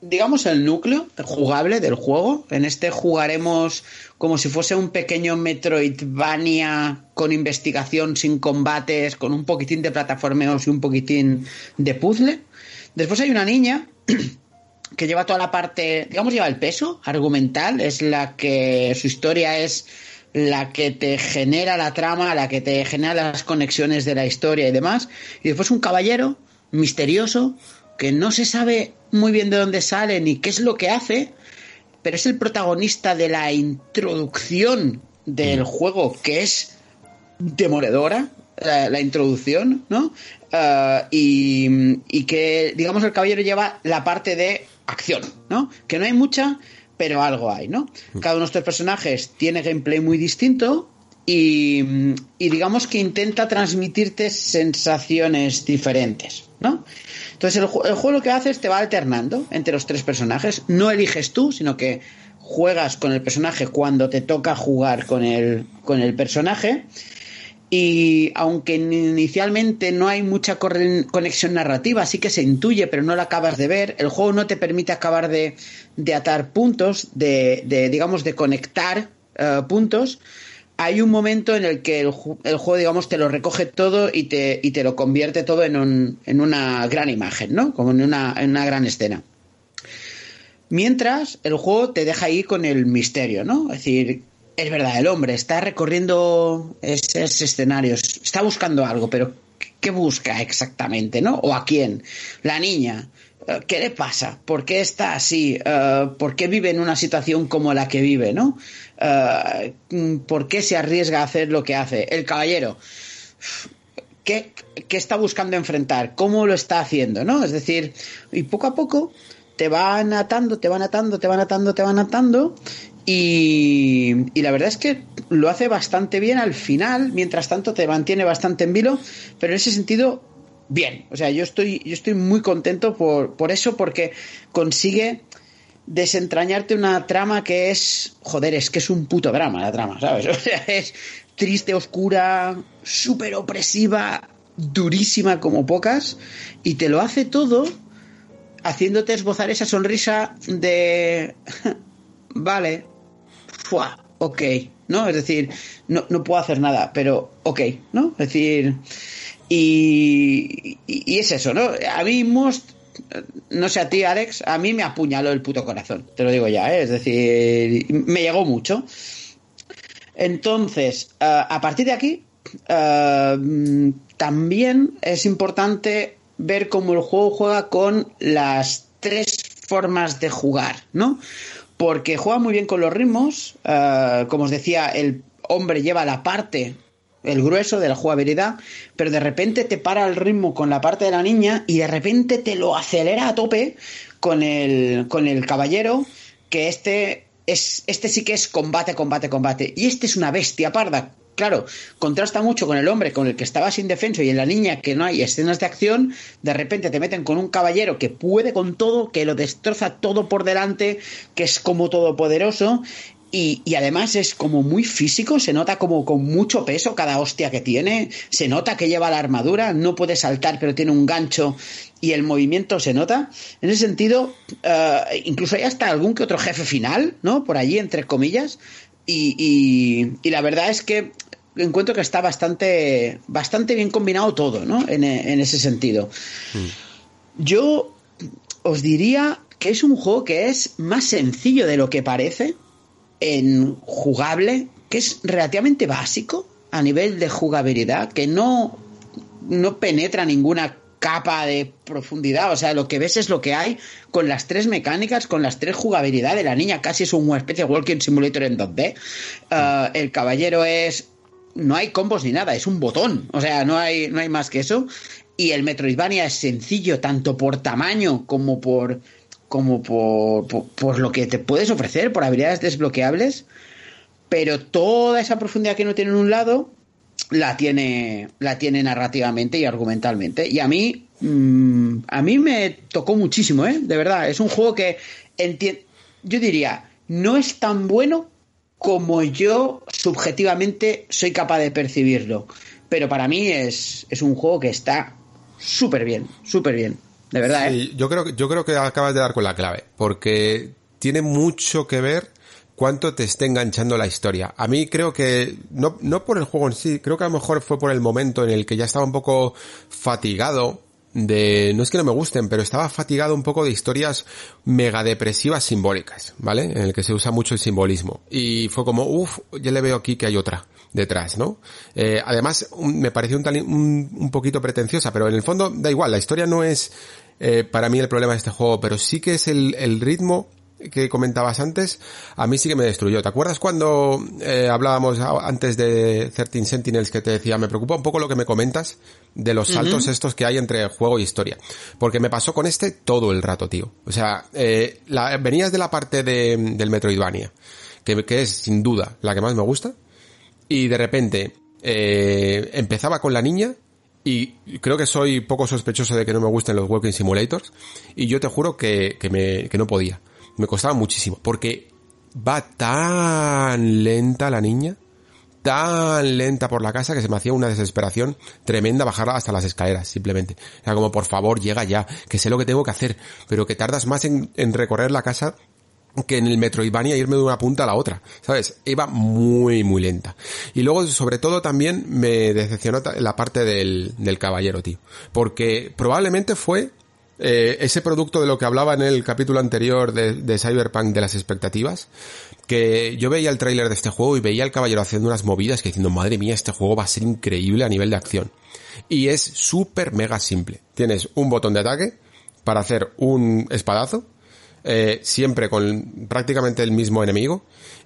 digamos, el núcleo jugable del juego. En este jugaremos como si fuese un pequeño Metroidvania con investigación sin combates, con un poquitín de plataformeos y un poquitín de puzzle. Después hay una niña que lleva toda la parte, digamos, lleva el peso argumental, es la que su historia es la que te genera la trama, la que te genera las conexiones de la historia y demás. Y después un caballero misterioso que no se sabe muy bien de dónde sale ni qué es lo que hace, pero es el protagonista de la introducción del mm. juego que es demoledora, la, introducción, ¿no? Ah, y, y que, digamos, el caballero lleva la parte de acción, ¿no? Que no hay mucha, pero algo hay, ¿no? Mm. Cada uno de estos personajes tiene gameplay muy distinto y, digamos que intenta transmitirte sensaciones diferentes, ¿no? Entonces el, juego lo que hace es te va alternando entre los tres personajes. No eliges tú, sino que juegas con el personaje cuando te toca jugar con el, con el personaje. Y aunque inicialmente no hay mucha conexión narrativa, sí que se intuye, pero no la acabas de ver, el juego no te permite acabar de, atar puntos, de, digamos, de conectar eh, puntos. Hay un momento en el que el, juego, digamos, te lo recoge todo y te, y te lo convierte todo en, un, en una gran imagen, ¿no? Como en una, en una gran escena. Mientras, el juego te deja ahí con el misterio, ¿no? Es decir, es verdad, el hombre está recorriendo esos escenarios, está buscando algo, pero ¿qué busca exactamente, no? ¿O a quién? La niña. Eh, ¿Qué le pasa? ¿Por qué está así? Eh, ¿Por qué vive en una situación como la que vive, no? Eh, ¿Por qué se arriesga a hacer lo que hace? El caballero. ¿Qué, ¿Qué, está buscando enfrentar? ¿Cómo lo está haciendo? ¿no? Es decir, y poco a poco te van atando, te van atando, te van atando, te van atando. Y, la verdad es que lo hace bastante bien al final, mientras tanto te mantiene bastante en vilo, pero en ese sentido, bien. O sea, yo estoy, yo estoy muy contento por, por eso, porque consigue desentrañarte una trama que es, joder, es que es un puto drama la trama, ¿sabes? O sea, es triste, oscura, súper opresiva, durísima como pocas, y te lo hace todo haciéndote esbozar esa sonrisa de, vale, fuá, ok, ¿no? Es decir, no, no puedo hacer nada, pero ok, ¿no? Es decir, y, y, es eso, ¿no? A mí Most, no sé a ti, Alex, a mí me apuñaló el puto corazón, te lo digo ya, ¿eh? Es decir, me llegó mucho. Entonces, eh, a partir de aquí, eh, también es importante ver cómo el juego juega con las tres formas de jugar, ¿no? Porque juega muy bien con los ritmos, eh, como os decía, el hombre lleva la parte, el grueso de la jugabilidad, pero de repente te para el ritmo con la parte de la niña y de repente te lo acelera a tope con el, con el caballero, que este es, este sí que es combate, combate, combate. Y este es una bestia parda claro, contrasta mucho con el hombre con el que estabas indefenso y en la niña que no hay escenas de acción, de repente te meten con un caballero que puede con todo, que lo destroza todo por delante, que es como todopoderoso y, y, además es como muy físico, se nota como con mucho peso cada hostia que tiene, se nota que lleva la armadura, no puede saltar pero tiene un gancho y el movimiento se nota. En ese sentido, eh, incluso hay hasta algún que otro jefe final, ¿no? Por allí, entre comillas. Y, y, la verdad es que encuentro que está bastante, bastante bien combinado todo, ¿no? En, ese sentido. Mm. Yo os diría que es un juego que es más sencillo de lo que parece en jugable, que es relativamente básico a nivel de jugabilidad, que no, no penetra ninguna capa de profundidad. O sea, lo que ves es lo que hay con las tres mecánicas, con las tres jugabilidades. La niña casi es una especie de Walking Simulator en 2D. Uh, el caballero es. No hay combos ni nada, es un botón. O sea, no hay, no hay más que eso. Y el Metroidvania es sencillo, tanto por tamaño como por. como por, por, por lo que te puedes ofrecer, por habilidades desbloqueables. Pero toda esa profundidad que no tiene en un lado, la tiene, la tiene narrativamente y argumentalmente. Y a mí, mm, a mí me tocó muchísimo, ¿eh? De verdad, es un juego que yo diría, no es tan bueno como yo subjetivamente soy capaz de percibirlo. Pero para mí es, es un juego que está súper bien, súper bien. De verdad, ¿eh? Yo creo, yo creo que acabas de dar con la clave, porque tiene mucho que ver cuánto te esté enganchando la historia. A mí creo que, no, no por el juego en sí, creo que a lo mejor fue por el momento en el que ya estaba un poco fatigado de, no es que no me gusten, pero estaba fatigado un poco de historias mega depresivas simbólicas, ¿vale? En el que se usa mucho el simbolismo. Y fue como, uff, ya le veo aquí que hay otra detrás, ¿no? Eh, además, me pareció un, un, poquito pretenciosa, pero en el fondo da igual, la historia no es eh, para mí el problema de este juego, pero sí que es el ritmo que comentabas antes, a mí sí que me destruyó. ¿Te acuerdas cuando eh, hablábamos antes de 13 Sentinels que te decía, me preocupa un poco lo que me comentas de los saltos estos que hay entre juego y historia? Porque me pasó con este todo el rato, tío. O sea, eh, la, venías de la parte de, del Metroidvania, que, que es sin duda la que más me gusta, y de repente eh, empezaba con la niña y creo que soy poco sospechoso de que no me gusten los Walking Simulators y yo te juro que, que, me, que no podía. Me costaba muchísimo porque va tan lenta la niña, tan lenta por la casa que se me hacía una desesperación tremenda bajar hasta las escaleras, simplemente. Era como, por favor, llega ya, que sé lo que tengo que hacer, pero que tardas más en, en recorrer la casa que en el Metroidvania irme de una punta a la otra, ¿sabes? Iba muy, muy lenta. Y luego, sobre todo, también me decepcionó la parte del, del caballero, tío. Porque probablemente fue eh, ese producto de lo que hablaba en el capítulo anterior de, Cyberpunk de las expectativas, que yo veía el tráiler de este juego y veía al caballero haciendo unas movidas que diciendo, madre mía, este juego va a ser increíble a nivel de acción. Y es súper mega simple. Tienes un botón de ataque para hacer un espadazo, eh, siempre con prácticamente el mismo enemigo,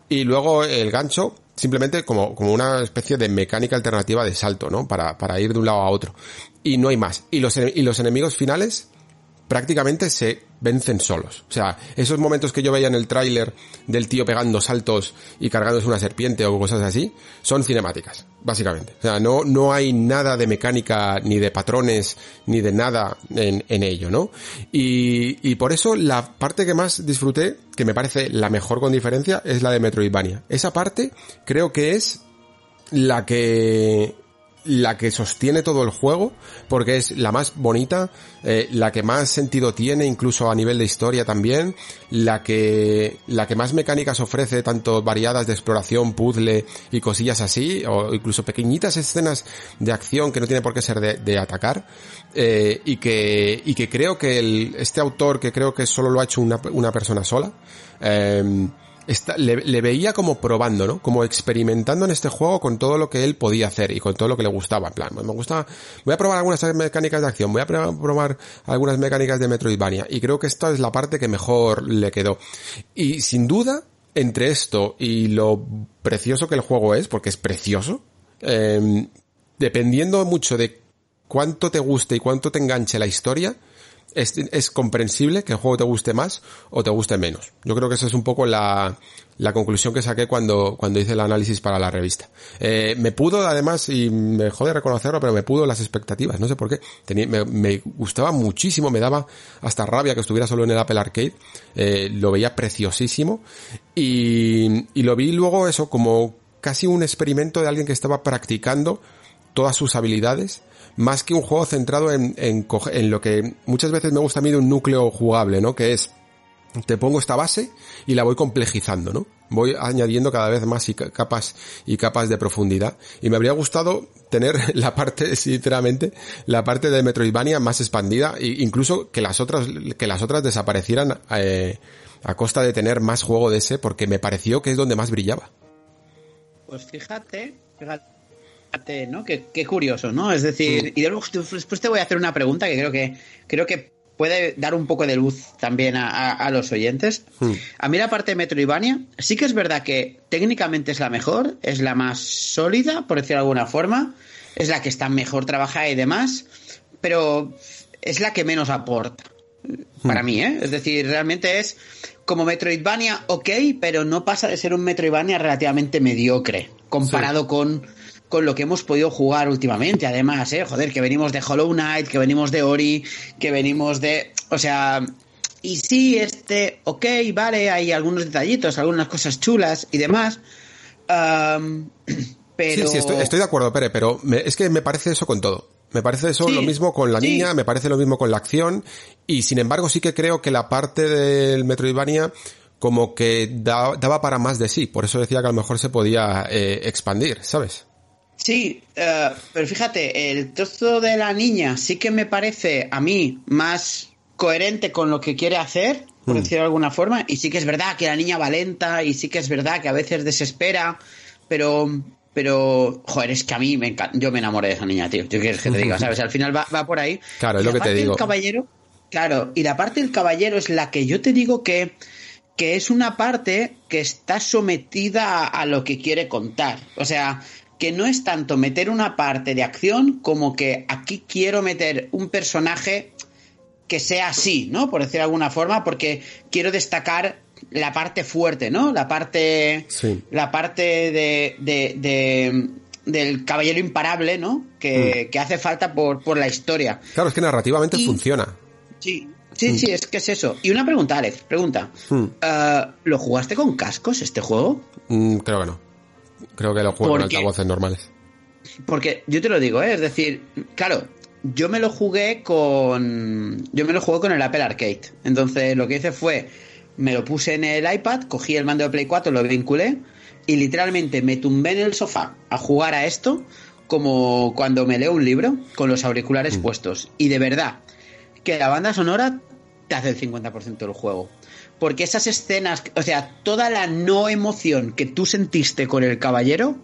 y luego el gancho simplemente como, como una especie de mecánica alternativa de salto, ¿no? Para, para ir de un lado a otro. Y no hay más. Y los, y los enemigos finales prácticamente se vencen solos. O sea, esos momentos que yo veía en el tráiler del tío pegando saltos y cargándose una serpiente o cosas así, son cinemáticas, básicamente. O sea, no, no hay nada de mecánica, ni de patrones, ni de nada en, en ello, ¿no? Y, y por eso la parte que más disfruté, que me parece la mejor con diferencia, es la de Metroidvania. Esa parte creo que es la que la que sostiene todo el juego, porque es la más bonita, eh, la que más sentido tiene, incluso a nivel de historia también, la que, la que más mecánicas ofrece, tanto variadas de exploración, puzzle y cosillas así, o incluso pequeñitas escenas de acción que no tiene por qué ser de, de atacar, eh, y que, y que creo que el, este autor, que creo que solo lo ha hecho una, una persona sola, eh, le, veía como probando, ¿no? Como experimentando en este juego con todo lo que él podía hacer y con todo lo que le gustaba. En plan, me gusta, voy a probar algunas mecánicas de acción, voy a probar algunas mecánicas de Metroidvania y creo que esta es la parte que mejor le quedó. Y sin duda, entre esto y lo precioso que el juego es, porque es precioso, eh, dependiendo mucho de cuánto te guste y cuánto te enganche la historia, es, es, comprensible que el juego te guste más o te guste menos. Yo creo que esa es un poco la, la conclusión que saqué cuando, cuando hice el análisis para la revista. Eh, me pudo, además, y me jode reconocerlo, pero me pudo las expectativas, no sé por qué. Me, gustaba muchísimo, me daba hasta rabia que estuviera solo en el Apple Arcade. Eh, lo veía preciosísimo. Y, y lo vi luego eso como casi un experimento de alguien que estaba practicando todas sus habilidades más que un juego centrado en, en, en, lo que muchas veces me gusta a mí de un núcleo jugable, ¿no? Que es, te pongo esta base y la voy complejizando, ¿no? Voy añadiendo cada vez más y capas y capas de profundidad. Y me habría gustado tener la parte, sinceramente, la parte de Metroidvania más expandida, e incluso que las otras, que las otras desaparecieran eh, a costa de tener más juego de ese, porque me pareció que es donde más brillaba. Pues fíjate, fíjate ¿no? Qué, qué, curioso, ¿no? Es decir, y después te voy a hacer una pregunta que creo que creo que puede dar un poco de luz también a, a, a los oyentes. Hmm. A mí la parte de Metroidvania, sí que es verdad que técnicamente es la mejor, es la más sólida, por decirlo de alguna forma, es la que está mejor trabajada y demás, pero es la que menos aporta. Para hmm. mí, ¿eh? Es decir, realmente es como Metroidvania, ok, pero no pasa de ser un Metroidvania relativamente mediocre comparado sí. con con lo que hemos podido jugar últimamente, además, ¿eh? Joder, que venimos de Hollow Knight, que venimos de Ori, que venimos de... O sea... Y sí, este, ok, vale, hay algunos detallitos, algunas cosas chulas y demás. Um, pero... Sí, sí, estoy, estoy, de acuerdo, Pere, pero me, es que me parece eso con todo. Me parece eso sí, lo mismo con la sí. niña, me parece lo mismo con la acción, y sin embargo sí que creo que la parte del Metroidvania como que da, daba para más de sí, por eso decía que a lo mejor se podía eh, expandir, ¿sabes? Sí, uh, pero fíjate, el trozo de la niña sí que me parece a mí más coherente con lo que quiere hacer, por mm. decirlo de alguna forma, y sí que es verdad que la niña va lenta y sí que es verdad que a veces desespera, pero pero joder, es que a mí me encanta, yo me enamoré de esa niña, tío. Yo quiero que te diga, ¿sabes? Al final va, va por ahí. Claro, es lo que te digo. Caballero, claro, y la parte del caballero es la que yo te digo que que es una parte que está sometida a, a lo que quiere contar. O sea, que no es tanto meter una parte de acción como que aquí quiero meter un personaje que sea así, ¿no? Por decir de alguna forma, porque quiero destacar la parte fuerte, ¿no? La parte. Sí. La parte de, de- de- del caballero imparable, ¿no? Que, Mm. que hace falta por, por la historia. Claro, es que narrativamente Y- funciona. Sí. Sí, sí, es que es eso. Y una pregunta, Alex, pregunta. Mm. Ah, ¿Lo jugaste con cascos este juego? Mm, creo que no. Creo que lo juego con ¿Por qué? altavoces normales. Porque yo te lo digo, ¿eh? es decir, claro, yo me lo jugué con. Yo me lo jugué con el Apple Arcade. Entonces lo que hice fue. Me lo puse en el iPad, cogí el mando de Play 4, lo vinculé y literalmente me tumbé en el sofá a jugar a esto como cuando me leo un libro con los auriculares puestos. Y de verdad, que la banda sonora te hace el 50% del juego. Porque esas escenas, o sea, toda la no emoción que tú sentiste con el caballero,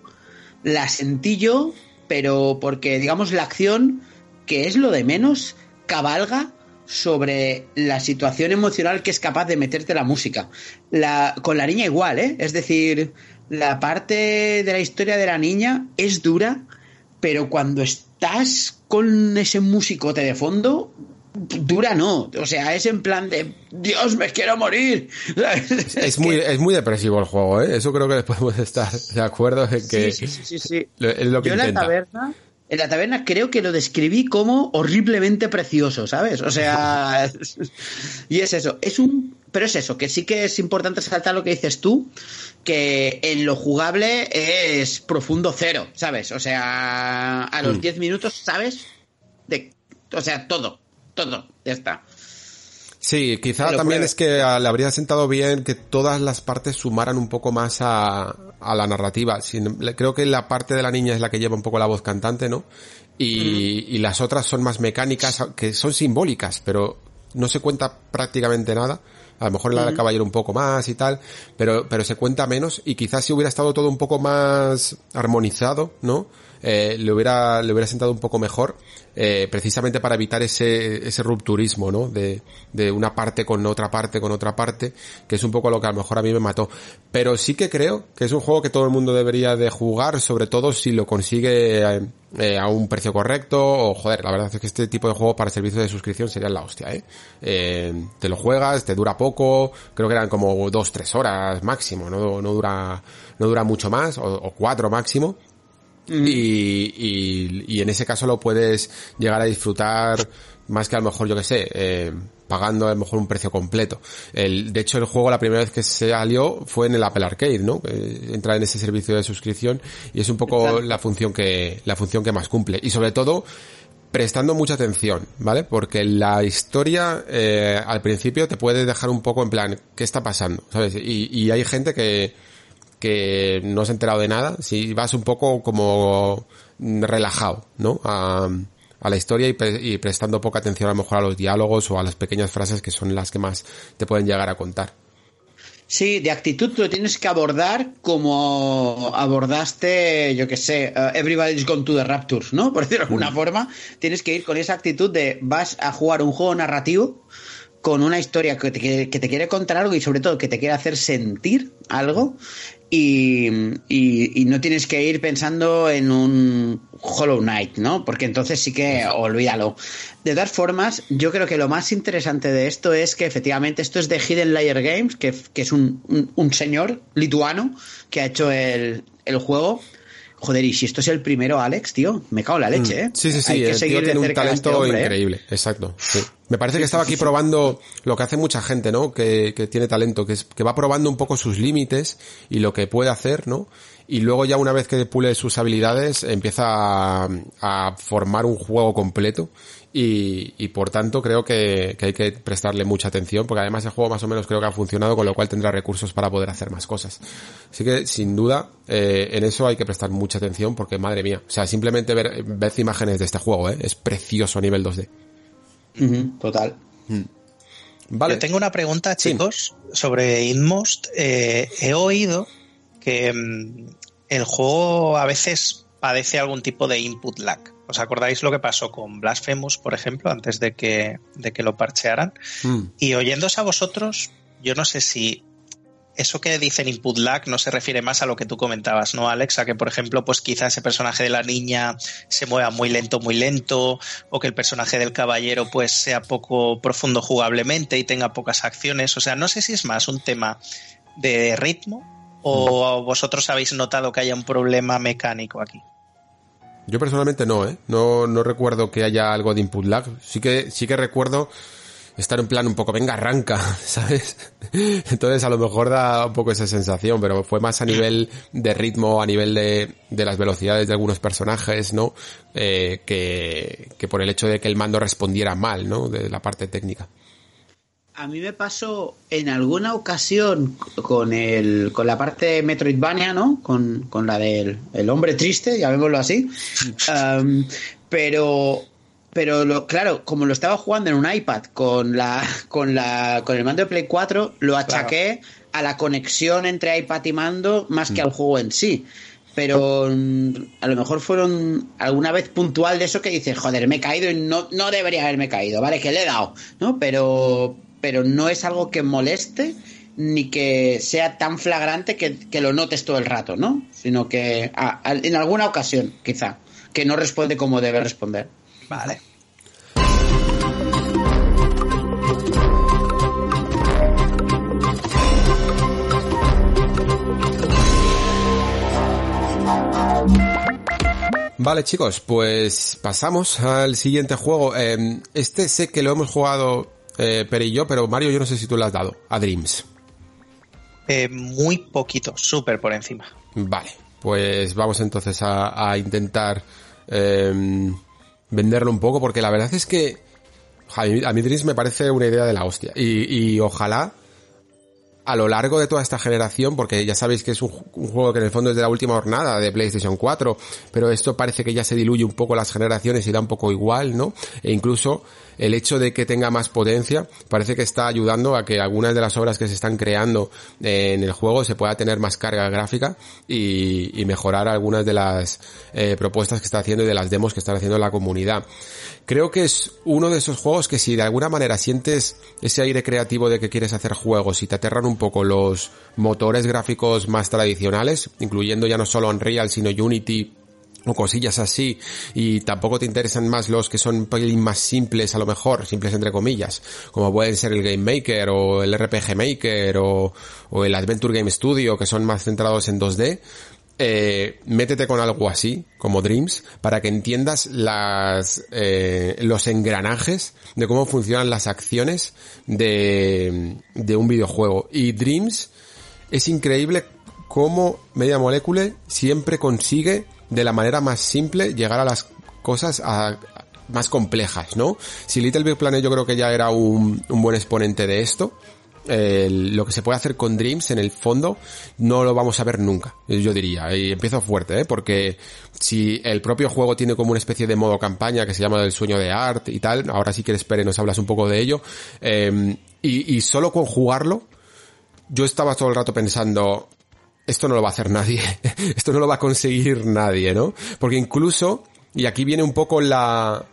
la sentí yo, pero porque, digamos, la acción, que es lo de menos, cabalga sobre la situación emocional que es capaz de meterte la música. La, con la niña igual, ¿eh? Es decir, la parte de la historia de la niña es dura, pero cuando estás con ese musicote de fondo, dura no. O sea, es en plan de, Dios, me quiero morir. Es muy, es muy depresivo el juego, ¿eh? Eso creo que podemos estar de acuerdo en que Sí, sí, sí, sí. lo- es lo que Yo en la taberna, en la taberna creo que lo describí como horriblemente precioso, ¿sabes? O sea, y es eso, es un, pero es eso, que sí que es importante saltar lo que dices tú, que en lo jugable es profundo cero, ¿sabes? O sea, a Mm. los 10 minutos, ¿sabes? De, o sea, todo, todo, ya está. Sí, quizá Pero también pruebe. es que a- le habría sentado bien que todas las partes sumaran un poco más a, a la narrativa. Sin- le- creo que la parte de la niña es la que lleva un poco la voz cantante, ¿no? Y, y las otras son más mecánicas, que son simbólicas, pero no se cuenta prácticamente nada. A lo mejor en la del caballero un poco más y tal, pero, pero se cuenta menos y quizás si hubiera estado todo un poco más armonizado, ¿no? Eh, le hubiera, le hubiera sentado un poco mejor, eh, precisamente para evitar ese, ese rupturismo, ¿no? De, de una parte con otra parte con otra parte, que es un poco lo que a lo mejor a mí me mató. Pero sí que creo que es un juego que todo el mundo debería de jugar, sobre todo si lo consigue eh, eh, a un precio correcto, o joder, la verdad es que este tipo de juego para servicio de suscripción sería la hostia, ¿eh? Eh, te lo juegas, te dura poco, creo que eran como dos, tres horas máximo, no, no dura, no dura mucho más, o, o cuatro máximo. Y, y, y en ese caso lo puedes llegar a disfrutar más que a lo mejor, yo que sé, eh, pagando a lo mejor un precio completo. El, de hecho, el juego la primera vez que se salió fue en el Apple Arcade, ¿no? Eh, entra en ese servicio de suscripción y es un poco Exacto. la función que, la función que más cumple. Y sobre todo, prestando mucha atención, ¿vale? Porque la historia eh, al principio te puede dejar un poco en plan, ¿qué está pasando? ¿Sabes? Y, y hay gente que, que no se ha enterado de nada, si vas un poco como relajado, ¿no? A, a la historia y, pre- y prestando poca atención a lo mejor a los diálogos o a las pequeñas frases que son las que más te pueden llegar a contar. Sí, de actitud lo tienes que abordar como abordaste, yo que sé, eh, Everybody's Gone to the Raptures, ¿no? Por decirlo de alguna forma, tienes que ir con esa actitud de vas a jugar un juego narrativo con una historia que te, que te quiere contar algo y sobre todo que te quiere hacer sentir algo y, y- y no tienes que ir pensando en un Hollow Knight, ¿no? Porque entonces sí que olvídalo. De todas formas, yo creo que lo más interesante de esto es que efectivamente esto es de Hidden Layer Games, que, que es un, un- un señor lituano que ha hecho el, el juego. Joder, y si esto es el primero, Alex, tío, me cago en la leche, ¿eh? Mm. Sí, sí, sí, Hay que el tío seguir de tiene un este talento ¿eh? increíble, exacto. sí. Me parece que estaba aquí probando lo que hace mucha gente, ¿no? Que, que tiene talento, que, es, que va probando un poco sus límites y lo que puede hacer, ¿no? Y luego ya una vez que pule sus habilidades empieza a, a formar un juego completo y, y por tanto creo que, que hay que prestarle mucha atención porque además el juego más o menos creo que ha funcionado con lo cual tendrá recursos para poder hacer más cosas. Así que sin duda eh, en eso hay que prestar mucha atención porque madre mía, o sea simplemente ver, ver imágenes de este juego, ¿eh? es precioso a nivel 2D. Total. Vale. Yo tengo una pregunta, Sí. chicos, sobre Inmost. Eh, he oído que mm, el juego a veces padece algún tipo de input lag. ¿Os acordáis lo que pasó con Blasphemous, por ejemplo, antes de que, de que lo parchearan? Mm. Y oyéndose a vosotros, yo no sé si eso que dicen input lag no se refiere más a lo que tú comentabas, ¿no, Alexa? Que, por ejemplo, pues quizá ese personaje de la niña se mueva muy lento, muy lento, o que el personaje del caballero pues sea poco profundo jugablemente y tenga pocas acciones. O sea, no sé si es más un tema de ritmo o vosotros habéis notado que haya un problema mecánico aquí. Yo personalmente no, ¿eh? No, no recuerdo que haya algo de input lag. Sí que, sí que recuerdo estar en plan un poco, venga, arranca, ¿sabes? Entonces a lo mejor da un poco esa sensación, pero fue más a nivel de ritmo, a nivel de, de las velocidades de algunos personajes, ¿no? Eh, que, que por el hecho de que el mando respondiera mal, ¿no? De la parte técnica. A mí me pasó en alguna ocasión con el con la parte Metroidvania, ¿no? Con, con la del el hombre triste, llamémoslo así. Um, pero pero lo, claro, como lo estaba jugando en un iPad con la con la con el mando de Play 4, lo achaqué a la conexión entre iPad y mando más que al juego en sí. Pero mm, a lo mejor fueron alguna vez puntual de eso que dices, joder, me he caído y no, no debería haberme caído, ¿vale? Que le he dado, ¿no? Pero, pero no es algo que moleste ni que sea tan flagrante que, que lo notes todo el rato, ¿no? Sino que ah, al- en alguna ocasión, quizá, que no responde como debe responder. Vale. Vale chicos, pues pasamos al siguiente juego. Eh, este sé que lo hemos jugado eh, y yo, pero Mario yo no sé si tú le has dado a Dreams. Eh, muy poquito, súper por encima. Vale, pues vamos entonces a, a intentar eh, venderlo un poco, porque la verdad es que a mí, a mí Dreams me parece una idea de la hostia. Y, y ojalá a lo largo de toda esta generación, porque ya sabéis que es un, ju- un juego que en el fondo es de la última jornada de PlayStation 4, pero esto parece que ya se diluye un poco las generaciones y da un poco igual, ¿no? E incluso el hecho de que tenga más potencia parece que está ayudando a que algunas de las obras que se están creando en el juego se pueda tener más carga gráfica y, mejorar algunas de las eh, propuestas que está haciendo y de las demos que están haciendo la comunidad. Creo que es uno de esos juegos que si de alguna manera sientes ese aire creativo de que quieres hacer juegos y te aterran un poco los motores gráficos más tradicionales, incluyendo ya no solo Unreal, sino Unity, o cosillas así y tampoco te interesan más los que son un más simples a lo mejor, simples entre comillas, como pueden ser el Game Maker o el RPG Maker o, o el Adventure Game Studio que son más centrados en 2D, eh, métete con algo así, como Dreams, para que entiendas las, eh, los engranajes de cómo funcionan las acciones de, de un videojuego. Y Dreams es increíble cómo Media Molecule siempre consigue de la manera más simple llegar a las cosas a- más complejas, ¿no? Si Little Big Planet yo creo que ya era un, un buen exponente de esto, lo que se puede hacer con Dreams en el fondo no lo vamos a ver nunca, yo diría. Y empiezo fuerte, ¿eh? porque si el propio juego tiene como una especie de modo campaña que se llama el sueño de Art y tal, ahora si quieres Pere nos hablas un poco de ello, eh, y, y solo con jugarlo, yo estaba todo el rato pensando, esto no lo va a hacer nadie, esto no lo va a conseguir nadie, ¿no? Porque incluso, y aquí viene un poco la,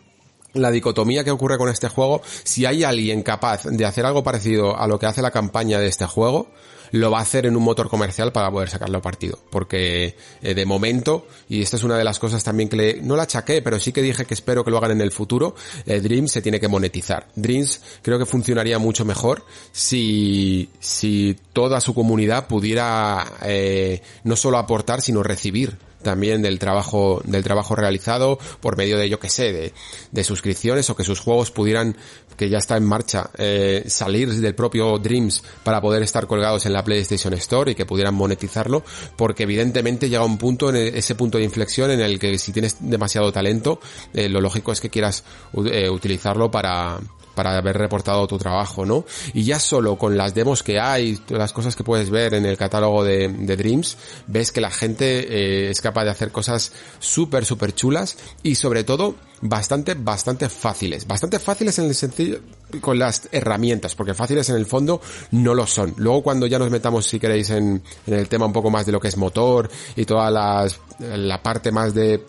la dicotomía que ocurre con este juego, si hay alguien capaz de hacer algo parecido a lo que hace la campaña de este juego, lo va a hacer en un motor comercial para poder sacarlo partido. Porque eh, de momento, y esta es una de las cosas también que le, no la achaqué, pero sí que dije que espero que lo hagan en el futuro, eh, Dreams se tiene que monetizar. Dreams creo que funcionaría mucho mejor si, si toda su comunidad pudiera eh, no solo aportar, sino recibir también del trabajo del trabajo realizado por medio de yo que sé de, de suscripciones o que sus juegos pudieran que ya está en marcha eh, salir del propio Dreams para poder estar colgados en la PlayStation Store y que pudieran monetizarlo porque evidentemente llega un punto en el- ese punto de inflexión en el que si tienes demasiado talento eh, lo lógico es que quieras eh, utilizarlo para para haber reportado tu trabajo, ¿no? Y ya solo con las demos que hay, las cosas que puedes ver en el catálogo de, Dreams, ves que la gente eh, es capaz de hacer cosas súper, súper chulas y sobre todo bastante, bastante fáciles. Bastante fáciles en el sentido con las herramientas, porque fáciles en el fondo no lo son. Luego cuando ya nos metamos, si queréis, en, el tema un poco más de lo que es motor y toda la parte más de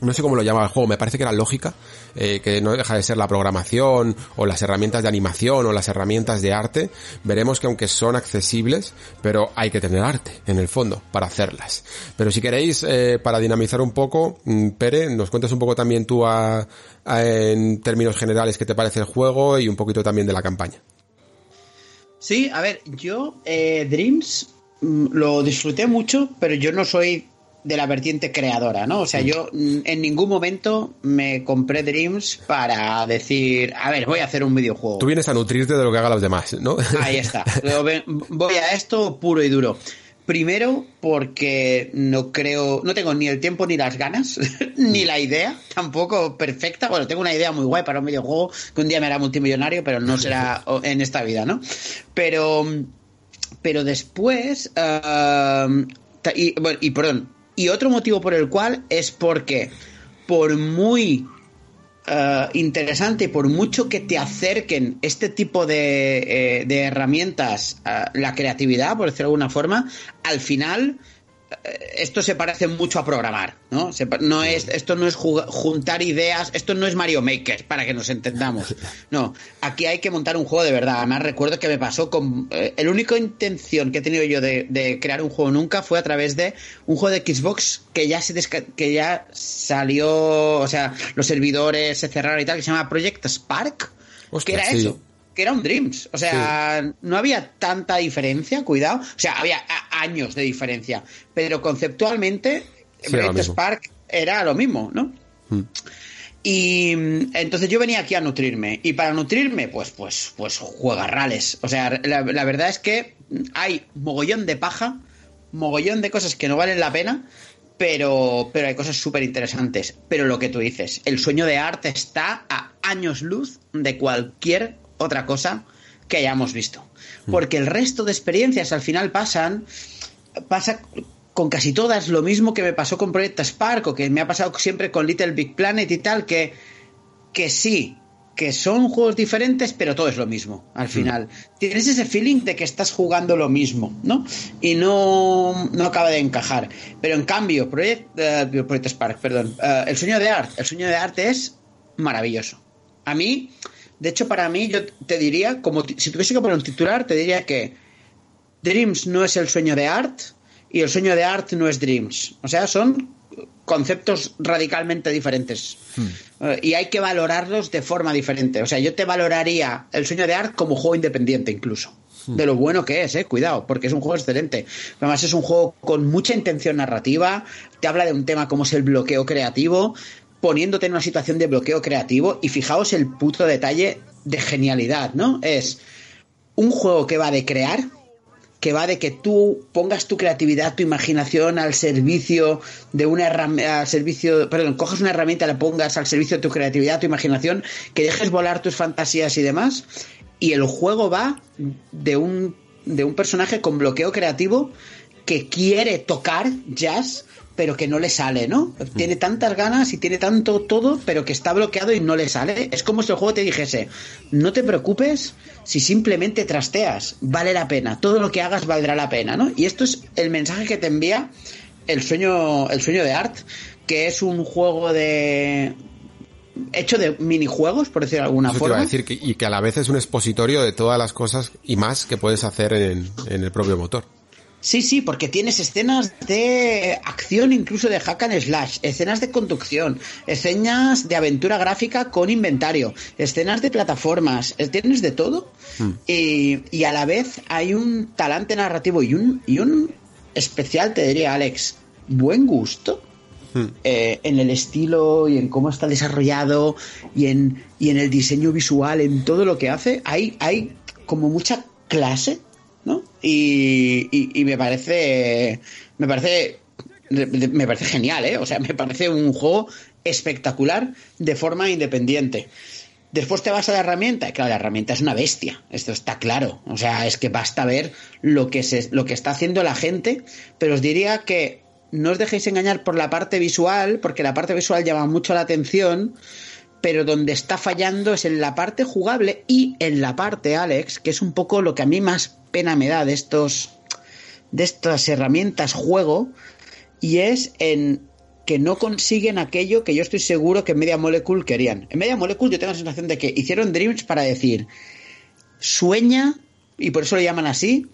no sé cómo lo llama el juego, me parece que era lógica, eh, que no deja de ser la programación o las herramientas de animación o las herramientas de arte, veremos que aunque son accesibles, pero hay que tener arte en el fondo para hacerlas. Pero si queréis, eh, para dinamizar un poco, mm, Pere, nos cuentas un poco también tú en términos generales qué te parece el juego y un poquito también de la campaña. Sí, a ver, yo eh, Dreams mm, lo disfruté mucho, pero yo no soy de la vertiente creadora, ¿no? O sea, yo en ningún momento me compré Dreams para decir, a ver, voy a hacer un videojuego. Tú vienes a nutrirte de lo que hagan los demás, ¿no? Ahí está. Voy a esto puro y duro. Primero, porque no creo, no tengo ni el tiempo ni las ganas, ni la idea, tampoco perfecta. Bueno, tengo una idea muy guay para un videojuego que un día me hará multimillonario, pero no será en esta vida, ¿no? Pero, pero después, uh, y, bueno, y perdón, y otro motivo por el cual es porque, por muy uh, interesante, por mucho que te acerquen este tipo de, eh, de herramientas, la creatividad, por decirlo de alguna forma, al final esto se parece mucho a programar, ¿no? no es, esto no es juntar ideas, esto no es Mario Maker, para que nos entendamos. No, aquí hay que montar un juego de verdad. Además, recuerdo que me pasó con. Eh, el único intención que he tenido yo de, crear un juego nunca fue a través de un juego de Xbox que ya se que ya salió, o sea, los servidores se cerraron y tal, que se llama Project Spark. que era eso que era un Dreams. O sea, no había tanta diferencia, cuidado. O sea, había años de diferencia. Pero conceptualmente, sí, Spark era lo mismo, ¿no? Hmm. Y mm, entonces yo venía aquí a nutrirme. Y para nutrirme, pues, pues, pues rales. O sea, la, la, verdad es que hay mogollón de paja, mogollón de cosas que no valen la pena, pero, pero hay cosas súper interesantes. Pero lo que tú dices, el sueño de arte está a años luz de cualquier otra cosa que hayamos visto. Mm. Porque el resto de experiencias al final pasan, pasa con casi todas lo mismo que me pasó con Project Spark o que me ha pasado siempre con Little Big Planet y tal, que, que sí, que son juegos diferentes, pero todo es lo mismo al mm. final. Tienes ese feeling de que estás jugando lo mismo, ¿no? Y no, no acaba de encajar. Pero en cambio, Project, uh, Project Spark, perdón, uh, el sueño de arte, el sueño de arte es maravilloso. A mí, de hecho, para mí, yo te diría, como si tuviese que poner un titular, te diría que Dreams no es el sueño de Art y el sueño de Art no es Dreams. O sea, son conceptos radicalmente diferentes. Hmm. Eh, y hay que valorarlos de forma diferente. O sea, yo te valoraría el sueño de Art como juego independiente incluso. Hmm. De lo bueno que es, eh, cuidado, porque es un juego excelente. Además, es un juego con mucha intención narrativa, te habla de un tema como es el bloqueo creativo, poniéndote en una situación de bloqueo creativo y fijaos el puto detalle de genialidad, ¿no? Es un juego que va de crear, que va de que tú pongas tu creatividad, tu imaginación al servicio de una herramienta, al servicio, perdón, cojas una herramienta, la pongas al servicio de tu creatividad, tu imaginación, que dejes volar tus fantasías y demás, y el juego va de un, de un personaje con bloqueo creativo que quiere tocar jazz pero que no le sale, ¿no? Tiene tantas ganas y tiene tanto todo, pero que está bloqueado y no le sale. Es como si el juego te dijese, no te preocupes si simplemente trasteas, vale la pena, todo lo que hagas valdrá la pena, ¿no? Y esto es el mensaje que te envía el sueño, el sueño de Art, que es un juego de, hecho de minijuegos, por decirlo de alguna forma. Te decir y que a la vez es un expositorio de todas las cosas y más que puedes hacer en, en el propio motor. Sí, sí, porque tienes escenas de acción incluso de hack and slash, escenas de conducción, escenas de aventura gráfica con inventario, escenas de plataformas, eh, tienes de todo hmm. y, a la vez hay un talante narrativo y un, y un especial, te diría Alex, buen gusto hmm. eh, en el estilo y en cómo está desarrollado y en, y en el diseño visual, en todo lo que hace, hay, hay como mucha clase y, me parece. Me parece. Me parece genial, ¿eh? O sea, me parece un juego espectacular de forma independiente. Después te vas a la herramienta, claro, la herramienta es una bestia, esto está claro. O sea, es que basta ver lo que, se, lo que está haciendo la gente, pero os diría que no os dejéis engañar por la parte visual, porque la parte visual llama mucho la atención, pero donde está fallando es en la parte jugable y en la parte, Alex, que es un poco lo que a mí más pena me da de estos de estas herramientas juego y es en que no consiguen aquello que yo estoy seguro que en Media Molecule querían. En Media Molecule yo tengo la sensación de que hicieron Dreams para decir, sueña, y por eso lo llaman así,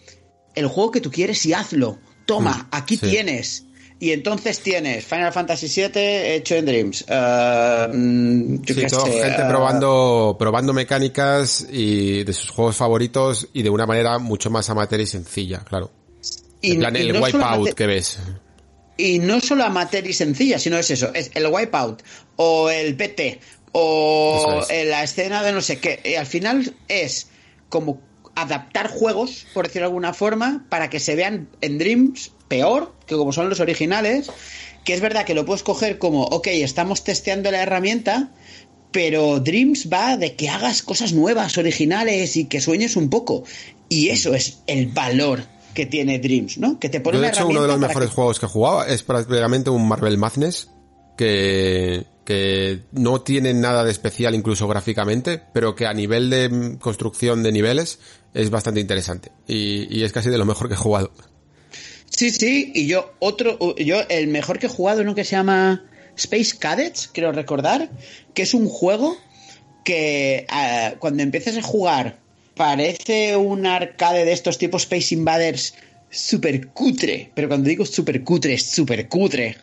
el juego que tú quieres y hazlo. Toma, Mm, aquí sí. tienes. Y entonces tienes Final Fantasy VII hecho en Dreams. Eh, mm, yo Sí, qué todo sé, gente eh, probando, probando mecánicas y de sus juegos favoritos y de una manera mucho más amateur y sencilla, claro. y- en plan, y el no wipeout que ves. Y no solo amateur y sencilla, sino es eso, es el wipeout o el PT o es. la escena de no sé qué. Y al final es como adaptar juegos, por decirlo de alguna forma, para que se vean en Dreams peor que como son los originales. Que es verdad que lo puedes coger como, ok, estamos testeando la herramienta, pero Dreams va de que hagas cosas nuevas, originales y que sueñes un poco. Y eso es el valor que tiene Dreams, ¿no? Que te pone Yo, de una hecho, uno de los mejores que- juegos que he jugado es prácticamente un Marvel Madness que, que no tiene nada de especial incluso gráficamente, pero que a nivel de construcción de niveles es bastante interesante. Y, y es casi de lo mejor que he jugado. Sí, sí, y yo otro, yo el mejor que he jugado uno que se llama Space Cadets, quiero recordar, que es un juego que ah, cuando empiezas a jugar parece un arcade de estos tipos Space Invaders super cutre, pero cuando digo super cutre, es super cutre,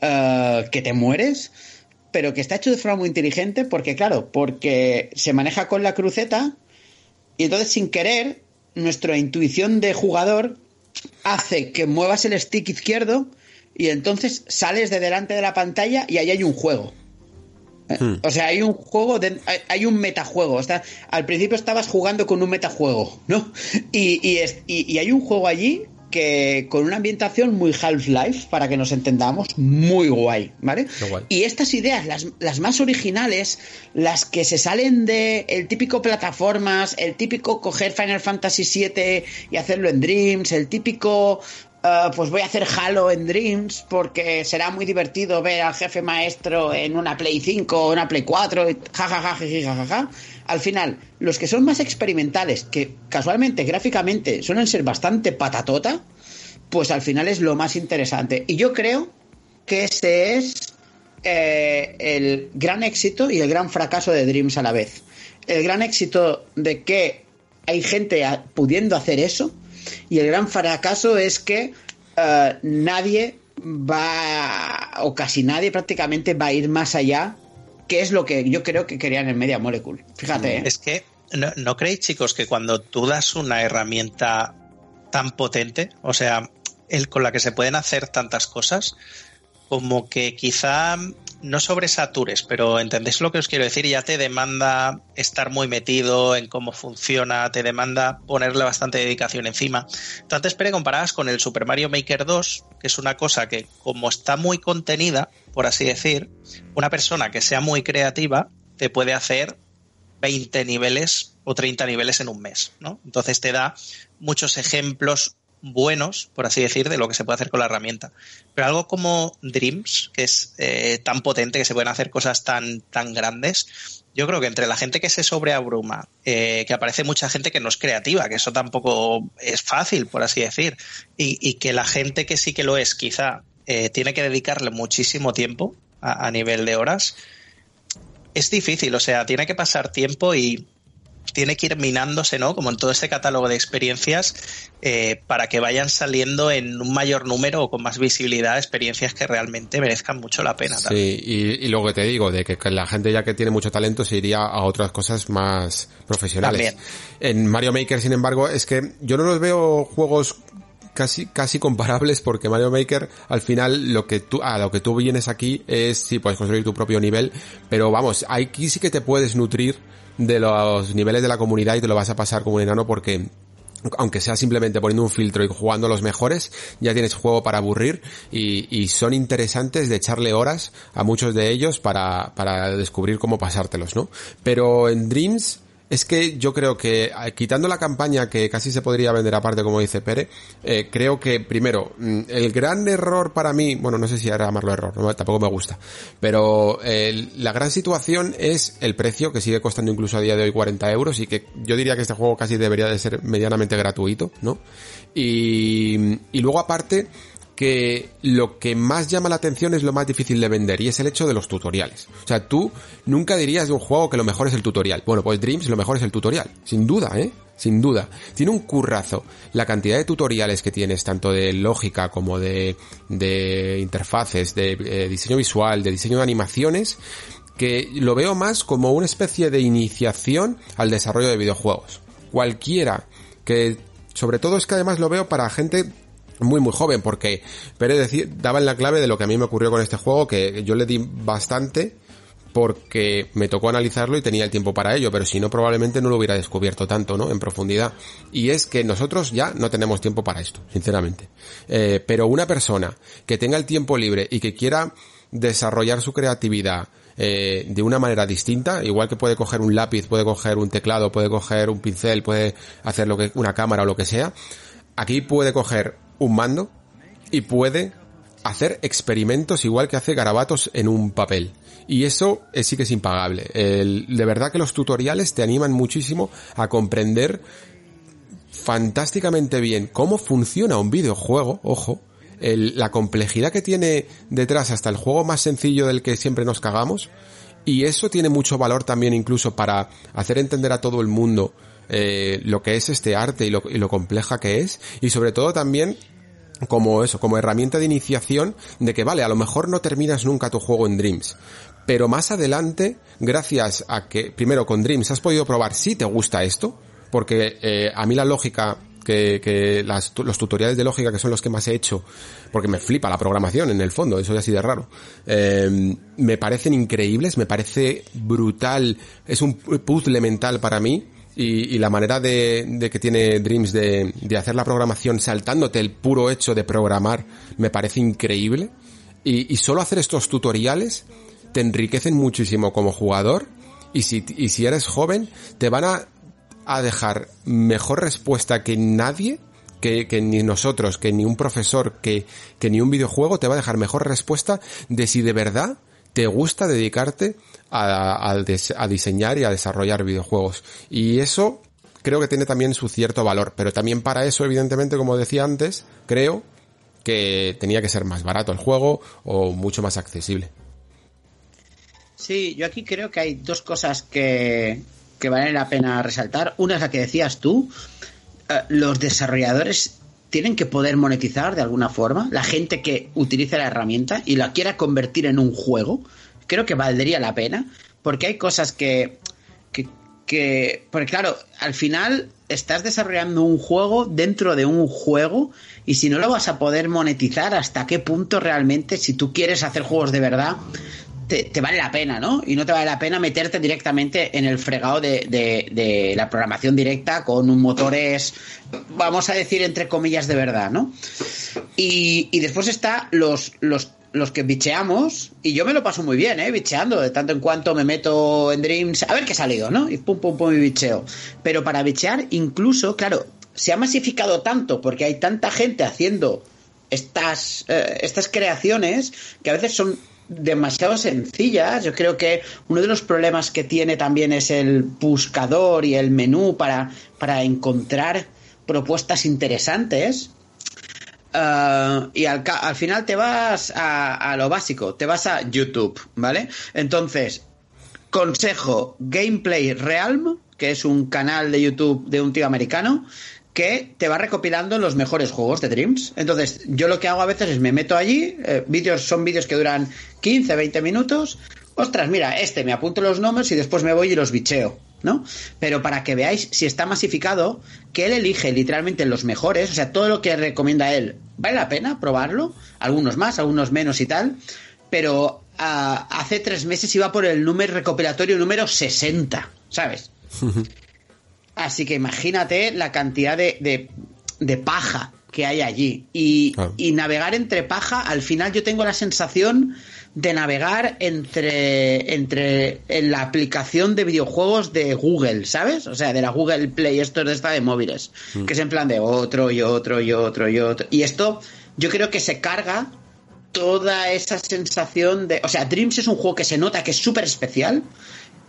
ah, que te mueres, pero que está hecho de forma muy inteligente porque, claro, porque se maneja con la cruceta y entonces sin querer, nuestra intuición de jugador hace que muevas el stick izquierdo y entonces sales de delante de la pantalla y ahí hay un juego. ¿Eh? Hmm. O sea, hay un juego, de- hay, hay un metajuego. Está, al principio estabas jugando con un metajuego, ¿no? Y, y, es- y- y hay un juego allí que con una ambientación muy Half-Life, para que nos entendamos, muy guay, ¿vale? Guay. Y estas ideas, las, las más originales, las que se salen de el típico plataformas, el típico coger Final Fantasy VII y hacerlo en Dreams, el típico ah, pues voy a hacer Halo en Dreams porque será muy divertido ver al jefe maestro en una Play 5 o una Play 4, y jajaja, jiji, jajaja. Al final, los que son más experimentales, que casualmente, gráficamente, suelen ser bastante patatota, pues al final es lo más interesante. Y yo creo que ese es eh, el gran éxito y el gran fracaso de Dreams a la vez. El gran éxito de que hay gente pudiendo hacer eso y el gran fracaso es que eh, nadie va, o casi nadie prácticamente va a ir más allá, que es lo que yo creo que querían en Media Molecule. Fíjate, ¿eh? Es que, ¿no, no creéis, chicos, que cuando tú das una herramienta tan potente, o sea, el con la que se pueden hacer tantas cosas, como que quizá no sobresatures, pero entendéis lo que os quiero decir, ya te demanda estar muy metido en cómo funciona, te demanda ponerle bastante dedicación encima. Tú antes, Pere, comparabas con el Super Mario Maker 2, que es una cosa que, como está muy contenida, por así decir, una persona que sea muy creativa te puede hacer 20 niveles o 30 niveles en un mes, ¿no? Entonces te da muchos ejemplos buenos, por así decir, de lo que se puede hacer con la herramienta. Pero algo como Dreams, que es eh, tan potente, que se pueden hacer cosas tan, tan grandes, yo creo que entre la gente que se sobreabruma, eh, que aparece mucha gente que no es creativa, que eso tampoco es fácil, por así decir, y, que la gente que sí que lo es, quizá eh, tiene que dedicarle muchísimo tiempo a nivel de horas, es difícil, o sea, tiene que pasar tiempo y tiene que ir minándose, ¿no? Como en todo ese catálogo de experiencias, eh, para que vayan saliendo en un mayor número o con más visibilidad experiencias que realmente merezcan mucho la pena. también. Sí, y, y luego que te digo, de que, que la gente ya que tiene mucho talento se iría a otras cosas más profesionales. También. En Mario Maker, sin embargo, es que yo no los veo juegos casi, casi comparables porque Mario Maker al final lo que tú, a lo que tú vienes aquí es, sí, puedes construir tu propio nivel, pero vamos, aquí sí que te puedes nutrir de los niveles de la comunidad y te lo vas a pasar como un enano porque aunque sea simplemente poniendo un filtro y jugando los mejores, ya tienes juego para aburrir y, y son interesantes de echarle horas a muchos de ellos para, para descubrir cómo pasártelos, ¿no? Pero en Dreams es que yo creo que quitando la campaña que casi se podría vender aparte, como dice Pere, eh, creo que primero, mm, el gran error para mí, bueno, no sé si era llamarlo error, no, tampoco me gusta, pero eh, la gran situación es el precio, que sigue costando incluso a día de hoy 40 euros y que yo diría que este juego casi debería de ser medianamente gratuito, ¿no? Y, y luego aparte, que lo que más llama la atención es lo más difícil de vender y es el hecho de los tutoriales. O sea, tú nunca dirías de un juego que lo mejor es el tutorial. Bueno, pues Dreams lo mejor es el tutorial, sin duda, ¿eh? Sin duda. Tiene un currazo. La cantidad de tutoriales que tienes, tanto de lógica como de, de interfaces, de eh, diseño visual, de diseño de animaciones, que lo veo más como una especie de iniciación al desarrollo de videojuegos. Cualquiera que, sobre todo es que además lo veo para gente muy muy joven porque Pérez decir, daba en la clave de lo que a mí me ocurrió con este juego que yo le di bastante porque me tocó analizarlo y tenía el tiempo para ello, pero si no probablemente no lo hubiera descubierto tanto, ¿no? En profundidad. Y es que nosotros ya no tenemos tiempo para esto, sinceramente. Eh, pero una persona que tenga el tiempo libre y que quiera desarrollar su creatividad eh, de una manera distinta, igual que puede coger un lápiz, puede coger un teclado, puede coger un pincel, puede hacer lo que una cámara o lo que sea, aquí puede coger un mando y puede hacer experimentos igual que hace garabatos en un papel. Y eso sí que es impagable. de verdad que los tutoriales te animan muchísimo a comprender fantásticamente bien cómo funciona un videojuego, ojo, la complejidad que tiene detrás hasta el juego más sencillo del que siempre nos cagamos. Y eso tiene mucho valor también incluso para hacer entender a todo el mundo eh, lo que es este arte y lo, compleja que es. Y sobre todo también como eso, como herramienta de iniciación de que vale, a lo mejor no terminas nunca tu juego en Dreams, pero más adelante, gracias a que primero con Dreams has podido probar si te gusta esto, porque eh, a mí la lógica que, que las, los tutoriales de lógica que son los que más he hecho, porque me flipa la programación en el fondo, eso es así de raro, eh, me parecen increíbles, me parece brutal, es un puzzle mental para mí, y, la manera de, que tiene Dreams de, hacer la programación saltándote el puro hecho de programar me parece increíble. Y, solo hacer estos tutoriales te enriquecen muchísimo como jugador y si, y si eres joven te van a, a dejar mejor respuesta que nadie que, que, ni nosotros, que ni un profesor, que, que ni un videojuego te va a dejar mejor respuesta de si de verdad te gusta dedicarte a, diseñar y a desarrollar videojuegos. Y eso creo que tiene también su cierto valor, pero también para eso, evidentemente, como decía antes, creo que tenía que ser más barato el juego o mucho más accesible. Sí, yo aquí creo que hay dos cosas que, que valen la pena resaltar. Una es la que decías tú, eh, los desarrolladores tienen que poder monetizar de alguna forma. La gente que utilice la herramienta y la quiera convertir en un juego, creo que valdría la pena, porque hay cosas que, que, que, porque claro, al final estás desarrollando un juego dentro de un juego y si no lo vas a poder monetizar, hasta qué punto realmente, si tú quieres hacer juegos de verdad, te, vale la pena, ¿no? Y no te vale la pena meterte directamente en el fregado de, de, la programación directa con un motores, vamos a decir, entre comillas, de verdad, ¿no? Y, y después está los, los, los que bicheamos, y yo me lo paso muy bien, ¿eh? Bicheando, de tanto en cuanto me meto en Dreams, a ver qué ha salido, ¿no? Y pum, pum, pum, y bicheo. Pero para bichear, incluso, claro, se ha masificado tanto porque hay tanta gente haciendo estas, eh, estas creaciones que a veces son demasiado sencillas. Yo creo que uno de los problemas que tiene también es el buscador y el menú para, para encontrar propuestas interesantes. Ah, y al, al, final te vas a, a, lo básico, te vas a YouTube, ¿vale? Entonces, consejo, Gameplay Realm, que es un canal de YouTube de un tío americano, que te va recopilando los mejores juegos de Dreams. Entonces, yo lo que hago a veces es me meto allí, eh, vídeos son vídeos que duran 15, 20 minutos. Ostras, mira, este me apunto los nombres y después me voy y los bicheo, ¿no? Pero para que veáis si está masificado, que él elige literalmente los mejores, o sea, todo lo que recomienda él, vale la pena probarlo, algunos más, algunos menos y tal, pero uh, hace tres meses iba por el número recopilatorio número 60, ¿sabes? Así que imagínate la cantidad de, de, paja que hay allí. Y, y, navegar entre paja, al final yo tengo la sensación de navegar entre, entre en la aplicación de videojuegos de Google, ¿sabes? O sea, de la Google Play Store de esta de móviles. Mm. Que es en plan de otro y otro y otro y otro. Y esto yo creo que se carga toda esa sensación de... O sea, Dreams es un juego que se nota que es súper especial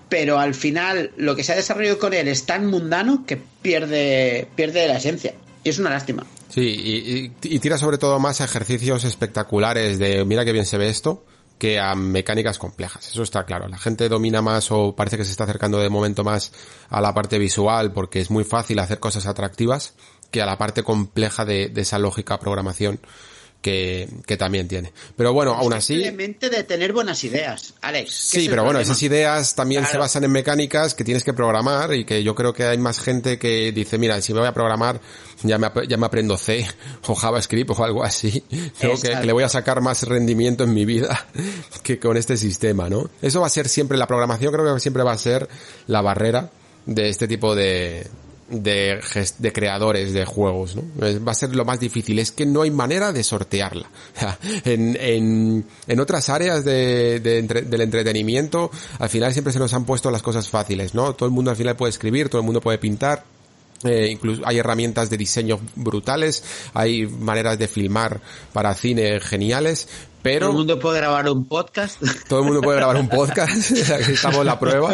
pero al final lo que se ha desarrollado con él es tan mundano que pierde, pierde la esencia. Y es una lástima. Sí, y, tira sobre todo más a ejercicios espectaculares de mira qué bien se ve esto que a mecánicas complejas. Eso está claro. La gente domina más o parece que se está acercando de momento más a la parte visual porque es muy fácil hacer cosas atractivas que a la parte compleja de, de esa lógica programación que, que, también tiene. Pero bueno, aún así. Simplemente de tener buenas ideas, Alex. Sí, pero bueno, esas ideas también se basan en mecánicas que tienes que programar y que yo creo que hay más gente que dice, mira, si me voy a programar, ya me, ya me aprendo C o JavaScript o algo así. Creo que, que, le voy a sacar más rendimiento en mi vida que con este sistema, ¿no? Eso va a ser siempre, la programación creo que siempre va a ser la barrera de este tipo de, de, de creadores de juegos, ¿no? Va a ser lo más difícil, es que no hay manera de sortearla. en, en, en otras áreas de, de del entretenimiento, al final siempre se nos han puesto las cosas fáciles, ¿no? Todo el mundo al final puede escribir, todo el mundo puede pintar, eh, incluso hay herramientas de diseño brutales, hay maneras de filmar para cine geniales, pero... Todo el mundo puede grabar un podcast. Todo el mundo puede grabar un podcast, aquí estamos la prueba.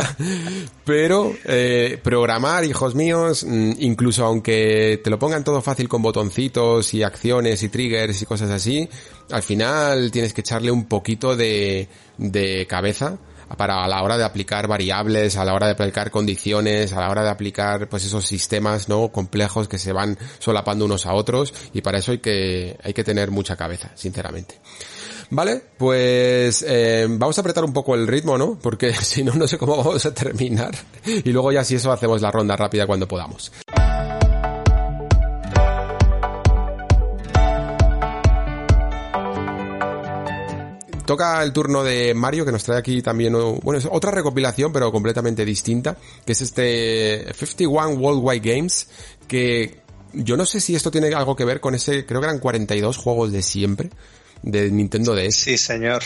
Pero eh, programar, hijos míos, mm, incluso aunque te lo pongan todo fácil con botoncitos y acciones y triggers y cosas así, al final tienes que echarle un poquito de, de cabeza para a la hora de aplicar variables, a la hora de aplicar condiciones, a la hora de aplicar pues esos sistemas no complejos que se van solapando unos a otros y para eso hay que hay que tener mucha cabeza, sinceramente. Vale, pues eh, vamos a apretar un poco el ritmo, ¿no? Porque si no, no sé cómo vamos a terminar. Y luego ya si eso hacemos la ronda rápida cuando podamos. Toca el turno de Mario, que nos trae aquí también, bueno, es otra recopilación, pero completamente distinta, que es este 51 Worldwide Games, que yo no sé si esto tiene algo que ver con ese, creo que eran 42 juegos de siempre, de Nintendo DS. Sí, señor.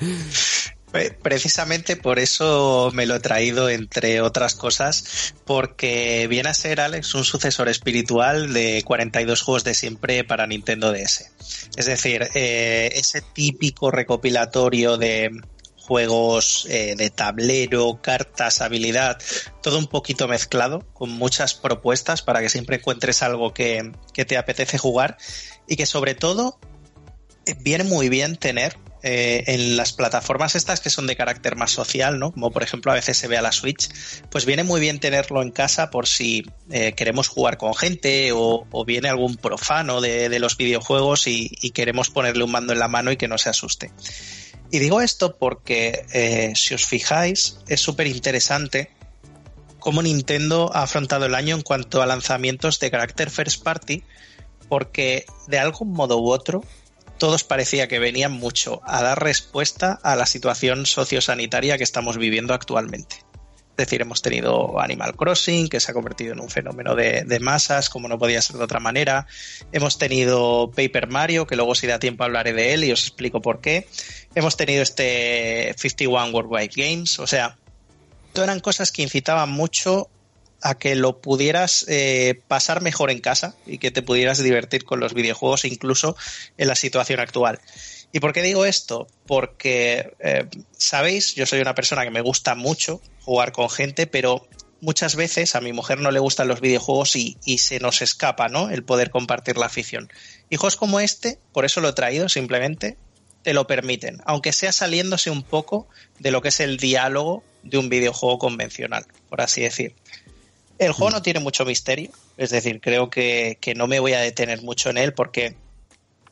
Precisamente por eso me lo he traído, entre otras cosas, porque viene a ser, Alex, un sucesor espiritual de 42 juegos de siempre para Nintendo DS. Es decir, eh, ese típico recopilatorio de juegos eh, de tablero, cartas, habilidad, todo un poquito mezclado, con muchas propuestas para que siempre encuentres algo que, que te apetece jugar y que sobre todo eh, viene muy bien tener eh, en las plataformas estas que son de carácter más social, ¿no? Como por ejemplo a veces se ve a la Switch, pues viene muy bien tenerlo en casa por si eh, queremos jugar con gente o, viene algún profano de, los videojuegos y, queremos ponerle un mando en la mano y que no se asuste. Y digo esto porque si os fijáis es súper interesante cómo Nintendo ha afrontado el año en cuanto a lanzamientos de carácter first party, porque de algún modo u otro todos parecía que venían mucho a dar respuesta a la situación sociosanitaria que estamos viviendo actualmente. Es decir, hemos tenido Animal Crossing, que se ha convertido en un fenómeno de, masas, como no podía ser de otra manera. Hemos tenido Paper Mario, que luego si da tiempo hablaré de él y os explico por qué. Hemos tenido este 51 Worldwide Games. O sea, eran cosas que incitaban mucho a que lo pudieras eh, pasar mejor en casa y que te pudieras divertir con los videojuegos incluso en la situación actual. ¿Y por qué digo esto? Porque, eh, sabéis, yo soy una persona que me gusta mucho jugar con gente, pero muchas veces a mi mujer no le gustan los videojuegos y, se nos escapa, ¿no? El poder compartir la afición. Juegos como este, por eso lo he traído simplemente, te lo permiten, aunque sea saliéndose un poco de lo que es el diálogo de un videojuego convencional, por así decir. El juego no tiene mucho misterio, es decir, creo que, no me voy a detener mucho en él porque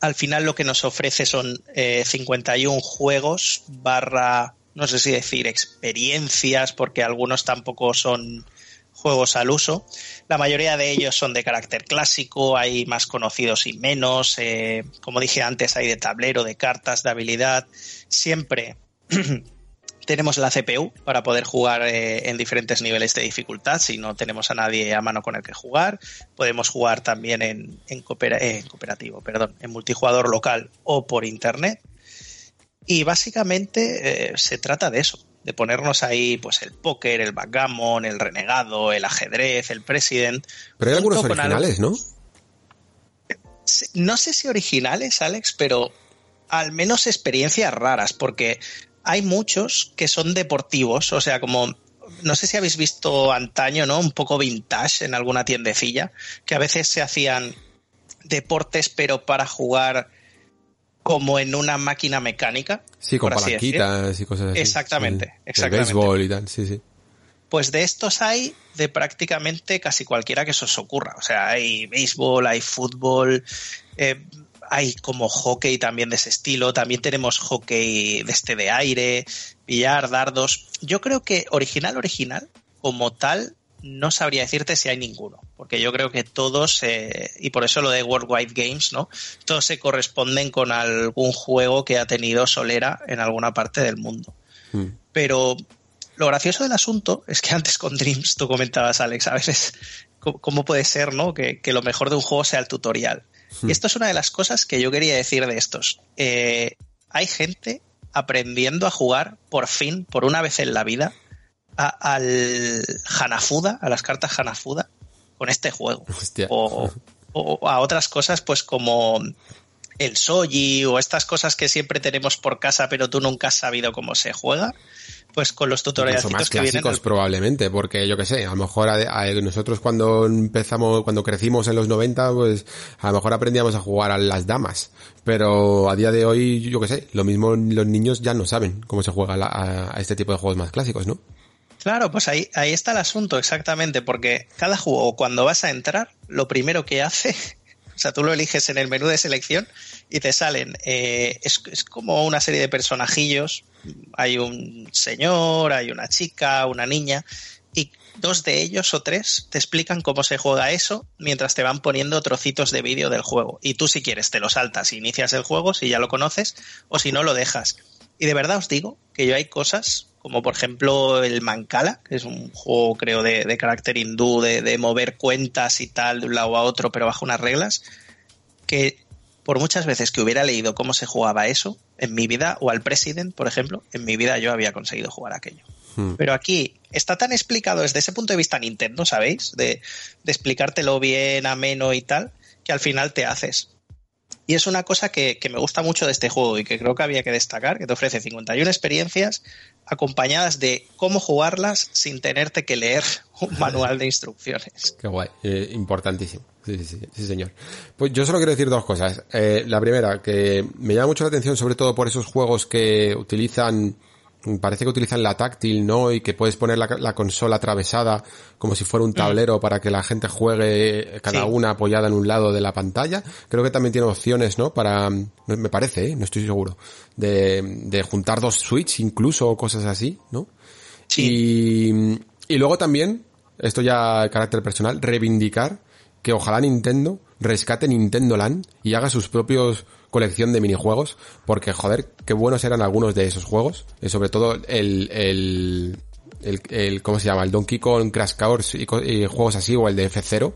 al final lo que nos ofrece son 51 eh, juegos barra, no sé si decir experiencias, porque algunos tampoco son juegos al uso. La mayoría de ellos son de carácter clásico, hay más conocidos y menos. Eh, como dije antes, hay de tablero, de cartas, de habilidad. Siempre tenemos la CPU para poder jugar eh, en diferentes niveles de dificultad si no tenemos a nadie a mano con el que jugar. Podemos jugar también en, en, cooperativo, perdón, en multijugador local o por internet. Y básicamente eh, se trata de eso, de ponernos ahí pues el póker, el backgammon, el renegado, el ajedrez, el president. Pero hay algunos originales, ¿no? No sé si originales, Alex, pero al menos experiencias raras, porque hay muchos que son deportivos, o sea, como no sé si habéis visto antaño, ¿no? Un poco vintage en alguna tiendecilla, que a veces se hacían deportes, pero para jugar como en una máquina mecánica. Sí, con palanquitas y cosas así. Exactamente, exactamente. béisbol y tal, sí, sí. Pues de estos hay de prácticamente casi cualquiera que se os ocurra. O sea, hay béisbol, hay fútbol, eh, hay como hockey también de ese estilo. También tenemos hockey de este de aire, billar, dardos. Yo creo que original, original, como tal, no sabría decirte si hay ninguno, porque yo creo que todos, eh, y por eso lo de Worldwide Games, ¿no? Todos se corresponden con algún juego que ha tenido Solera en alguna parte del mundo. Hmm. Pero lo gracioso del asunto es que antes con Dreams tú comentabas, Alex, a veces cómo puede ser, ¿no? Que, lo mejor de un juego sea el tutorial. Y hmm. esto es una de las cosas que yo quería decir de estos. Eh, hay gente aprendiendo a jugar por fin, por una vez en la vida, al Hanafuda, a las cartas Hanafuda, con este juego. O, a otras cosas, pues como el Soji o estas cosas que siempre tenemos por casa, pero tú nunca has sabido cómo se juega. Pues con los tutoriales más clásicos probablemente, porque yo que sé, a lo mejor nosotros cuando empezamos, cuando crecimos en los 90, pues a lo mejor aprendíamos a jugar a las damas, pero a día de hoy, yo que sé, lo mismo los niños ya no saben cómo se juega a este tipo de juegos más clásicos, ¿no? Claro, pues ahí, ahí está el asunto, exactamente, porque cada juego, cuando vas a entrar, lo primero que hace, o sea, tú lo eliges en el menú de selección y te salen, eh, es, es, como una serie de personajillos, hay un señor, hay una chica, una niña, y dos de ellos o tres te explican cómo se juega eso mientras te van poniendo trocitos de vídeo del juego. Y tú si quieres te lo saltas inicias el juego si ya lo conoces, o si no lo dejas. Y de verdad os digo que yo hay cosas como por ejemplo el Mancala, que es un juego creo de, carácter hindú, de, mover cuentas y tal de un lado a otro, pero bajo unas reglas, que por muchas veces que hubiera leído cómo se jugaba eso en mi vida, o al President, por ejemplo, en mi vida yo había conseguido jugar aquello. Hmm. Pero aquí está tan explicado desde ese punto de vista Nintendo, ¿sabéis? De, de explicártelo bien, ameno y tal, que al final te haces. Y es una cosa que, me gusta mucho de este juego y que creo que había que destacar, que te ofrece 51 experiencias acompañadas de cómo jugarlas sin tenerte que leer un manual de instrucciones. Qué guay, eh, importantísimo. Sí, sí, sí, señor. Pues yo solo quiero decir dos cosas. Eh, la primera, que me llama mucho la atención sobre todo por esos juegos que utilizan parece que utilizan la táctil, ¿no? Y que puedes poner la, consola atravesada como si fuera un mm. tablero para que la gente juegue cada una apoyada en un lado de la pantalla. Creo que también tiene opciones, ¿no? Para, me parece, ¿eh? no estoy seguro, de, de juntar dos Switch incluso o cosas así, ¿no? Sí. Y, y luego también, esto ya carácter personal, reivindicar que ojalá Nintendo rescate Nintendo Land y haga sus propios colección de minijuegos, porque joder, qué buenos eran algunos de esos juegos, y sobre todo el, el, el, ¿cómo se llama? El Donkey Kong Crash Course y, juegos así, o el de F0,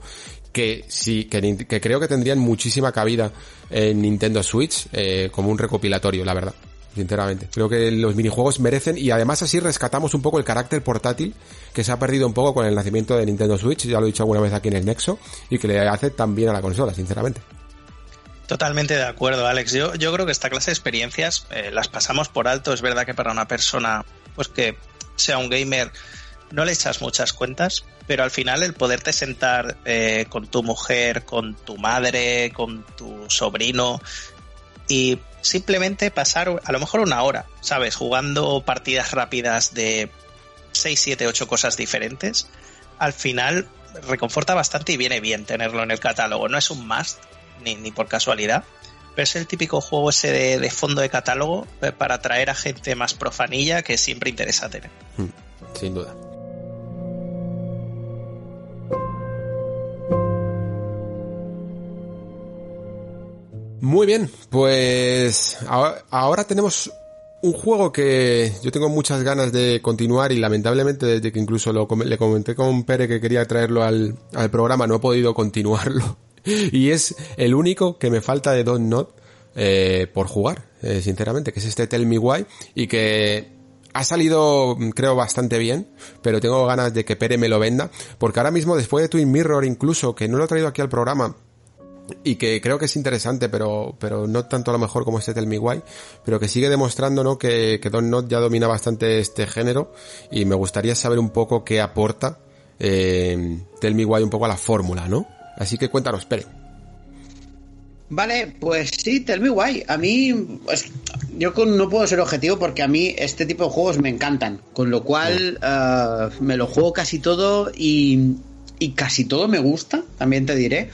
que sí, que, que, creo que tendrían muchísima cabida en Nintendo Switch eh, como un recopilatorio, la verdad. Sinceramente. Creo que los minijuegos merecen y además así rescatamos un poco el carácter portátil que se ha perdido un poco con el nacimiento de Nintendo Switch, ya lo he dicho alguna vez aquí en el Nexo, y que le hace tan bien a la consola, sinceramente. Totalmente de acuerdo, Alex. Yo, yo creo que esta clase de experiencias eh, las pasamos por alto. Es verdad que para una persona pues que sea un gamer no le echas muchas cuentas, pero al final el poderte sentar eh, con tu mujer, con tu madre, con tu sobrino y simplemente pasar a lo mejor una hora, ¿sabes? Jugando partidas rápidas de 6, 7, 8 cosas diferentes, al final reconforta bastante y viene bien tenerlo en el catálogo. No es un must, ni, por casualidad. Pero es el típico juego ese de, fondo de catálogo eh, para atraer a gente más profanilla que siempre interesa tener. Hmm, sin duda. Muy bien, pues ahora, tenemos un juego que yo tengo muchas ganas de continuar y lamentablemente desde que incluso lo, le comenté con Pere que quería traerlo al, al programa no he podido continuarlo y es el único que me falta de Don't Not eh, por jugar, eh, sinceramente, que es este Tell Me Why y que ha salido, creo, bastante bien, pero tengo ganas de que Pere me lo venda, porque ahora mismo, después de Twin Mirror, incluso, que no lo he traído aquí al programa, y que creo que es interesante, pero, pero no tanto a lo mejor como este Tell Me Why, pero que sigue demostrando, ¿no? Que, que Don Not ya domina bastante este género, y me gustaría saber un poco qué aporta eh, Tell Me Why un poco a la fórmula, ¿no? Así que cuéntanos, Pere. Vale, pues sí, Tell Me Why. A mí, pues, yo no puedo ser objetivo porque a mí este tipo de juegos me encantan. Con lo cual, eh, me lo juego casi todo y, y casi todo me gusta, también te diré.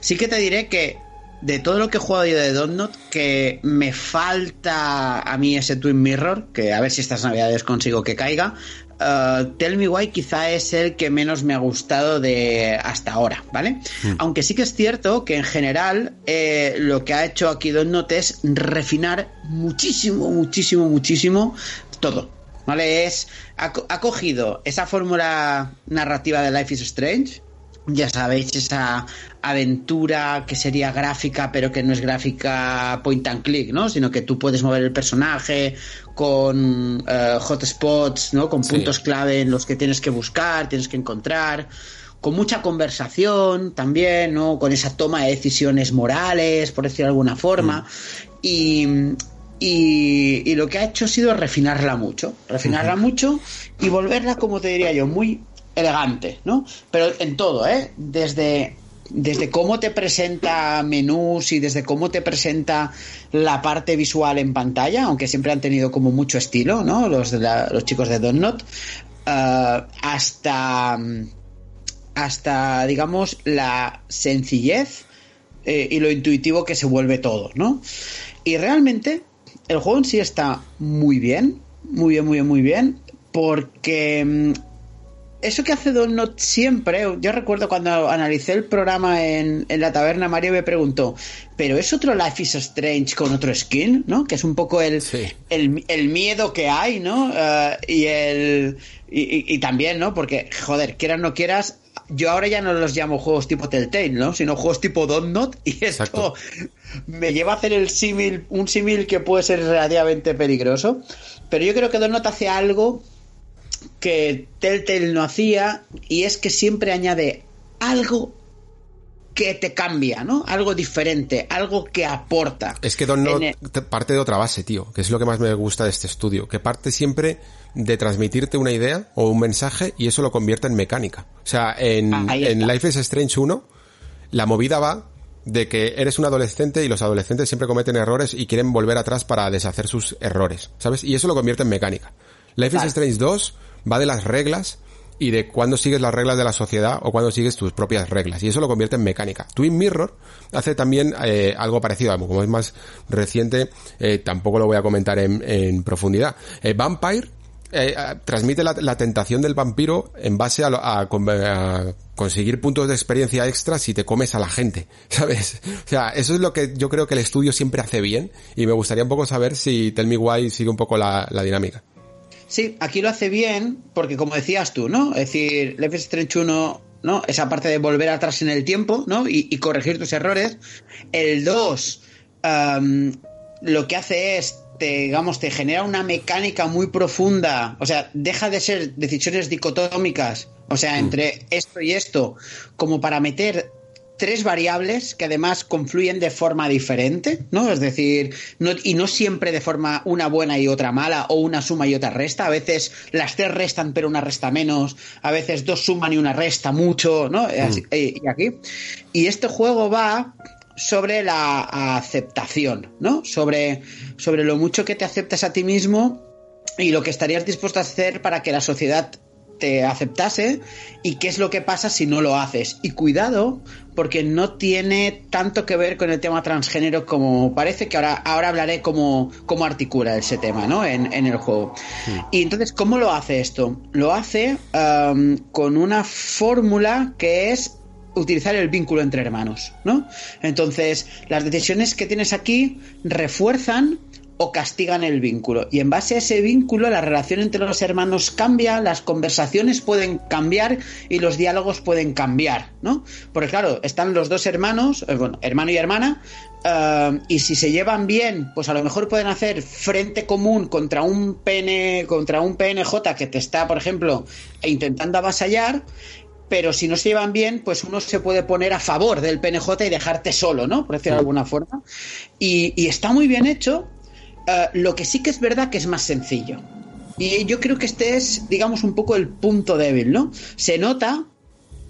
Sí que te diré que de todo lo que he jugado yo de Donut, que me falta a mí ese Twin Mirror, que a ver si estas navidades consigo que caiga. Uh, Tell Me Why quizá es el que menos me ha gustado de hasta ahora, ¿vale? Hmm. Aunque sí que es cierto que en general eh, lo que ha hecho aquí Donut es refinar muchísimo, muchísimo, muchísimo todo. ¿Vale? Es, ha, ha cogido esa fórmula narrativa de Life is Strange, ya sabéis, esa aventura que sería gráfica, pero que no es gráfica point and click, ¿no? Sino que tú puedes mover el personaje con uh, hotspots, ¿no? Con puntos clave en los que tienes que buscar, tienes que encontrar con mucha conversación también, ¿no? Con esa toma de decisiones morales, por decirlo de alguna forma. Mm. Y, y, lo que ha hecho ha sido refinarla mucho, refinarla mucho y volverla, como te diría yo, muy elegante, ¿no? Pero en todo, ¿eh? Desde, desde cómo te presenta menús y desde cómo te presenta la parte visual en pantalla, aunque siempre han tenido como mucho estilo, ¿no? Los, de los chicos de Donut, uh, hasta, hasta, digamos, la sencillez eh, y lo intuitivo que se vuelve todo, ¿no? Y realmente el juego en sí está muy bien, muy bien, muy bien, muy bien, porque mm, eso que hace Donut siempre, yo recuerdo cuando analicé el programa en, la taberna, Mario me preguntó, pero es otro Life is Strange con otro skin, ¿no? Que es un poco el, el, miedo que hay, ¿no? Eh, y el y, también, ¿no? Porque, joder, quieras o no quieras, yo ahora ya no los llamo juegos tipo Telltale, ¿no? Sino juegos tipo Donut y esto me lleva a hacer el símil, un símil que puede ser relativamente peligroso. Pero yo creo que Donut hace algo que Telltale no hacía y es que siempre añade algo que te cambia, ¿no? Algo diferente, algo que aporta. Es que Don parte de otra base, tío, que es lo que más me gusta de este estudio, que parte siempre de transmitirte una idea o un mensaje y eso lo convierte en mecánica. O sea, en, en Life is Strange 1, la movida va de que eres un adolescente y los adolescentes siempre cometen errores y quieren volver atrás para deshacer sus errores, ¿sabes? Y eso lo convierte en mecánica. Life is Strange 2 va de las reglas y de cuándo sigues las reglas de la sociedad o cuándo sigues tus propias reglas. Y eso lo convierte en mecánica. Twin Mirror hace también eh, algo parecido, como es más reciente, eh, tampoco lo voy a comentar en, profundidad. Eh, Vampire transmite la, tentación del vampiro en base a, conseguir puntos de experiencia extra si te comes a la gente, ¿sabes? O sea, eso es lo que yo creo que el estudio siempre hace bien y me gustaría un poco saber si Tell Me Why sigue un poco la dinámica. Sí, aquí lo hace bien porque como decías tú, ¿no? Es decir, Life is Strange 1, ¿no? Esa parte de volver atrás en el tiempo, ¿no? Y, corregir tus errores. El 2, lo que hace es, te, digamos, te genera una mecánica muy profunda. O sea, deja de ser decisiones dicotómicas, o sea, mm. entre esto y esto, como para meter tres variables que además confluyen de forma diferente, ¿no? Es decir, no, y no siempre de forma una buena y otra mala, o una suma y otra resta. A veces las tres restan pero una resta menos, a veces dos suman y una resta mucho, ¿no? Mm. y aquí. Y este juego va sobre la aceptación, ¿no? Sobre, sobre lo mucho que te aceptas a ti mismo y lo que estarías dispuesto a hacer para que la sociedad te aceptase y qué es lo que pasa si no lo haces. Y cuidado, porque no tiene tanto que ver con el tema transgénero como parece que ahora, ahora hablaré cómo, cómo articula ese tema ¿no? en, el juego. Y entonces, ¿cómo lo hace esto? Lo hace um, con una fórmula que es utilizar el vínculo entre hermanos, ¿no? Entonces, las decisiones que tienes aquí refuerzan o castigan el vínculo. Y en base a ese vínculo, la relación entre los hermanos cambia, las conversaciones pueden cambiar y los diálogos pueden cambiar, ¿no? Porque claro, están los dos hermanos, eh, bueno, hermano y hermana, eh, y si se llevan bien, pues a lo mejor pueden hacer frente común contra un PN, contra un PNJ que te está, por ejemplo, intentando avasallar, pero si no se llevan bien, pues uno se puede poner a favor del PNJ y dejarte solo, ¿no? Por decirlo de alguna forma. Y, y está muy bien hecho eh, lo que sí que es verdad que es más sencillo. Y yo creo que este es, digamos, un poco el punto débil, ¿no? Se nota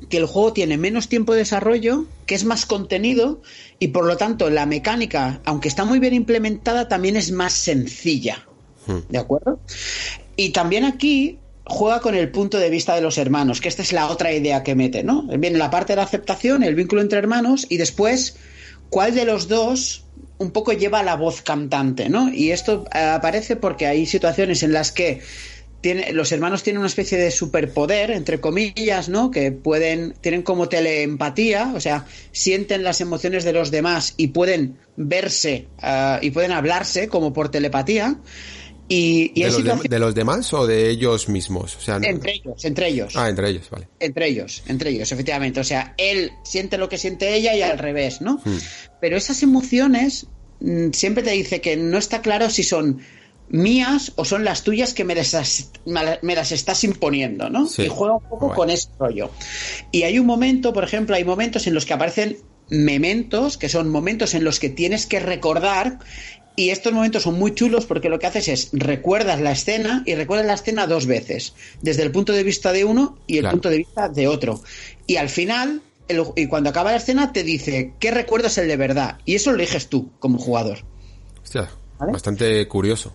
que el juego tiene menos tiempo de desarrollo, que es más contenido y por lo tanto la mecánica, aunque está muy bien implementada, también es más sencilla. Hmm. ¿De acuerdo? Y también aquí juega con el punto de vista de los hermanos, que esta es la otra idea que mete, ¿no? Viene la parte de la aceptación, el vínculo entre hermanos y después cuál de los dos un poco lleva la voz cantante, ¿no? Y esto eh, aparece porque hay situaciones en las que los hermanos tienen una especie de superpoder, entre comillas, ¿no? Que pueden, tienen como teleempatía, o sea, sienten las emociones de los demás y pueden verse uh, y pueden hablarse como por telepatía. Y, y ¿De, los de, de, los demás o de ellos mismos? O sea, entre ellos, entre ellos. Ah, entre ellos, vale. Entre ellos, entre ellos, efectivamente. O sea, él siente lo que siente ella y al revés, ¿no? Hmm. Pero esas emociones mm, siempre te dice que no está claro si son mías o son las tuyas que me las, me las estás imponiendo, ¿no? Sí. Y juega un poco con ese rollo. Y hay un momento, por ejemplo, hay momentos en los que aparecen mementos, que son momentos en los que tienes que recordar y estos momentos son muy chulos porque lo que haces es recuerdas la escena y recuerdas la escena dos veces, desde el punto de vista de uno y el Claro. punto de vista de otro. Y al final, el- y cuando acaba la escena, te dice qué recuerdo es el de verdad. Y eso lo eliges tú como jugador. Hostia, ¿Vale? bastante curioso.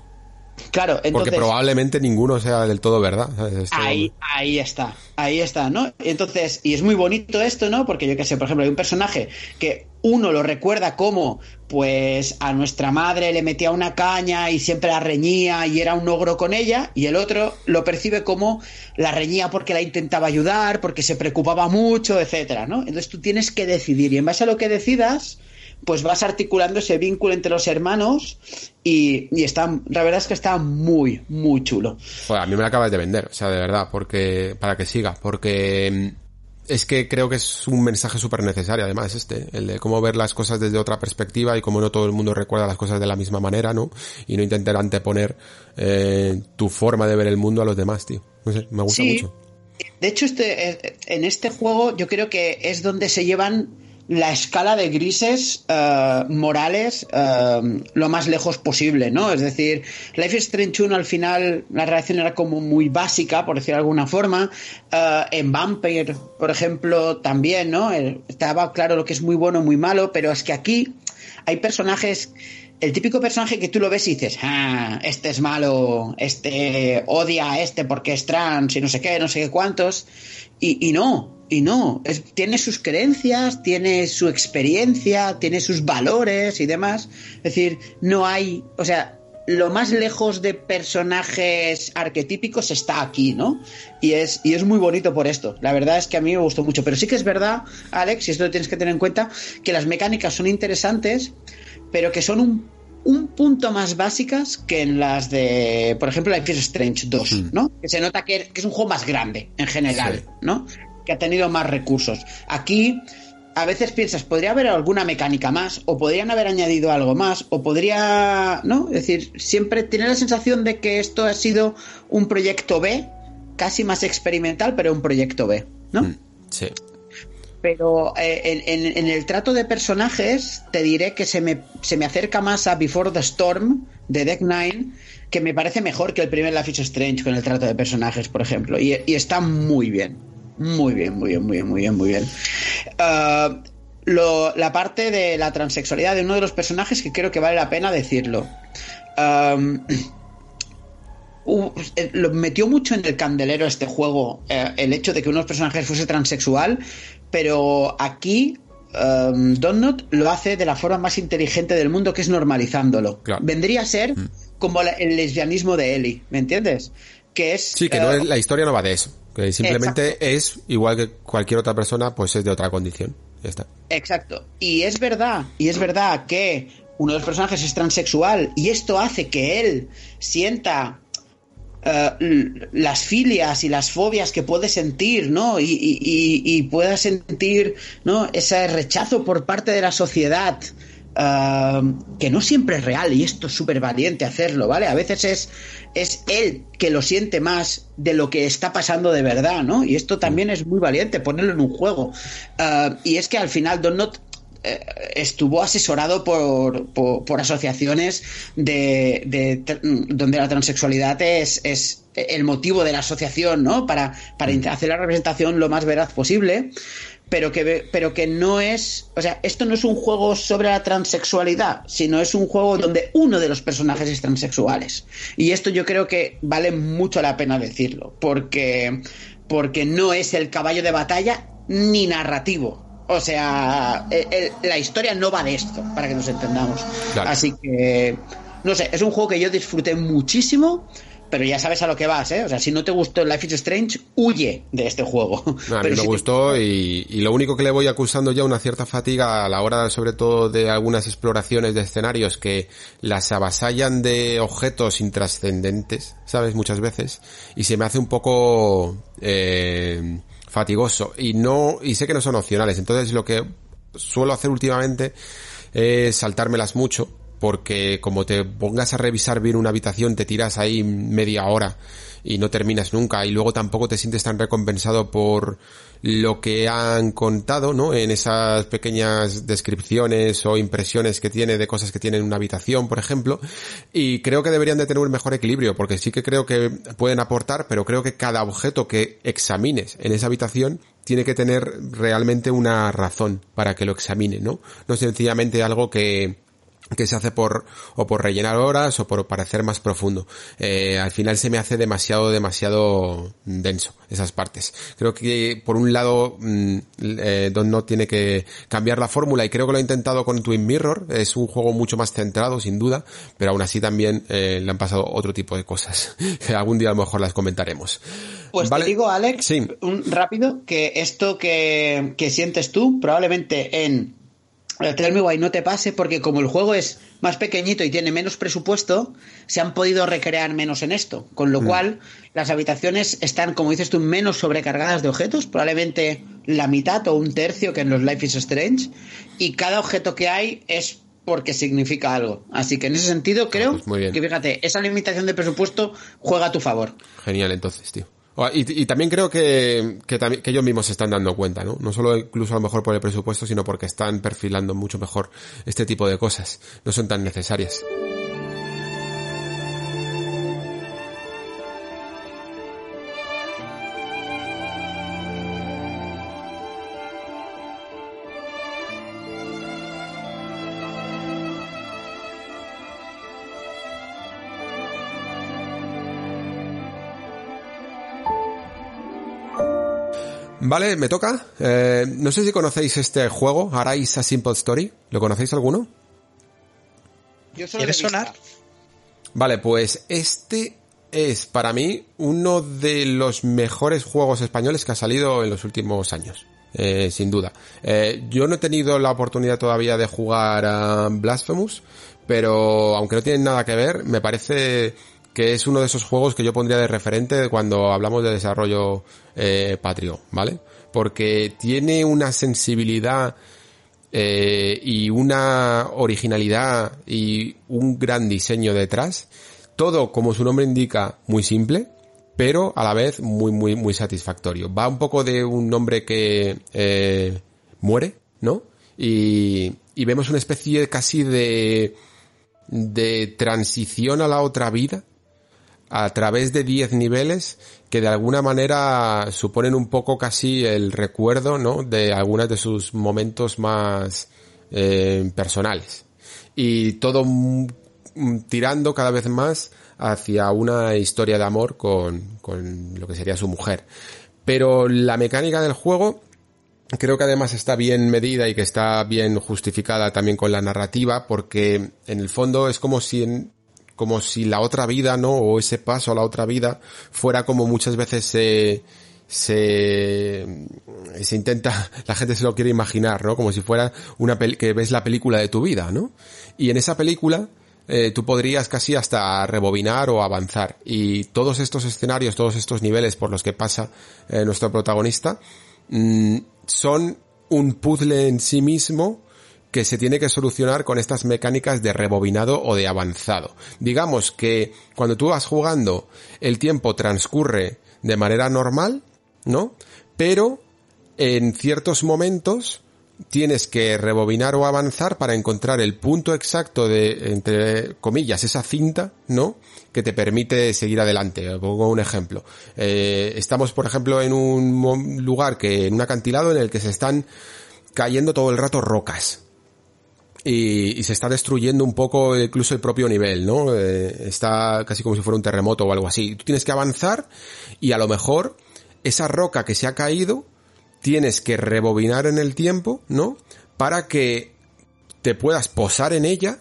Claro, Porque entonces... probablemente ninguno sea del todo verdad. Ahí, ahí está, ahí está, ¿no? Entonces, y es muy bonito esto, ¿no? Porque yo qué sé, por ejemplo, hay un personaje que uno lo recuerda como, pues, a nuestra madre le metía una caña y siempre la reñía y era un ogro con ella, y el otro lo percibe como la reñía porque la intentaba ayudar, porque se preocupaba mucho, etcétera, ¿no? Entonces tú tienes que decidir, y en base a lo que decidas, pues vas articulando ese vínculo entre los hermanos y, y está, la verdad es que está muy, muy chulo. Joder, a mí me la acabas de vender, o sea, de verdad, porque para que siga, porque mm, es que creo que es un mensaje súper necesario, además, este, el de cómo ver las cosas desde otra perspectiva y cómo no todo el mundo recuerda las cosas de la misma manera, ¿no? Y no intentar anteponer eh, tu forma de ver el mundo a los demás, tío. No sé, me gusta Sí. mucho. De hecho, este, eh, en este juego yo creo que es donde se llevan la escala de grises eh, morales eh, lo más lejos posible, ¿no? Es decir, Life is Strange 1 al final la reacción era como muy básica, por decirlo de alguna forma. Eh, en Vampire, por ejemplo, también, ¿no? Estaba claro lo que es muy bueno, muy malo, pero es que aquí hay personajes el típico personaje que tú lo ves y dices, ah, este es malo, este odia a este porque es trans y no sé qué, no sé qué cuántos. Y, y no, y no. Es- tiene sus creencias, tiene su experiencia, tiene sus valores y demás. Es decir, no hay, o sea, lo más lejos de personajes arquetípicos está aquí, ¿no? Y es, y es muy bonito por esto. La verdad es que a mí me gustó mucho. Pero sí que es verdad, Alex, y esto lo tienes que tener en cuenta, que las mecánicas son interesantes, pero que son un, un punto más básicas que en las de, por ejemplo, Life is Strange 2, ¿no? Que se nota que, que es un juego más grande en general, Sí. ¿no? Que ha tenido más recursos. Aquí a veces piensas, podría haber alguna mecánica más, o podrían haber añadido algo más, o podría, ¿no? Es decir, siempre tiene la sensación de que esto ha sido un proyecto B, casi más experimental, pero un proyecto B, ¿no? Mm, Sí. Pero eh, en, en- en el trato de personajes, te diré que se me, se me acerca más a Before the Storm de Deck Nine, que me parece mejor que el primer Life is Strange con el trato de personajes, por ejemplo. Y, y está muy bien. Muy bien, muy bien, muy bien, muy bien, muy bien. Ah, lo- la parte de la transexualidad de uno de los personajes que creo que vale la pena decirlo. Uh, eh, lo metió mucho en el candelero este juego eh, el hecho de que uno de los personajes fuese transexual, pero aquí um, Donut lo hace de la forma más inteligente del mundo, que es normalizándolo. Claro. Vendría a ser como la- el lesbianismo de Ellie, ¿me entiendes? Que es Sí, que no eh, es, la historia no va de eso. Que simplemente es, igual que cualquier otra persona, pues es de otra condición. Ya está. Exacto. Y es verdad, y es verdad que uno de los personajes es transexual y esto hace que él sienta eh, las filias y las fobias que puede sentir, ¿no? Y, y- y- y pueda sentir, ¿no? Ese rechazo por parte de la sociedad. Que no siempre es real y esto es súper valiente hacerlo, ¿vale? A veces es, es él que lo siente más de lo que está pasando de verdad, ¿no? Y esto también es muy valiente ponerlo en un juego. Eh, y es que al final Donut eh, estuvo asesorado por, por, por asociaciones de, de donde la transexualidad es, es, el motivo de la asociación, ¿no? Para, para mm. hacer la representación lo más veraz posible pero que, pero que no es, o sea, esto no es un juego sobre la transexualidad, sino es un juego donde uno de los personajes es transexuales. Y esto yo creo que vale mucho la pena decirlo, porque, porque no es el caballo de batalla ni narrativo. O sea, la historia no va de esto, para que nos entendamos. Así que, no sé, es un juego que yo disfruté muchísimo pero ya sabes a lo que vas, ¿eh? O sea, si no te gustó Life is Strange, huye de este juego. a mí me gustó y, lo único que le voy acusando ya una cierta fatiga a la hora, sobre todo, de algunas exploraciones de escenarios que las avasallan de objetos intrascendentes, ¿sabes? Muchas veces. Y se me hace un poco eh, fatigoso. Y no, y sé que no son opcionales. Entonces lo que suelo hacer últimamente es saltármelas mucho porque como te pongas a revisar bien una habitación te tiras ahí media hora y no terminas nunca y luego tampoco te sientes tan recompensado por lo que han contado, ¿no? En esas pequeñas descripciones o impresiones que tiene de cosas que tiene en una habitación, por ejemplo. Y creo que deberían de tener un mejor equilibrio, porque sí que creo que pueden aportar, pero creo que cada objeto que examines en esa habitación tiene que tener realmente una razón para que lo examine, ¿no? No sencillamente algo que, que se hace por o por rellenar horas o por parecer más profundo. Eh, al final se me hace demasiado, demasiado denso esas partes. Creo que por un lado mm, eh, Don no tiene que cambiar la fórmula y creo que lo ha intentado con Twin Mirror. Es un juego mucho más centrado, sin duda, pero aún así también eh, le han pasado otro tipo de cosas que algún día a lo mejor las comentaremos. Pues te digo, Alex, un rápido, que esto que, que sientes tú, probablemente en Tell Me Why no te pase porque como el juego es más pequeñito y tiene menos presupuesto, se han podido recrear menos en esto. Con lo mm. cual, las habitaciones están, como dices tú, menos sobrecargadas de objetos, probablemente la mitad o un tercio que en los Life is Strange. Y cada objeto que hay es porque significa algo. Así que en ese sentido creo ah, pues que, fíjate, esa limitación de presupuesto juega a tu favor. Genial, entonces, tío. Y, también creo que, que, que, ellos mismos se están dando cuenta, ¿no? No solo incluso a lo mejor por el presupuesto, sino porque están perfilando mucho mejor este tipo de cosas. No son tan necesarias. Vale, me toca. Eh, no sé si conocéis este juego, Arise a Simple Story. ¿Lo conocéis alguno? Yo solo ¿Quieres sonar? Vale, pues este es para mí uno de los mejores juegos españoles que ha salido en los últimos años. Eh, sin duda. Eh, yo no he tenido la oportunidad todavía de jugar a Blasphemous, pero aunque no tienen nada que ver, me parece que es uno de esos juegos que yo pondría de referente cuando hablamos de desarrollo eh, patrio, ¿vale? Porque tiene una sensibilidad eh, y una originalidad y un gran diseño detrás. Todo, como su nombre indica, muy simple, pero a la vez muy, muy, muy satisfactorio. Va un poco de un hombre que eh, muere, ¿no? Y, y vemos una especie casi de, de transición a la otra vida a través de 10 niveles que de alguna manera suponen un poco casi el recuerdo, ¿no? De algunos de sus momentos más eh, personales. Y todo tirando cada vez más hacia una historia de amor con, con lo que sería su mujer. Pero la mecánica del juego creo que además está bien medida y que está bien justificada también con la narrativa porque en el fondo es como si en, como si la otra vida, ¿no? O ese paso a la otra vida fuera como muchas veces se, se, se intenta, la gente se lo quiere imaginar, ¿no? Como si fuera una que ves la película de tu vida, ¿no? Y en esa película, eh, tú podrías casi hasta rebobinar o avanzar. Y todos estos escenarios, todos estos niveles por los que pasa eh, nuestro protagonista, mm, son un puzzle en sí mismo que se tiene que solucionar con estas mecánicas de rebobinado o de avanzado. Digamos que cuando tú vas jugando el tiempo transcurre de manera normal, ¿no? Pero en ciertos momentos tienes que rebobinar o avanzar para encontrar el punto exacto de, entre comillas, esa cinta, ¿no? Que te permite seguir adelante. Pongo un ejemplo. Eh, estamos, por ejemplo, en un lugar que, en un acantilado en el que se están cayendo todo el rato rocas. Y, se está destruyendo un poco incluso el propio nivel, ¿no? Eh, está casi como si fuera un terremoto o algo así. Tú tienes que avanzar y a lo mejor esa roca que se ha caído tienes que rebobinar en el tiempo, ¿no? Para que te puedas posar en ella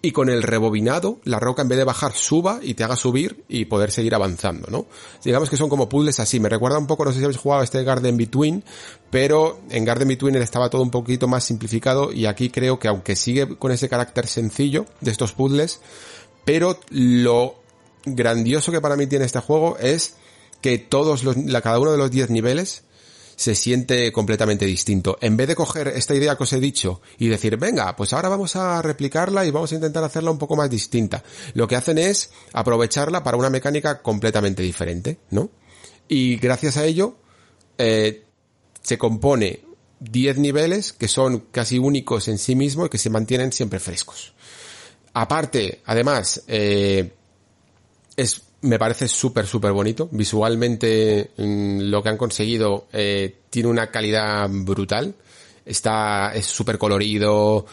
y con el rebobinado la roca en vez de bajar suba y te haga subir y poder seguir avanzando, ¿no? Digamos que son como puzzles así. Me recuerda un poco, no sé si habéis jugado este Garden Between, pero en Garden Between estaba todo un poquito más simplificado y aquí creo que aunque sigue con ese carácter sencillo de estos puzzles, pero lo grandioso que para mí tiene este juego es que todos los, cada uno de los 10 niveles se siente completamente distinto. En vez de coger esta idea que os he dicho y decir, venga, pues ahora vamos a replicarla y vamos a intentar hacerla un poco más distinta, lo que hacen es aprovecharla para una mecánica completamente diferente, ¿no? Y gracias a ello, eh, se compone 10 niveles que son casi únicos en sí mismos y que se mantienen siempre frescos. Aparte, además, eh, es me parece súper, súper bonito. Visualmente mm, lo que han conseguido eh, tiene una calidad brutal. Está, es súper colorido.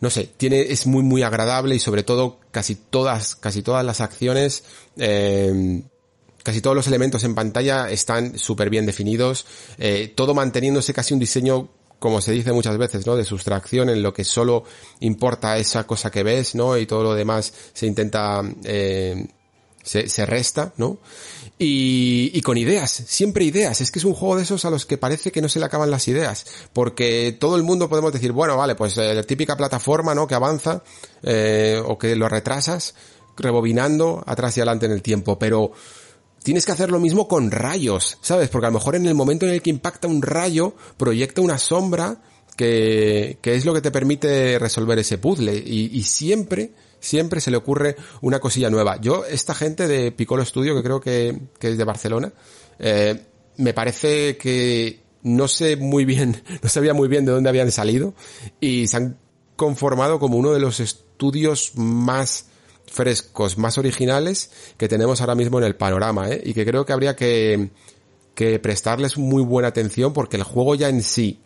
No sé, tiene, es muy, muy agradable y sobre todo casi todas, casi todas las acciones, eh, casi todos los elementos en pantalla están súper bien definidos. Eh, todo manteniéndose casi un diseño como se dice muchas veces, ¿no? De sustracción en lo que solo importa esa cosa que ves, ¿no? Y todo lo demás se intenta eh, se, se resta, ¿no? Y, y, con ideas, siempre ideas. Es que es un juego de esos a los que parece que no se le acaban las ideas. Porque todo el mundo podemos decir, bueno, vale, pues eh, la típica plataforma, ¿no? Que avanza, eh, o que lo retrasas, rebobinando atrás y adelante en el tiempo. Pero tienes que hacer lo mismo con rayos, ¿sabes? Porque a lo mejor en el momento en el que impacta un rayo, proyecta una sombra que, que es lo que te permite resolver ese puzzle. Y, y siempre siempre se le ocurre una cosilla nueva. Yo, esta gente de Piccolo Studio, que creo que, es de Barcelona, eh, me parece que no sé muy bien, no sabía muy bien de dónde habían salido y se han conformado como uno de los estudios más frescos, más originales que tenemos ahora mismo en el panorama, ¿eh? y que creo que habría que, que prestarles muy buena atención porque el juego ya en sí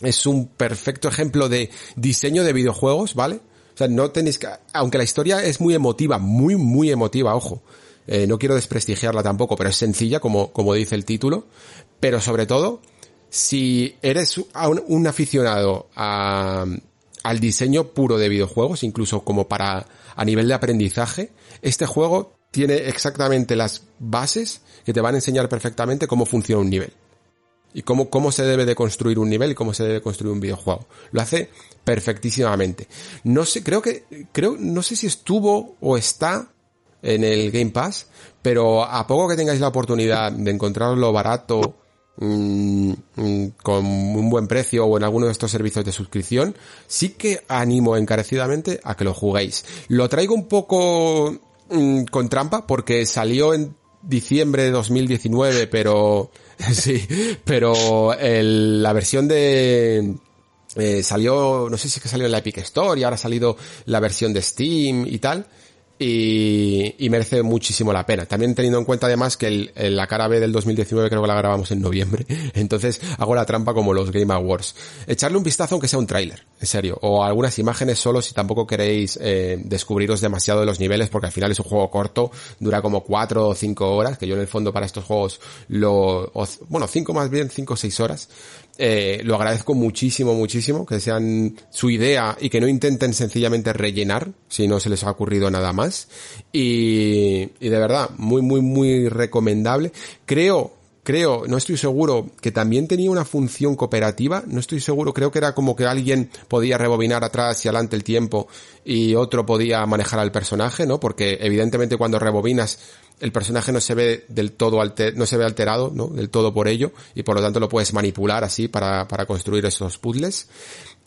es un perfecto ejemplo de diseño de videojuegos, ¿vale? O sea, no tenéis que, aunque la historia es muy emotiva, muy, muy emotiva, ojo. Eh, no quiero desprestigiarla tampoco, pero es sencilla, como, como dice el título. Pero sobre todo, si eres un, aficionado a, al diseño puro de videojuegos, incluso como para, a nivel de aprendizaje, este juego tiene exactamente las bases que te van a enseñar perfectamente cómo funciona un nivel y cómo, cómo se debe de construir un nivel y cómo se debe construir un videojuego. Lo hace perfectísimamente. No sé, creo que, creo, no sé si estuvo o está en el Game Pass, pero a poco que tengáis la oportunidad de encontrarlo barato, mm, mm, con un buen precio o en alguno de estos servicios de suscripción, sí que animo encarecidamente a que lo juguéis. Lo traigo un poco mm, con trampa porque salió en diciembre de 2019, pero sí, pero el, la versión de eh, salió, no sé si es que salió en la Epic Store y ahora ha salido la versión de Steam y tal y, merece muchísimo la pena. También teniendo en cuenta además que el, la cara B del 2019 creo que la grabamos en noviembre, entonces hago la trampa como los Game Awards. Echarle un vistazo aunque sea un tráiler, en serio, o algunas imágenes solo si tampoco queréis eh, descubriros demasiado de los niveles porque al final es un juego corto, dura como 4 o 5 horas, que yo en el fondo para estos juegos lo, bueno, 5 más bien, 5 o 6 horas, eh, lo agradezco muchísimo, muchísimo, que sean su idea y que no intenten sencillamente rellenar si no se les ha ocurrido nada más. Y, y de verdad, muy, muy, muy recomendable. Creo, creo, no estoy seguro, que también tenía una función cooperativa, no estoy seguro, creo que era como que alguien podía rebobinar atrás y adelante el tiempo y otro podía manejar al personaje, ¿no? Porque evidentemente cuando rebobinas el personaje no se ve del todo alter, no se ve alterado, ¿no? Del todo por ello, y por lo tanto lo puedes manipular así para, para construir esos puzzles.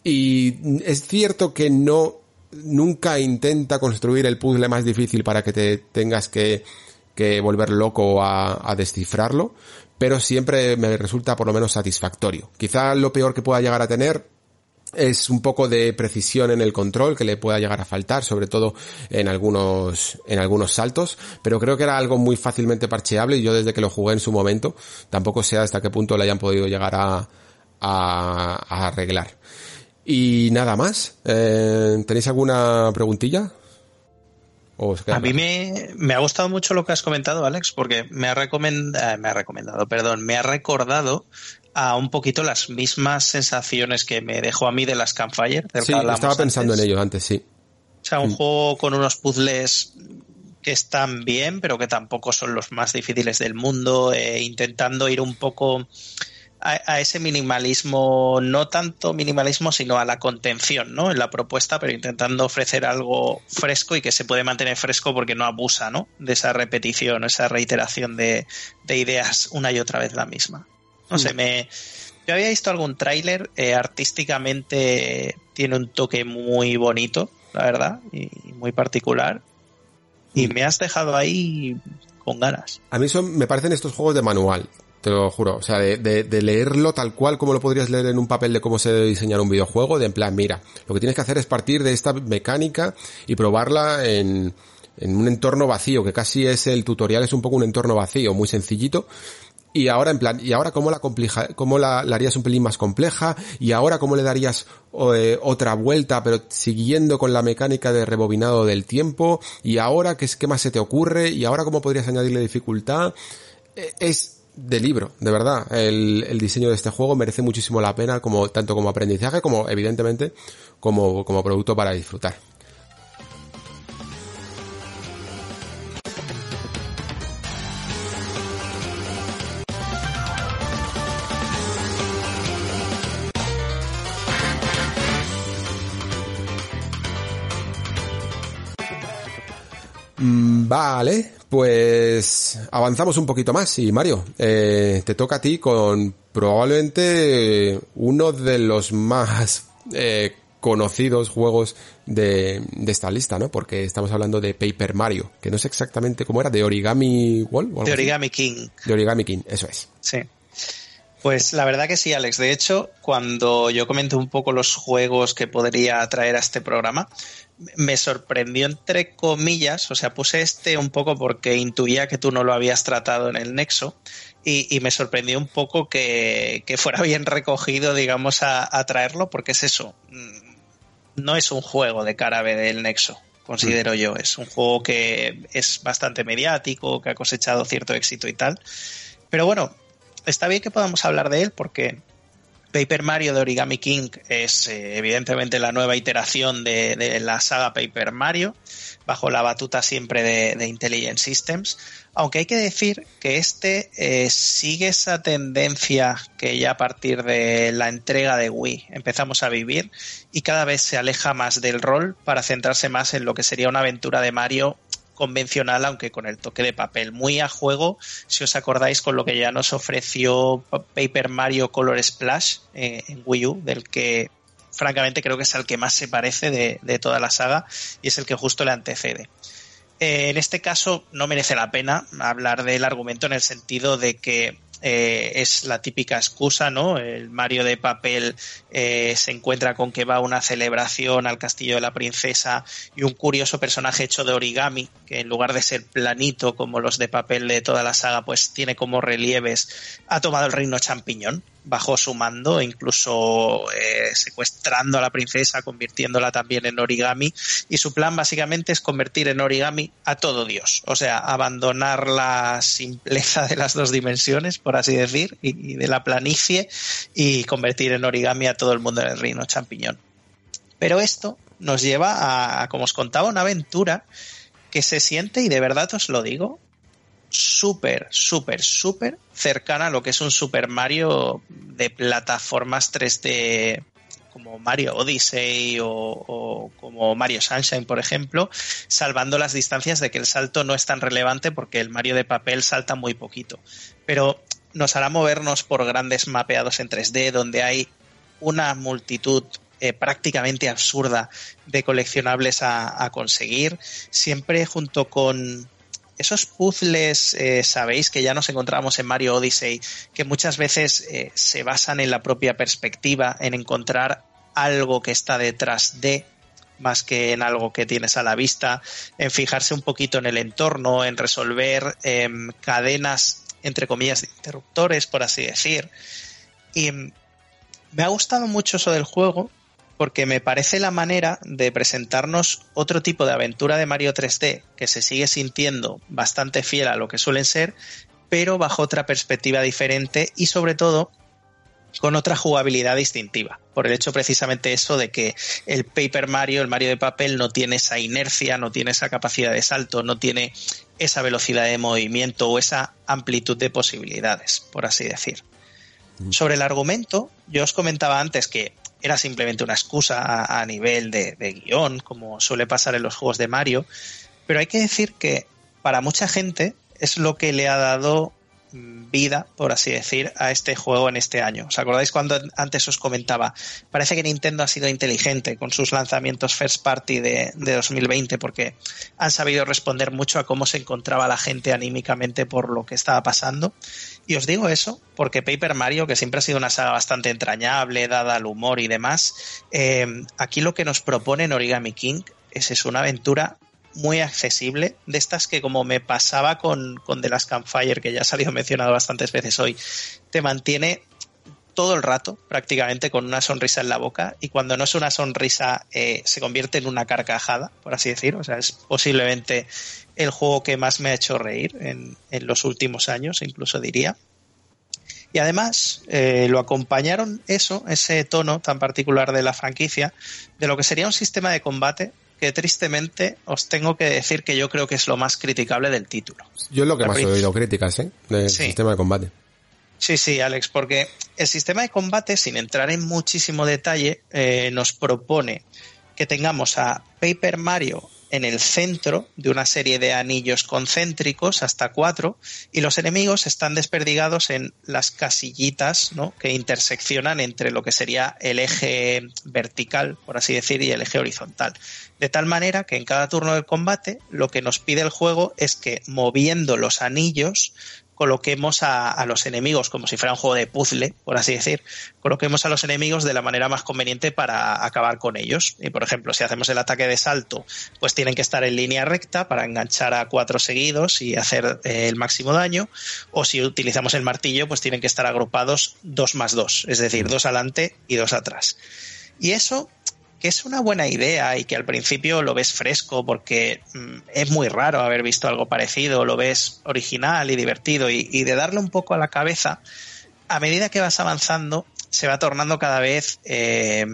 Y es cierto que no, nunca intenta construir el puzzle más difícil para que te tengas que, que volver loco a, a descifrarlo, pero siempre me resulta por lo menos satisfactorio. Quizá lo peor que pueda llegar a tener es un poco de precisión en el control que le pueda llegar a faltar, sobre todo en algunos, en algunos saltos, pero creo que era algo muy fácilmente parcheable y yo desde que lo jugué en su momento, tampoco sé hasta qué punto le hayan podido llegar a, a, arreglar. Y nada más, eh, ¿tenéis alguna preguntilla? A mí me, me, ha gustado mucho lo que has comentado, Alex, porque me ha, recomendado, eh, me ha recomendado, perdón, me ha recordado a un poquito las mismas sensaciones que me dejó a mí de las Campfire. sí, estaba pensando en ello antes, sí. O sea, un mm. juego con unos puzzles que están bien, pero que tampoco son los más difíciles del mundo, eh, intentando ir un poco a, ese minimalismo, no tanto minimalismo, sino a la contención, ¿no? En la propuesta, pero intentando ofrecer algo fresco y que se puede mantener fresco porque no abusa, ¿no? De esa repetición, esa reiteración de, de ideas una y otra vez la misma. No sé, me. Yo había visto algún tráiler, eh, artísticamente tiene un toque muy bonito, la verdad, y muy particular. Y mm. me has dejado ahí con ganas. A mí son, me parecen estos juegos de manual, te lo juro. O sea, de, de, leerlo tal cual como lo podrías leer en un papel de cómo se debe diseñar un videojuego, de en plan, mira, lo que tienes que hacer es partir de esta mecánica y probarla en, en un entorno vacío, que casi es el tutorial, es un poco un entorno vacío, muy sencillito, y ahora en plan, y ahora cómo la compleja, cómo la, harías un pelín más compleja, y ahora cómo le darías eh, otra vuelta, pero siguiendo con la mecánica de rebobinado del tiempo, y ahora qué qué más se te ocurre, y ahora cómo podrías añadirle dificultad. E, es de libro, de verdad. El, el, diseño de este juego merece muchísimo la pena, como, tanto como aprendizaje, como evidentemente, como, como producto para disfrutar. Vale, pues avanzamos un poquito más y Mario, eh, te toca a ti con probablemente uno de los más eh, conocidos juegos de, esta lista, ¿no? Porque estamos hablando de Paper Mario, que no sé exactamente cómo era, de Origami Wall. de Origami King. De Origami King, eso es. Sí. Pues la verdad que sí, Alex. De hecho, cuando yo comenté un poco los juegos que podría traer a este programa, me sorprendió entre comillas, o sea, puse este un poco porque intuía que tú no lo habías tratado en el Nexo y, me sorprendió un poco que, fuera bien recogido, digamos, a, traerlo, porque es eso, mm, no es un juego de cara B del Nexo, considero mm. yo, es un juego que es bastante mediático, que ha cosechado cierto éxito y tal, pero bueno, está bien que podamos hablar de él porque Paper Mario de Origami King es eh, evidentemente la nueva iteración de, la saga Paper Mario, bajo la batuta siempre de, Intelligent Systems, aunque hay que decir que este eh, sigue esa tendencia que ya a partir de la entrega de Wii empezamos a vivir y cada vez se aleja más del rol para centrarse más en lo que sería una aventura de Mario convencional, aunque con el toque de papel. Muy a juego, si os acordáis, con lo que ya nos ofreció Paper Mario Color Splash eh, en Wii U, del que francamente creo que es el que más se parece de, toda la saga y es el que justo le antecede. Eh, en este caso no merece la pena hablar del argumento en el sentido de que eh, es la típica excusa, ¿no? El Mario de papel eh, se encuentra con que va a una celebración al castillo de la princesa y un curioso personaje hecho de origami, que en lugar de ser planito como los de papel de toda la saga, pues tiene como relieves, ha tomado el reino champiñón bajo su mando, incluso eh, secuestrando a la princesa, convirtiéndola también en origami. Y su plan básicamente es convertir en origami a todo Dios, o sea, abandonar la simpleza de las dos dimensiones, por así decir, y, de la planicie, y convertir en origami a todo el mundo en el reino champiñón. Pero esto nos lleva a, como os contaba, una aventura que se siente, y de verdad os lo digo, súper, súper, súper cercana a lo que es un Super Mario de plataformas 3D como Mario Odyssey o, como Mario Sunshine, por ejemplo, salvando las distancias de que el salto no es tan relevante porque el Mario de papel salta muy poquito. Pero nos hará movernos por grandes mapeados en 3D donde hay una multitud eh, prácticamente absurda de coleccionables a conseguir, siempre junto con esos puzzles, eh, sabéis que ya nos encontramos en Mario Odyssey, que muchas veces eh, se basan en la propia perspectiva, en encontrar algo que está detrás de más que en algo que tienes a la vista, en fijarse un poquito en el entorno, en resolver em, cadenas, entre comillas, de interruptores, por así decir. Y em, me ha gustado mucho eso del juego porque me parece la manera de presentarnos otro tipo de aventura de Mario 3D que se sigue sintiendo bastante fiel a lo que suelen ser, pero bajo otra perspectiva diferente y sobre todo con otra jugabilidad distintiva, por el hecho precisamente eso de que el Paper Mario, el Mario de papel, no tiene esa inercia, no tiene esa capacidad de salto, no tiene esa velocidad de movimiento o esa amplitud de posibilidades, por así decir. Mm. Sobre el argumento, yo os comentaba antes que era simplemente una excusa a, nivel de, de guion, como suele pasar en los juegos de Mario, pero hay que decir que para mucha gente es lo que le ha dado vida, por así decir, a este juego en este año. ¿Os acordáis cuando antes os comentaba? Parece que Nintendo ha sido inteligente con sus lanzamientos first party de, 2020 porque han sabido responder mucho a cómo se encontraba la gente anímicamente por lo que estaba pasando. Y os digo eso porque Paper Mario, que siempre ha sido una saga bastante entrañable, dada al humor y demás, eh, aquí lo que nos propone en Origami King es, es una aventura muy accesible, de estas que como me pasaba con, con The Last Campfire, que ya ha salido mencionado bastantes veces hoy, te mantiene todo el rato prácticamente con una sonrisa en la boca y cuando no es una sonrisa eh, se convierte en una carcajada, por así decir. O sea, es posiblemente el juego que más me ha hecho reír en, en los últimos años, incluso diría. Y además eh, lo acompañaron eso, ese tono tan particular de la franquicia, de lo que sería un sistema de combate que tristemente os tengo que decir que yo creo que es lo más criticable del título. Yo es lo que más he oído críticas, ¿eh? Del sistema de combate. Sí, sí, Alex, porque el sistema de combate, sin entrar en muchísimo detalle, eh, nos propone que tengamos a Paper Mario en el centro de una serie de anillos concéntricos, hasta cuatro, y los enemigos están desperdigados en las casillitas ¿no? que interseccionan entre lo que sería el eje vertical, por así decir, y el eje horizontal. De tal manera que en cada turno del combate lo que nos pide el juego es que moviendo los anillos coloquemos a, los enemigos como si fuera un juego de puzzle, por así decir, coloquemos a los enemigos de la manera más conveniente para acabar con ellos. Y por ejemplo, si hacemos el ataque de salto, pues tienen que estar en línea recta para enganchar a cuatro seguidos y hacer eh, el máximo daño. O si utilizamos el martillo, pues tienen que estar agrupados dos más dos, es decir, dos adelante y dos atrás. Y eso que es una buena idea y que al principio lo ves fresco porque mm, es muy raro haber visto algo parecido, lo ves original y divertido y, de darle un poco a la cabeza, a medida que vas avanzando se va tornando cada vez eh,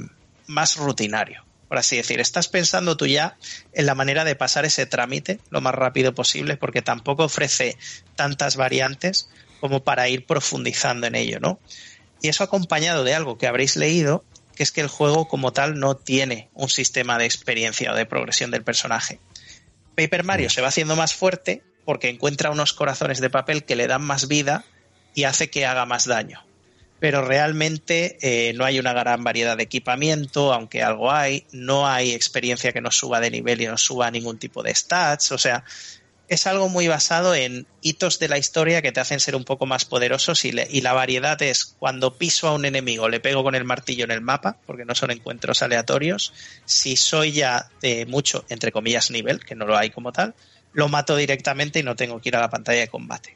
más rutinario, por así decir. Estás pensando tú ya en la manera de pasar ese trámite lo más rápido posible porque tampoco ofrece tantas variantes como para ir profundizando en ello, ¿no? Y eso acompañado de algo que habréis leído que es que el juego como tal no tiene un sistema de experiencia o de progresión del personaje. Paper Mario se va haciendo más fuerte porque encuentra unos corazones de papel que le dan más vida y hace que haga más daño. Pero realmente eh, no hay una gran variedad de equipamiento, aunque algo hay, no hay experiencia que nos suba de nivel y nos suba ningún tipo de stats, o sea, es algo muy basado en hitos de la historia que te hacen ser un poco más poderosos y, la variedad es cuando piso a un enemigo le pego con el martillo en el mapa, porque no son encuentros aleatorios, si soy ya de mucho, entre comillas, nivel, que no lo hay como tal, lo mato directamente y no tengo que ir a la pantalla de combate.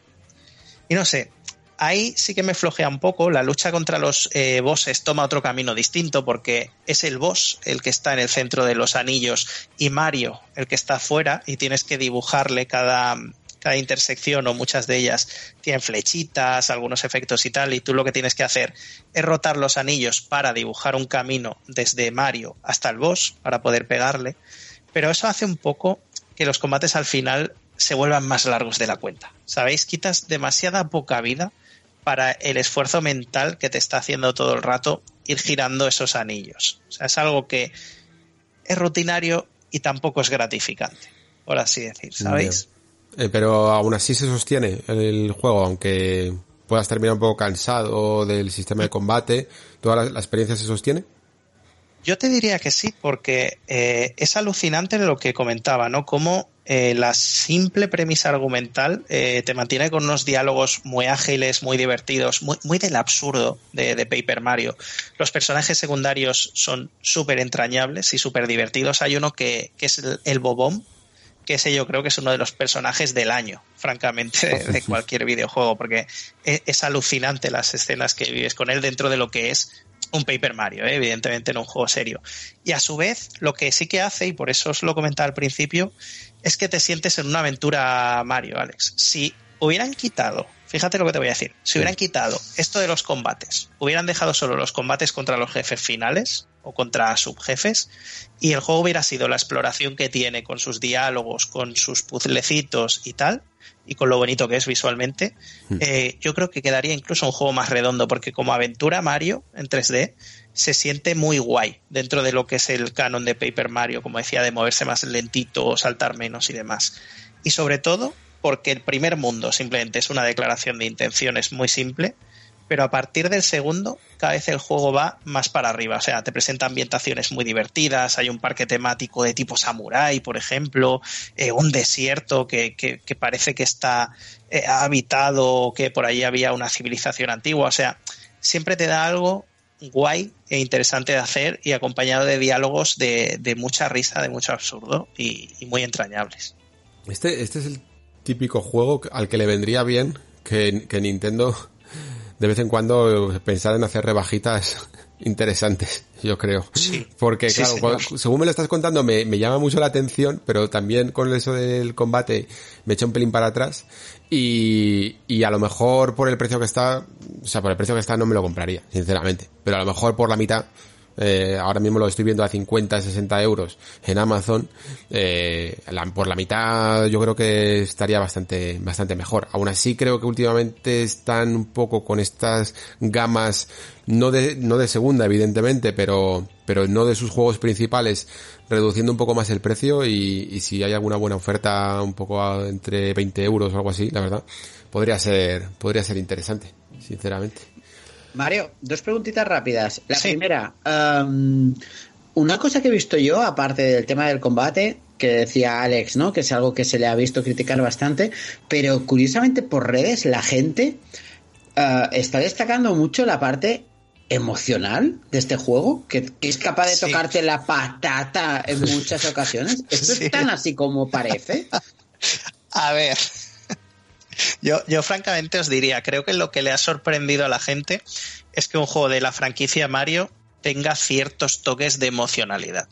Y no sé, ahí sí que me flojea un poco. La lucha contra los eh, bosses toma otro camino distinto porque es el boss el que está en el centro de los anillos y Mario el que está afuera y tienes que dibujarle cada, cada intersección o muchas de ellas tienen flechitas, algunos efectos y tal, y tú lo que tienes que hacer es rotar los anillos para dibujar un camino desde Mario hasta el boss para poder pegarle, pero eso hace un poco que los combates al final se vuelvan más largos de la cuenta. ¿Sabéis? Quitas demasiada poca vida para el esfuerzo mental que te está haciendo todo el rato ir girando esos anillos. O sea, es algo que es rutinario y tampoco es gratificante, por así decir, ¿sabéis? Eh, pero aún así se sostiene el juego, aunque puedas terminar un poco cansado del sistema de combate, ¿toda la, experiencia se sostiene? Yo te diría que sí, porque eh, es alucinante lo que comentaba, ¿no? Cómo eh, la simple premisa argumental eh, te mantiene con unos diálogos muy ágiles, muy divertidos, muy, muy del absurdo de, Paper Mario. Los personajes secundarios son súper entrañables y súper divertidos. Hay uno que, es el, bobón, que ese yo creo que es uno de los personajes del año, francamente, de, cualquier videojuego, porque es, es, alucinante las escenas que vives con él dentro de lo que es un Paper Mario, ¿eh? evidentemente en un juego serio. Y a su vez, lo que sí que hace, y por eso os lo comentaba al principio, es que te sientes en una aventura Mario, Alex. Si hubieran quitado, fíjate lo que te voy a decir, si hubieran quitado esto de los combates, hubieran dejado solo los combates contra los jefes finales o contra subjefes, y el juego hubiera sido la exploración que tiene con sus diálogos, con sus puzzlecitos y tal, y con lo bonito que es visualmente, hmm. eh, yo creo que quedaría incluso un juego más redondo, porque como aventura Mario en 3D se siente muy guay dentro de lo que es el canon de Paper Mario, como decía, de moverse más lentito, saltar menos y demás. Y sobre todo porque el primer mundo simplemente es una declaración de intenciones muy simple, pero a partir del segundo cada vez el juego va más para arriba, o sea, te presenta ambientaciones muy divertidas, hay un parque temático de tipo samurai, por ejemplo, eh, un desierto que, que, parece que está eh, habitado, que por ahí había una civilización antigua, o sea, siempre te da algo guay e interesante de hacer y acompañado de diálogos de, de mucha risa, de mucho absurdo y, muy entrañables. Este, este es el típico juego al que le vendría bien que, que Nintendo de vez en cuando pensar en hacer rebajitas interesantes, yo creo. Sí. Porque, claro, según me lo estás contando, me, llama mucho la atención, pero también con eso del combate me echa un pelín para atrás. Y, y a lo mejor por el precio que está, o sea, por el precio que está no me lo compraría, sinceramente. Pero a lo mejor por la mitad eh, ahora mismo lo estoy viendo a 50, 60 euros en Amazon, eh, por la mitad yo creo que estaría bastante, bastante mejor. Aún así creo que últimamente están un poco con estas gamas, no de, no de segunda evidentemente, pero, pero no de sus juegos principales, reduciendo un poco más el precio y, y si hay alguna buena oferta un poco entre 20 euros o algo así, la verdad, podría ser, podría ser interesante, sinceramente. Mario, dos preguntitas rápidas. La primera, um, una cosa que he visto yo, aparte del tema del combate, que decía Alex, ¿no? Que es algo que se le ha visto criticar bastante, pero curiosamente por redes la gente uh, está destacando mucho la parte emocional de este juego, que, es capaz de tocarte la patata en muchas ocasiones. ¿Esto es tan así como parece? A ver, yo, yo francamente os diría, creo que lo que le ha sorprendido a la gente es que un juego de la franquicia Mario tenga ciertos toques de emocionalidad.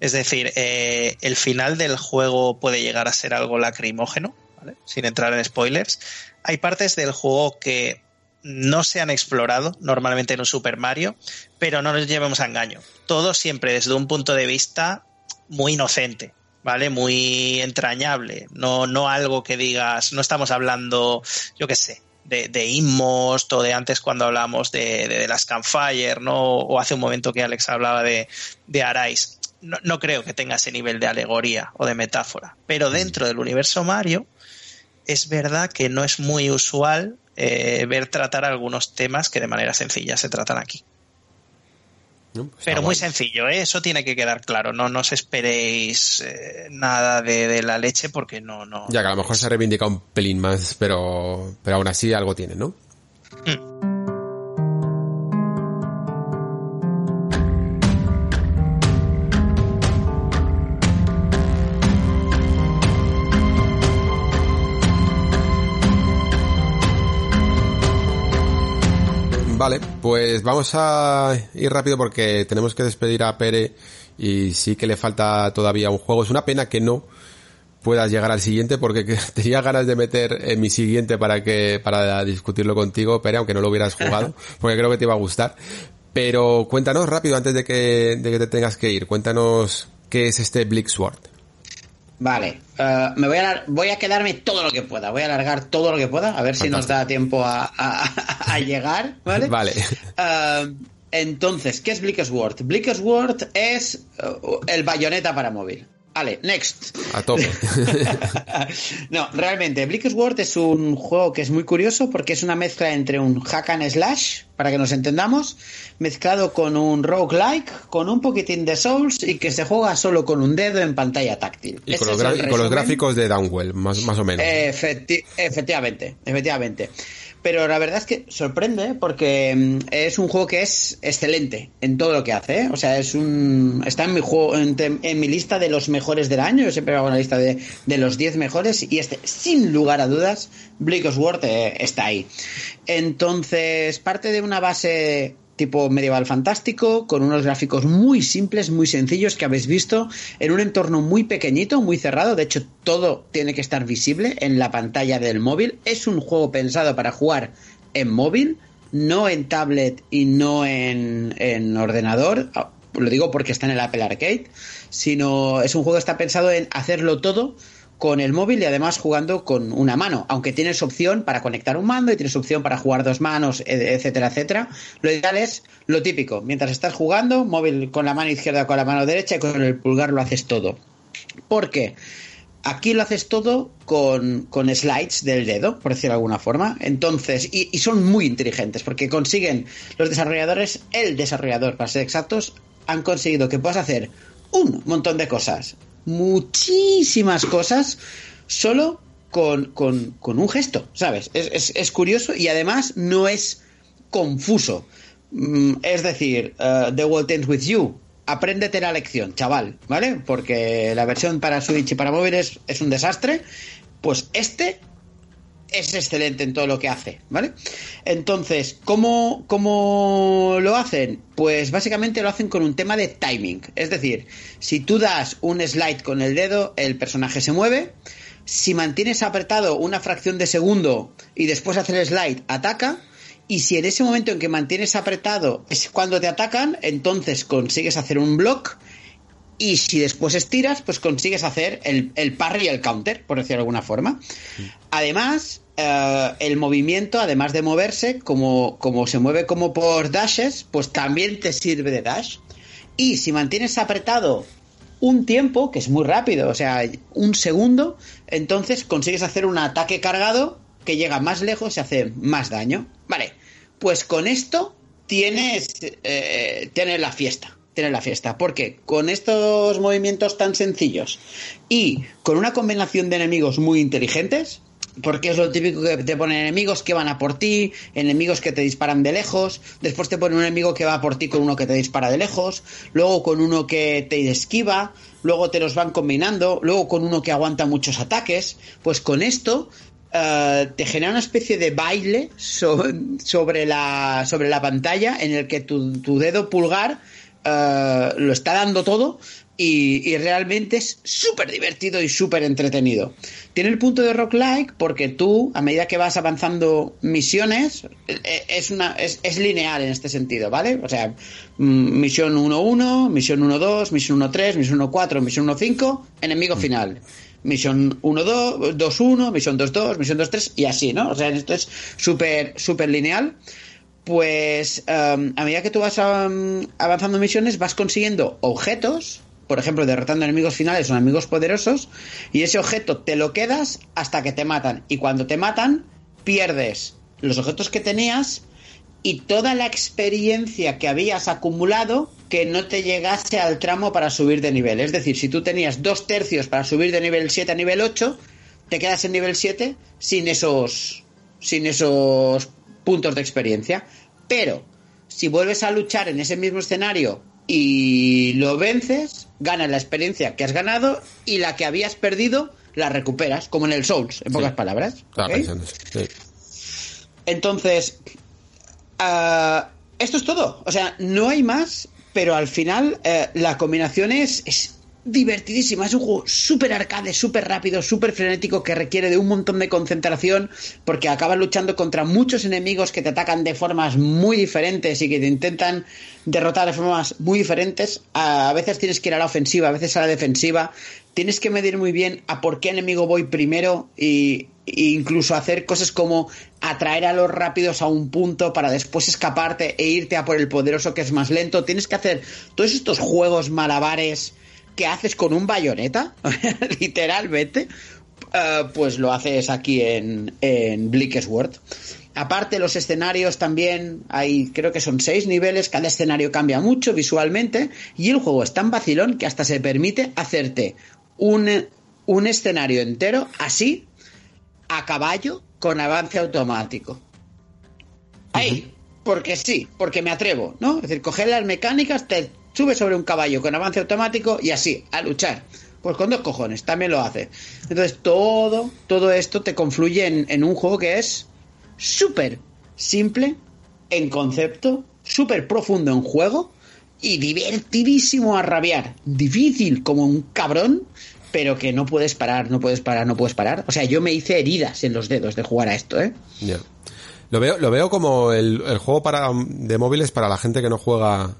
Es decir, eh, el final del juego puede llegar a ser algo lacrimógeno, ¿vale? sin entrar en spoilers. Hay partes del juego que no se han explorado normalmente en un Super Mario, pero no nos llevemos a engaño. Todo siempre desde un punto de vista muy inocente. ¿Vale? Muy entrañable, no, no algo que digas, no estamos hablando, yo qué sé, de, de Inmost o de antes cuando hablamos de, de, las Campfire, ¿no? O hace un momento que Alex hablaba de, de Arais. No, no, creo que tenga ese nivel de alegoría o de metáfora. Pero dentro del universo Mario, es verdad que no es muy usual eh, ver tratar algunos temas que de manera sencilla se tratan aquí. Pues Pero muy sencillo, ¿eh? eso tiene que quedar claro. No, no os esperéis eh, nada de, la leche porque no, no. Ya que a lo mejor se reivindica un pelín más, pero, pero aún así algo tiene, ¿no? Mm. Vale, pues vamos a ir rápido porque tenemos que despedir a Pere y sí que le falta todavía un juego. Es una pena que no puedas llegar al siguiente porque tenía ganas de meter en mi siguiente para que para discutirlo contigo, Pere, aunque no lo hubieras jugado, porque creo que te iba a gustar. Pero cuéntanos rápido antes de que, de que te tengas que ir, cuéntanos qué es este Sword. Vale, eh, me voy a, voy a quedarme todo lo que pueda, voy a alargar todo lo que pueda, a ver si nos da tiempo a, llegar, ¿vale? Vale. Eh, entonces, ¿qué es Blickesword? Blickesword es eh, el bayoneta para móvil, vale, next. A tope. no, realmente, Bleak Sword es un juego que es muy curioso porque es una mezcla entre un hack and slash, para que nos entendamos, mezclado con un roguelike, con un poquitín de Souls y que se juega solo con un dedo en pantalla táctil. Y con, los, gráficos de Downwell, más, más o menos. efectivamente, efectivamente. Pero la verdad es que sorprende porque mm, es un juego que es excelente en todo lo que hace. ¿eh? O sea, es un está en mi juego en, mi lista de los mejores del año. Yo siempre hago una lista de, de los 10 mejores y este, sin lugar a dudas, Bleak Sword eh, está ahí. Entonces, parte de una base tipo medieval fantástico, con unos gráficos muy simples, muy sencillos que habéis visto, en un entorno muy pequeñito, muy cerrado, de hecho todo tiene que estar visible en la pantalla del móvil. Es un juego pensado para jugar en móvil, no en tablet y no en, en ordenador, ah, lo digo porque está en el Apple Arcade, sino es un juego que está pensado en hacerlo todo con el móvil y además jugando con una mano, aunque tienes opción para conectar un mando y tienes opción para jugar dos manos, etcétera, etcétera. Lo ideal es lo típico, mientras estás jugando, móvil con la mano izquierda con la mano derecha y con el pulgar lo haces todo. ¿Por qué? Aquí lo haces todo con, con, slides del dedo, por decirlo de alguna forma. Entonces, y, y, son muy inteligentes porque consiguen los desarrolladores, el desarrollador para ser exactos, han conseguido que puedas hacer un montón de cosas muchísimas cosas solo con, un gesto, ¿sabes? Es, curioso y además no es confuso. Mm, es decir, uh, The World Ends With You. Apréndete la lección, chaval, ¿vale? Porque la versión para Switch y para móviles es un desastre. Pues este es excelente en todo lo que hace, ¿vale? Entonces, ¿cómo, ¿cómo, lo hacen? Pues básicamente lo hacen con un tema de timing. Es decir, si tú das un slide con el dedo, el personaje se mueve. Si mantienes apretado una fracción de segundo y después hacer el slide, ataca. Y si en ese momento en que mantienes apretado es cuando te atacan, entonces consigues hacer un block y si después estiras, pues consigues hacer el, el parry y el counter, por decirlo de alguna forma. Además, eh, el movimiento, además de moverse, como, como se mueve como por dashes, pues también te sirve de dash. Y si mantienes apretado un tiempo, que es muy rápido, o sea, un segundo, entonces consigues hacer un ataque cargado que llega más lejos y hace más daño. Vale, pues con esto tienes, eh, tienes la fiesta. Tienes la fiesta. Porque con estos movimientos tan sencillos y con una combinación de enemigos muy inteligentes, porque es lo típico que te ponen enemigos que van a por ti, enemigos que te disparan de lejos, después te ponen un enemigo que va a por ti con uno que te dispara de lejos, luego con uno que te esquiva, luego te los van combinando, luego con uno que aguanta muchos ataques, pues con esto eh, te genera una especie de baile sobre, la, sobre la pantalla en el que tu, tu dedo pulgar eh, lo está dando todo y, realmente es súper divertido y súper entretenido. Tiene el punto de rock like porque tú, a medida que vas avanzando misiones, eh, es, una, es, es lineal en este sentido, ¿vale? O sea, mm, misión 1-1, misión 1-2, misión 1-3, misión 1-4, misión 1-5, enemigo final. Misión 1-2, 2-1, misión 2-2, misión 2-3 y así, ¿no? O sea, esto es súper, súper lineal pues um, a medida que tú vas um, avanzando misiones vas consiguiendo objetos por ejemplo, derrotando enemigos finales o enemigos poderosos, y ese objeto te lo quedas hasta que te matan. Y cuando te matan, pierdes los objetos que tenías y toda la experiencia que habías acumulado que no te llegase al tramo para subir de nivel. Es decir, si tú tenías dos tercios para subir de nivel 7 a nivel 8, te quedas en nivel 7 sin esos, sin esos puntos de experiencia. Pero si vuelves a luchar en ese mismo escenario y lo vences, ganas la experiencia que has ganado y la que habías perdido la recuperas, como en el Souls, en pocas palabras. Entonces, ah, esto es todo. O sea, no hay más, pero al final eh, la combinación es, es divertidísima. Es un juego súper arcade, súper rápido, súper frenético que requiere de un montón de concentración porque acabas luchando contra muchos enemigos que te atacan de formas muy diferentes y que te intentan derrotar de formas muy diferentes. A veces tienes que ir a la ofensiva, a veces a la defensiva. Tienes que medir muy bien a por qué enemigo voy primero y, e incluso hacer cosas como atraer a los rápidos a un punto para después escaparte e irte a por el poderoso que es más lento. Tienes que hacer todos estos juegos malabares que haces con un bayoneta, literalmente, eh, pues lo haces aquí en, en. Aparte, los escenarios también hay, creo que son seis niveles, cada escenario cambia mucho visualmente y el juego es tan vacilón que hasta se permite hacerte un, un escenario entero así, a caballo, con avance automático. Ahí, porque sí, porque me atrevo, ¿no? Es decir, coger las mecánicas, te subes sobre un caballo con avance automático y así, a luchar. Pues con dos cojones, también lo hace. Entonces todo, todo esto te confluye en, un juego que es súper simple en concepto, súper profundo en juego y divertidísimo a rabiar. Difícil como un cabrón, pero que no puedes parar, no puedes parar, no puedes parar. O sea, yo me hice heridas en los dedos de jugar a esto, ¿eh? Lo veo, lo veo como el, juego para de móviles para la gente que no juega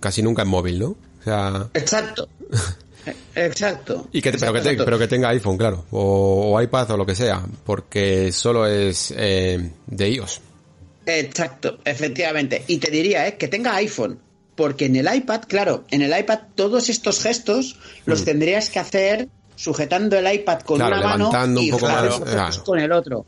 casi nunca en móvil, ¿no? O sea... Exacto. Exacto. Y que, pero, que pero que tenga iPhone, claro, o, iPad o lo que sea, porque solo es eh, de iOS. Exacto, efectivamente. Y te diría, ¿eh? que tenga iPhone, porque en el iPad, claro, en el iPad todos estos gestos los mm. tendrías que hacer sujetando el iPad con una mano y con el otro.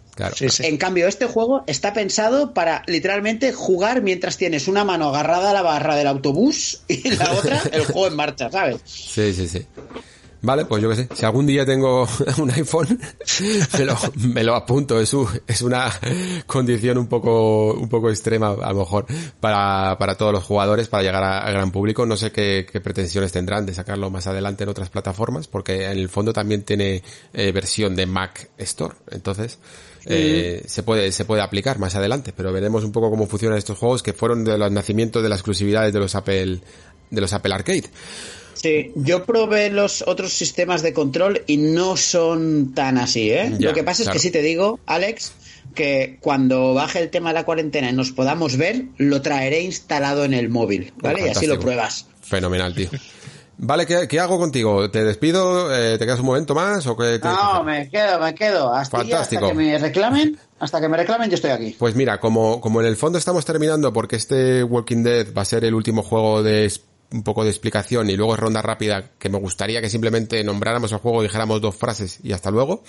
En cambio, este juego está pensado para literalmente jugar mientras tienes una mano agarrada a la barra del autobús y la otra el juego en marcha, ¿sabes? Sí, sí, sí. Vale, pues yo qué sé. Si algún día tengo un iPhone, me lo, apunto. Es, es una condición un poco, un poco extrema, a lo mejor, para, para todos los jugadores, para llegar a, gran público. No sé qué, pretensiones tendrán de sacarlo más adelante en otras plataformas, porque en el fondo también tiene eh, versión de Mac Store. Entonces, eh, se puede, se puede aplicar más adelante, pero veremos un poco cómo funcionan estos juegos que fueron de los nacimientos de las exclusividades de los Apple, de los Apple Arcade. Sí, yo probé los otros sistemas de control y no son tan así, ¿eh? Lo que pasa es que sí te digo, Alex, que cuando baje el tema de la cuarentena y nos podamos ver, lo traeré instalado en el móvil, ¿vale? y así lo pruebas. Fenomenal, tío. Vale, ¿qué, hago contigo? ¿Te despido? Eh, ¿Te quedas un momento más? ¿o qué no, me quedo, me quedo. Hasta, hasta que me reclamen, hasta que me reclamen yo estoy aquí. Pues mira, como, como en el fondo estamos terminando porque este Walking Dead va a ser el último juego de un poco de explicación y luego ronda rápida, que me gustaría que simplemente nombráramos el juego, dijéramos dos frases y hasta luego,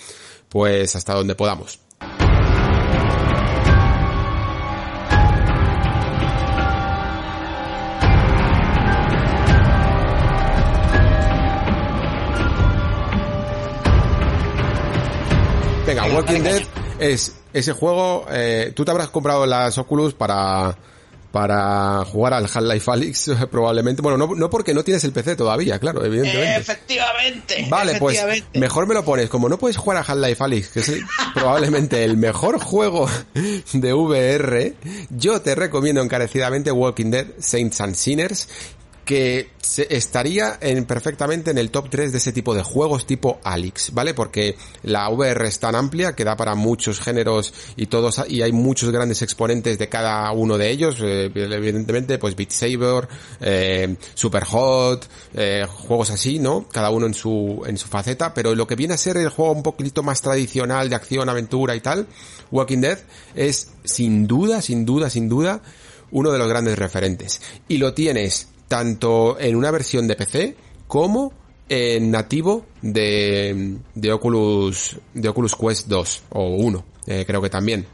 pues hasta donde podamos. Venga, Walking Dead es ese juego, eh, tú te habrás comprado las Oculus para para jugar al Half-Life Alyx probablemente. Bueno, no, no, porque no tienes el PC todavía, claro, evidentemente. Efectivamente. Vale, pues mejor me lo pones. Como no puedes jugar a Half-Life Alyx, que es probablemente el mejor juego de VR, yo te recomiendo encarecidamente Walking Dead Saints and Sinners que estaría en, perfectamente en el top 3 de ese tipo de juegos tipo Alix, ¿vale? Porque la VR es tan amplia que da para muchos géneros y todos, y hay muchos grandes exponentes de cada uno de ellos, eh, evidentemente, pues Beat Saber, eh, Super Hot, eh, juegos así, ¿no? Cada uno en su, en su faceta, pero lo que viene a ser el juego un poquito más tradicional de acción, aventura y tal, Walking Dead, es sin duda, sin duda, sin duda, uno de los grandes referentes. Y lo tienes tanto en una versión de PC como en nativo de, de Oculus, de Oculus Quest 2 o 1, eh, creo que también.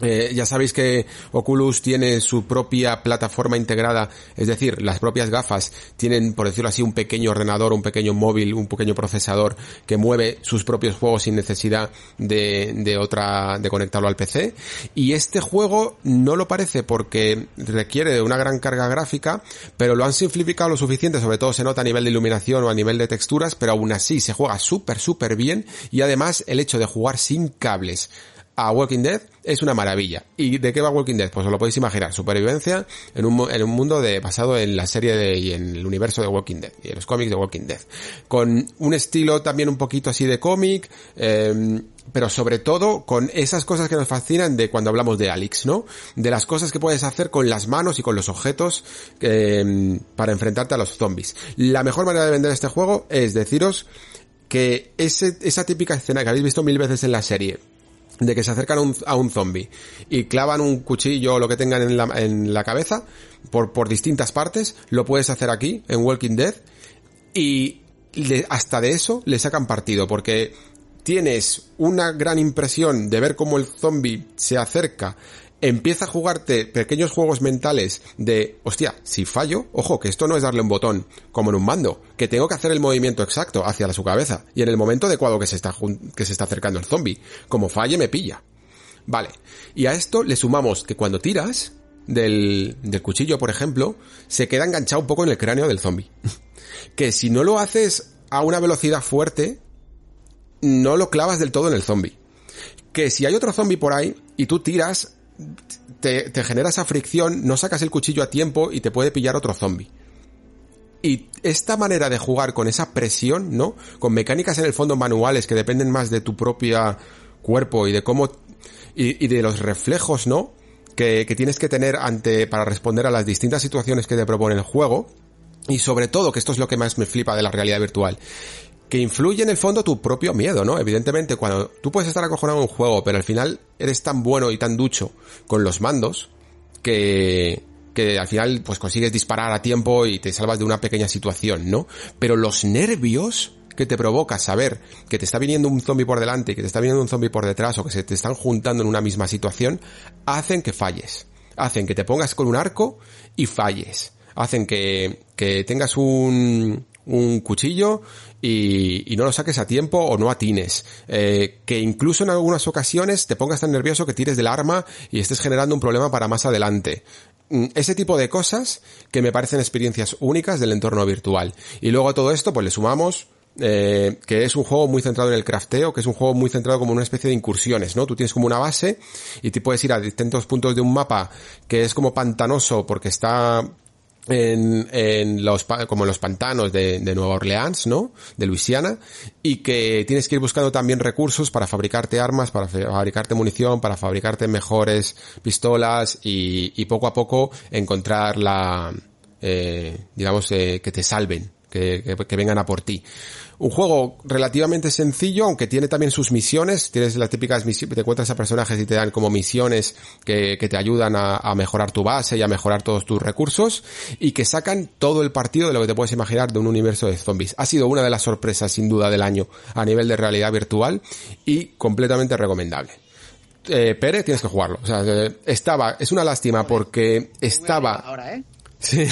Eh, ya sabéis que Oculus tiene su propia plataforma integrada, es decir, las propias gafas tienen, por decirlo así, un pequeño ordenador, un pequeño móvil, un pequeño procesador que mueve sus propios juegos sin necesidad de, de otra, de conectarlo al PC. Y este juego no lo parece porque requiere de una gran carga gráfica, pero lo han simplificado lo suficiente, sobre todo se nota a nivel de iluminación o a nivel de texturas, pero aún así se juega súper, súper bien y además el hecho de jugar sin cables a Walking Dead es una maravilla. ¿Y de qué va Walking Dead? Pues os lo podéis imaginar, supervivencia en un, en un mundo de, basado en la serie de, y en el universo de Walking Dead, y en los cómics de Walking Dead. Con un estilo también un poquito así de cómic, eh, pero sobre todo con esas cosas que nos fascinan de cuando hablamos de Alex, ¿no? De las cosas que puedes hacer con las manos y con los objetos eh, para enfrentarte a los zombies. La mejor manera de vender este juego es deciros que ese, esa típica escena que habéis visto mil veces en la serie, de que se acercan a un, a zombie y clavan un cuchillo o lo que tengan en la, en la cabeza por, por distintas partes, lo puedes hacer aquí, en Walking Dead, Y hasta de eso le sacan partido, porque tienes una gran impresión de ver cómo el zombie se acerca, empieza a jugarte pequeños juegos mentales de, hostia, si fallo, ojo, que esto no es darle un botón como en un mando, que tengo que hacer el movimiento exacto hacia su cabeza y en el momento adecuado que se está, que se está acercando el zombie. Como falle, me pilla. Vale. Y a esto le sumamos que cuando tiras del, del cuchillo, por ejemplo, se queda enganchado un poco en el cráneo del zombie. que si no lo haces a una velocidad fuerte, no lo clavas del todo en el zombie. Que si hay otro zombie por ahí y tú tiras, te, te genera esa fricción, no sacas el cuchillo a tiempo y te puede pillar otro zombie. Y esta manera de jugar con esa presión, ¿no? Con mecánicas en el fondo manuales que dependen más de tu propio cuerpo y de cómo... Y, y de los reflejos, ¿no? Que, que, tienes que tener ante para responder a las distintas situaciones que te propone el juego. Y sobre todo, que esto es lo que más me flipa de la realidad virtual, que influye en el fondo tu propio miedo, ¿no? Evidentemente, cuando tú puedes estar acojonado en un juego, pero al final eres tan bueno y tan ducho con los mandos que, que al final pues consigues disparar a tiempo y te salvas de una pequeña situación, ¿no? Pero los nervios que te provoca saber que te está viniendo un zombie por delante, que te está viniendo un zombie por detrás o que se te están juntando en una misma situación, hacen que falles. Hacen que te pongas con un arco y falles. Hacen que, que tengas un, un cuchillo y, y, no lo saques a tiempo o no atines. Eh, que incluso en algunas ocasiones te pongas tan nervioso que tires del arma y estés generando un problema para más adelante. Mm, ese tipo de cosas que me parecen experiencias únicas del entorno virtual. Y luego a todo esto pues le sumamos eh, que es un juego muy centrado en el crafteo, que es un juego muy centrado como una especie de incursiones, ¿no? Tú tienes como una base y te puedes ir a distintos puntos de un mapa que es como pantanoso porque está en, en los, como en los pantanos de, de, Nueva Orleans, ¿no? De Luisiana, y que tienes que ir buscando también recursos para fabricarte armas, para fabricarte munición, para fabricarte mejores pistolas y, y poco a poco encontrar la, eh, digamos, eh, que te salven, que, que, que vengan a por ti. Un juego relativamente sencillo, aunque tiene también sus misiones. Tienes las típicas misiones, te encuentras a personajes y te dan como misiones que, que te ayudan a, a, mejorar tu base y a mejorar todos tus recursos y que sacan todo el partido de lo que te puedes imaginar de un universo de zombies. Ha sido una de las sorpresas sin duda del año a nivel de realidad virtual y completamente recomendable. Eh, Pérez, tienes que jugarlo. O sea, estaba, es una lástima porque estaba... Ahora, ¿eh? Sí.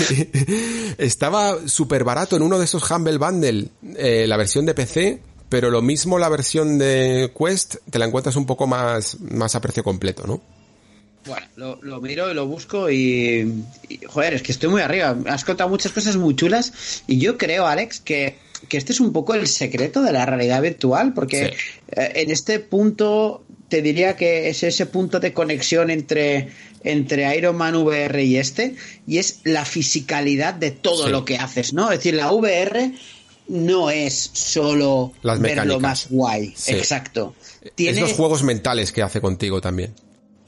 Estaba súper barato en uno de esos Humble Bundle, eh, la versión de PC, pero lo mismo la versión de Quest te la encuentras un poco más, más a precio completo, ¿no? Bueno, lo, lo miro y lo busco y, y, Joder, es que estoy muy arriba. Has contado muchas cosas muy chulas y yo creo, Alex, que, que este es un poco el secreto de la realidad virtual, porque sí. eh, en este punto te diría que es ese punto de conexión entre entre Iron Man VR y este, y es la fisicalidad de todo sí. lo que haces, ¿no? Es decir, la VR no es solo Las ver lo más guay. Sí. Exacto. Tiene... Es los juegos mentales que hace contigo también.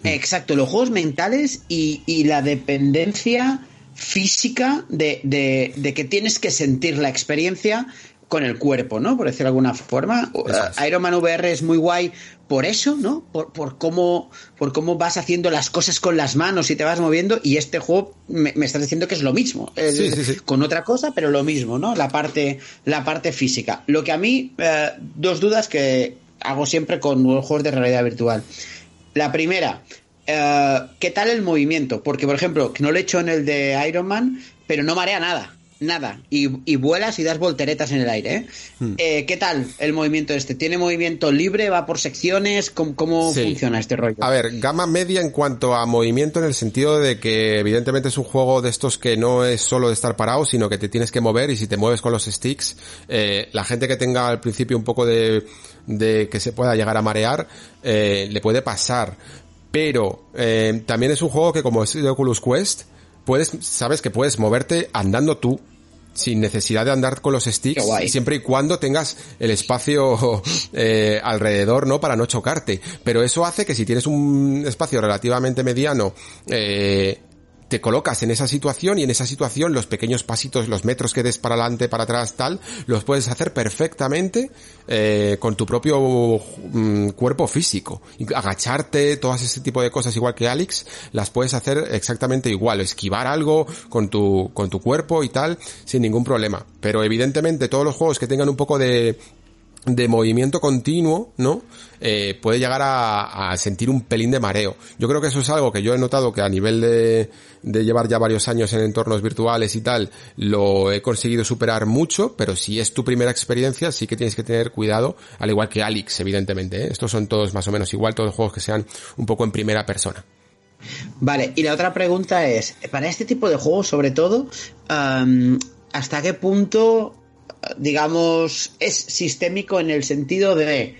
Exacto, los juegos mentales y, y la dependencia física de, de, de, que tienes que sentir la experiencia con el cuerpo, ¿no? Por decirlo de alguna forma. Es. Iron Man VR es muy guay por eso, ¿no? Por, por, cómo, por cómo vas haciendo las cosas con las manos y te vas moviendo. Y este juego me, me estás diciendo que es lo mismo. Sí, sí, sí. Con otra cosa, pero lo mismo, ¿no? La parte, la parte física. Lo que a mí, eh, dos dudas que hago siempre con juegos de realidad virtual. La primera, eh, ¿qué tal el movimiento? Porque, por ejemplo, no lo he hecho en el de Iron Man, pero no marea nada nada y, y, vuelas y das volteretas en el aire. ¿eh? Hmm. Eh, ¿Qué tal el movimiento este? ¿Tiene movimiento libre? ¿Va por secciones? ¿Cómo, cómo sí. funciona este rollo? A ver, gama media en cuanto a movimiento en el sentido de que evidentemente es un juego de estos que no es solo de estar parado, sino que te tienes que mover y si te mueves con los sticks, eh, la gente que tenga al principio un poco de, de que se pueda llegar a marear, eh, le puede pasar. Pero eh, también es un juego que como es de Oculus Quest, puedes, sabes que puedes moverte andando tú sin necesidad de andar con los sticks siempre y cuando tengas el espacio eh, alrededor no para no chocarte. Pero eso hace que si tienes un espacio relativamente mediano eh, te colocas en esa situación y en esa situación los pequeños pasitos, los metros que des para adelante, para atrás, tal, los puedes hacer perfectamente eh, con tu propio mm, cuerpo físico. Agacharte, todas ese tipo de cosas, igual que Alex, las puedes hacer exactamente igual. Esquivar algo con tu, con tu cuerpo y tal, sin ningún problema. Pero evidentemente todos los juegos que tengan un poco de, de movimiento continuo, ¿no? Eh, puede llegar a, sentir un pelín de mareo. Yo creo que eso es algo que yo he notado que a nivel de, de, llevar ya varios años en entornos virtuales y tal, lo he conseguido superar mucho, pero si es tu primera experiencia, sí que tienes que tener cuidado, al igual que Alex, evidentemente. ¿eh? Estos son todos más o menos igual, todos juegos que sean un poco en primera persona. Vale, y la otra pregunta es, para este tipo de juegos, sobre todo, ¿hasta qué punto digamos, es sistémico en el sentido de,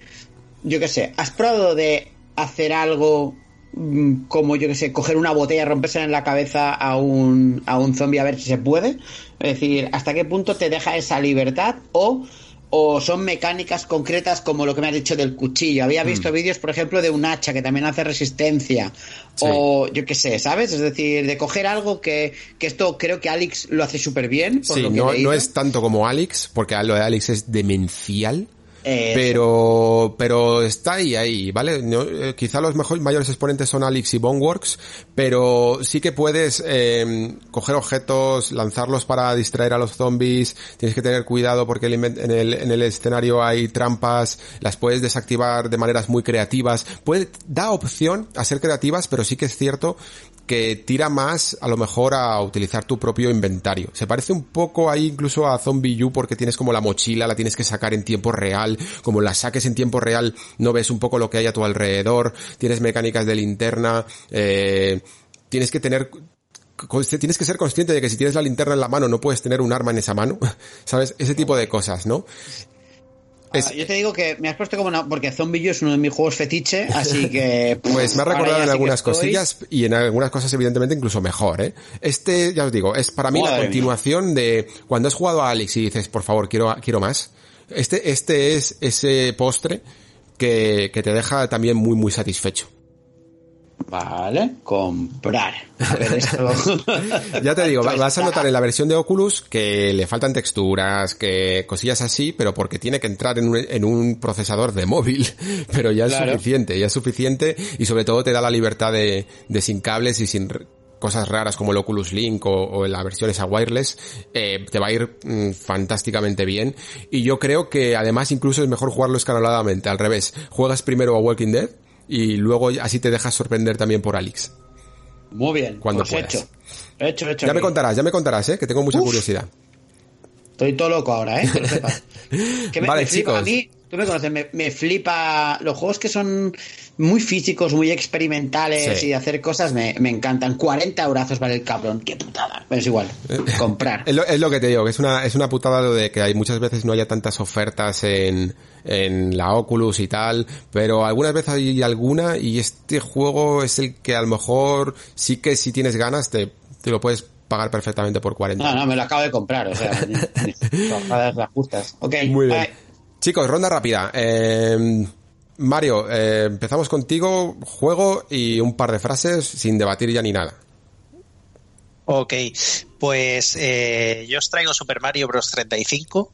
yo qué sé, has probado de hacer algo mm, como, yo qué sé, coger una botella, romperse en la cabeza a un, a un zombie a ver si se puede. Es decir, hasta qué punto te deja esa libertad o o son mecánicas concretas como lo que me has dicho del cuchillo. Había Mm. visto vídeos, por ejemplo, de un hacha que también hace resistencia. Sí. O yo qué sé, ¿sabes? Es decir, de coger algo que, que esto creo que Alex lo hace súper bien. Por Sí, lo que he no, no es tanto como Alex, porque lo de Alex es demencial. Pero, pero está ahí, ahí, ¿vale? Eh, quizá los mejores, mayores exponentes son Alex y Boneworks, pero sí que puedes eh, coger objetos, lanzarlos para distraer a los zombies, tienes que tener cuidado porque en el, en el escenario hay trampas, las puedes desactivar de maneras muy creativas, puede, da opción a ser creativas, pero sí que es cierto que tira más a lo mejor a utilizar tu propio inventario. Se parece un poco ahí incluso a Zombie U porque tienes como la mochila, la tienes que sacar en tiempo real, como la saques en tiempo real no ves un poco lo que hay a tu alrededor, tienes mecánicas de linterna, eh, tienes que tener tienes que ser consciente de que si tienes la linterna en la mano no puedes tener un arma en esa mano, ¿sabes? Ese tipo de cosas, ¿no? Es- Ah, yo te digo que me has puesto como una. Porque Zombie es uno de mis juegos fetiche, así que. Pues me ha recordado en algunas cosillas y en algunas cosas evidentemente incluso mejor, ¿eh? Este, ya os digo, es para mí la continuación de cuando has jugado a Alex y dices, por favor, quiero, quiero más. Este, este es ese postre que, que te deja también muy, muy satisfecho. Vale, comprar. A ver, esto. Ya te digo, vas a notar en la versión de Oculus que le faltan texturas, que cosillas así, pero porque tiene que entrar en un, en un procesador de móvil. Pero ya es Claro. suficiente, ya es suficiente y sobre todo te da la libertad de, de sin cables y sin cosas raras como el Oculus Link o, o la versión esa wireless, eh, te va a ir mm, fantásticamente bien. Y yo creo que además incluso es mejor jugarlo escaloladamente, al revés. Juegas primero a Walking Dead y luego así te dejas sorprender también por Alex. Muy bien, Cuando pues puedas. hecho. Hecho, hecho. Ya me contarás, ya me contarás, eh, que tengo mucha Uf. curiosidad. Estoy todo loco ahora, ¿eh? Que lo sepas. Que me, Vale, me chicos. A mí, tú me conoces, me, me flipa. Los juegos que son muy físicos, muy experimentales Sí. y de hacer cosas me, me encantan. 40 eurazos vale el cabrón. Qué putada. Pero es igual. Comprar. Es lo, es lo que te digo, que es una, es una putada lo de que hay muchas veces no haya tantas ofertas en, en la Oculus y tal, pero algunas veces hay alguna y este juego es el que a lo mejor sí que si tienes ganas te, te lo puedes pagar perfectamente por 40. No, no, me lo acabo de comprar. O sea, las justas. Ok. Muy bien. Chicos, ronda rápida. Eh, Mario, eh, empezamos contigo, juego y un par de frases sin debatir ya ni nada. Ok, pues eh, yo os traigo Super Mario Bros. 35,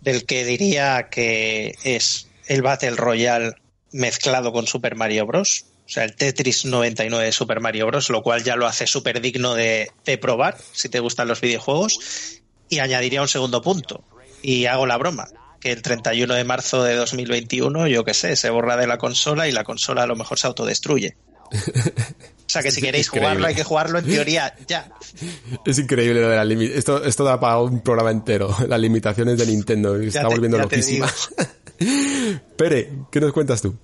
del que diría que es el Battle Royale mezclado con Super Mario Bros. O sea, el Tetris 99 de Super Mario Bros., lo cual ya lo hace súper digno de probar, si te gustan los videojuegos. Y añadiría un segundo punto. Y hago la broma, que el 31 de marzo de 2021, yo qué sé, se borra de la consola y la consola a lo mejor se autodestruye. O sea que si queréis Increíble. jugarlo, hay que jugarlo en teoría ya. Es increíble lo de la limitación. Esto, esto da para un programa entero. Las limitaciones de Nintendo. Se está te- volviendo loquísima. Pere, ¿qué nos cuentas tú?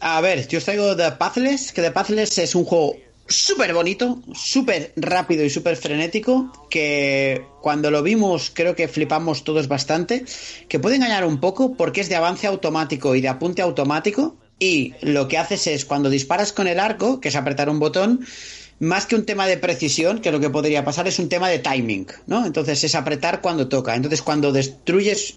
A ver, yo os traigo The Pathless, que The Pathless es un juego súper bonito, súper rápido y súper frenético, que cuando lo vimos creo que flipamos todos bastante, que puede engañar un poco porque es de avance automático y de apunte automático, y lo que haces es cuando disparas con el arco, que es apretar un botón, más que un tema de precisión, que lo que podría pasar es un tema de timing, ¿no? Entonces es apretar cuando toca. Entonces cuando destruyes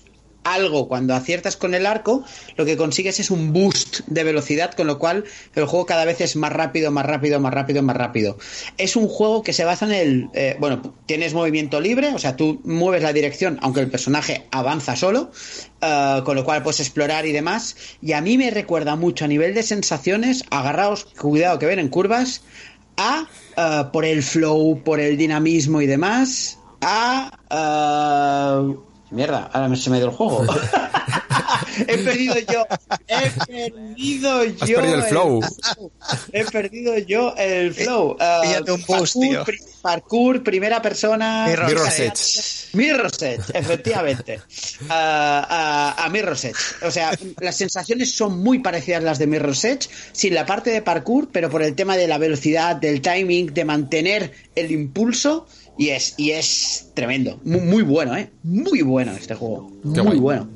algo cuando aciertas con el arco, lo que consigues es un boost de velocidad, con lo cual el juego cada vez es más rápido, más rápido, más rápido, más rápido. Es un juego que se basa en el, eh, bueno, tienes movimiento libre, o sea, tú mueves la dirección, aunque el personaje avanza solo, eh, con lo cual puedes explorar y demás. Y a mí me recuerda mucho a nivel de sensaciones, agarraos, cuidado que ven en curvas, a, eh, por el flow, por el dinamismo y demás, a... Mierda, ahora se me ido el juego. he perdido yo. He perdido yo. Has perdido el flow. He perdido yo el flow. Uh, un post, pri parkour, primera persona. Mirror's Edge. Mirror's Edge, efectivamente. Uh, uh, a Mirror's Edge. O sea, las sensaciones son muy parecidas a las de Mirror's Edge, sin la parte de parkour, pero por el tema de la velocidad, del timing, de mantener el impulso. Y es, y es tremendo. Muy, muy bueno, ¿eh? Muy bueno este juego. Qué muy guay. bueno.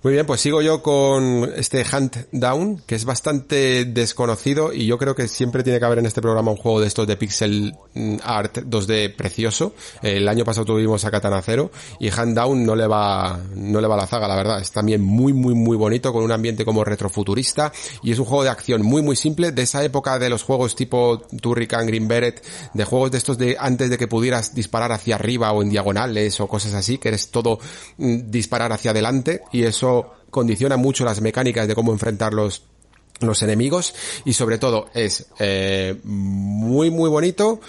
Muy bien, pues sigo yo con este Hunt Down, que es bastante desconocido y yo creo que siempre tiene que haber en este programa un juego de estos de pixel mm, art 2D precioso. El año pasado tuvimos a Katana Zero y Hunt Down no le va, no le va la zaga, la verdad. Es también muy, muy, muy bonito con un ambiente como retrofuturista y es un juego de acción muy, muy simple de esa época de los juegos tipo Turrican, Green Beret, de juegos de estos de antes de que pudieras disparar hacia arriba o en diagonales o cosas así, que eres todo mm, disparar hacia adelante y eso condiciona mucho las mecánicas de cómo enfrentar los los enemigos y sobre todo es eh, muy muy bonito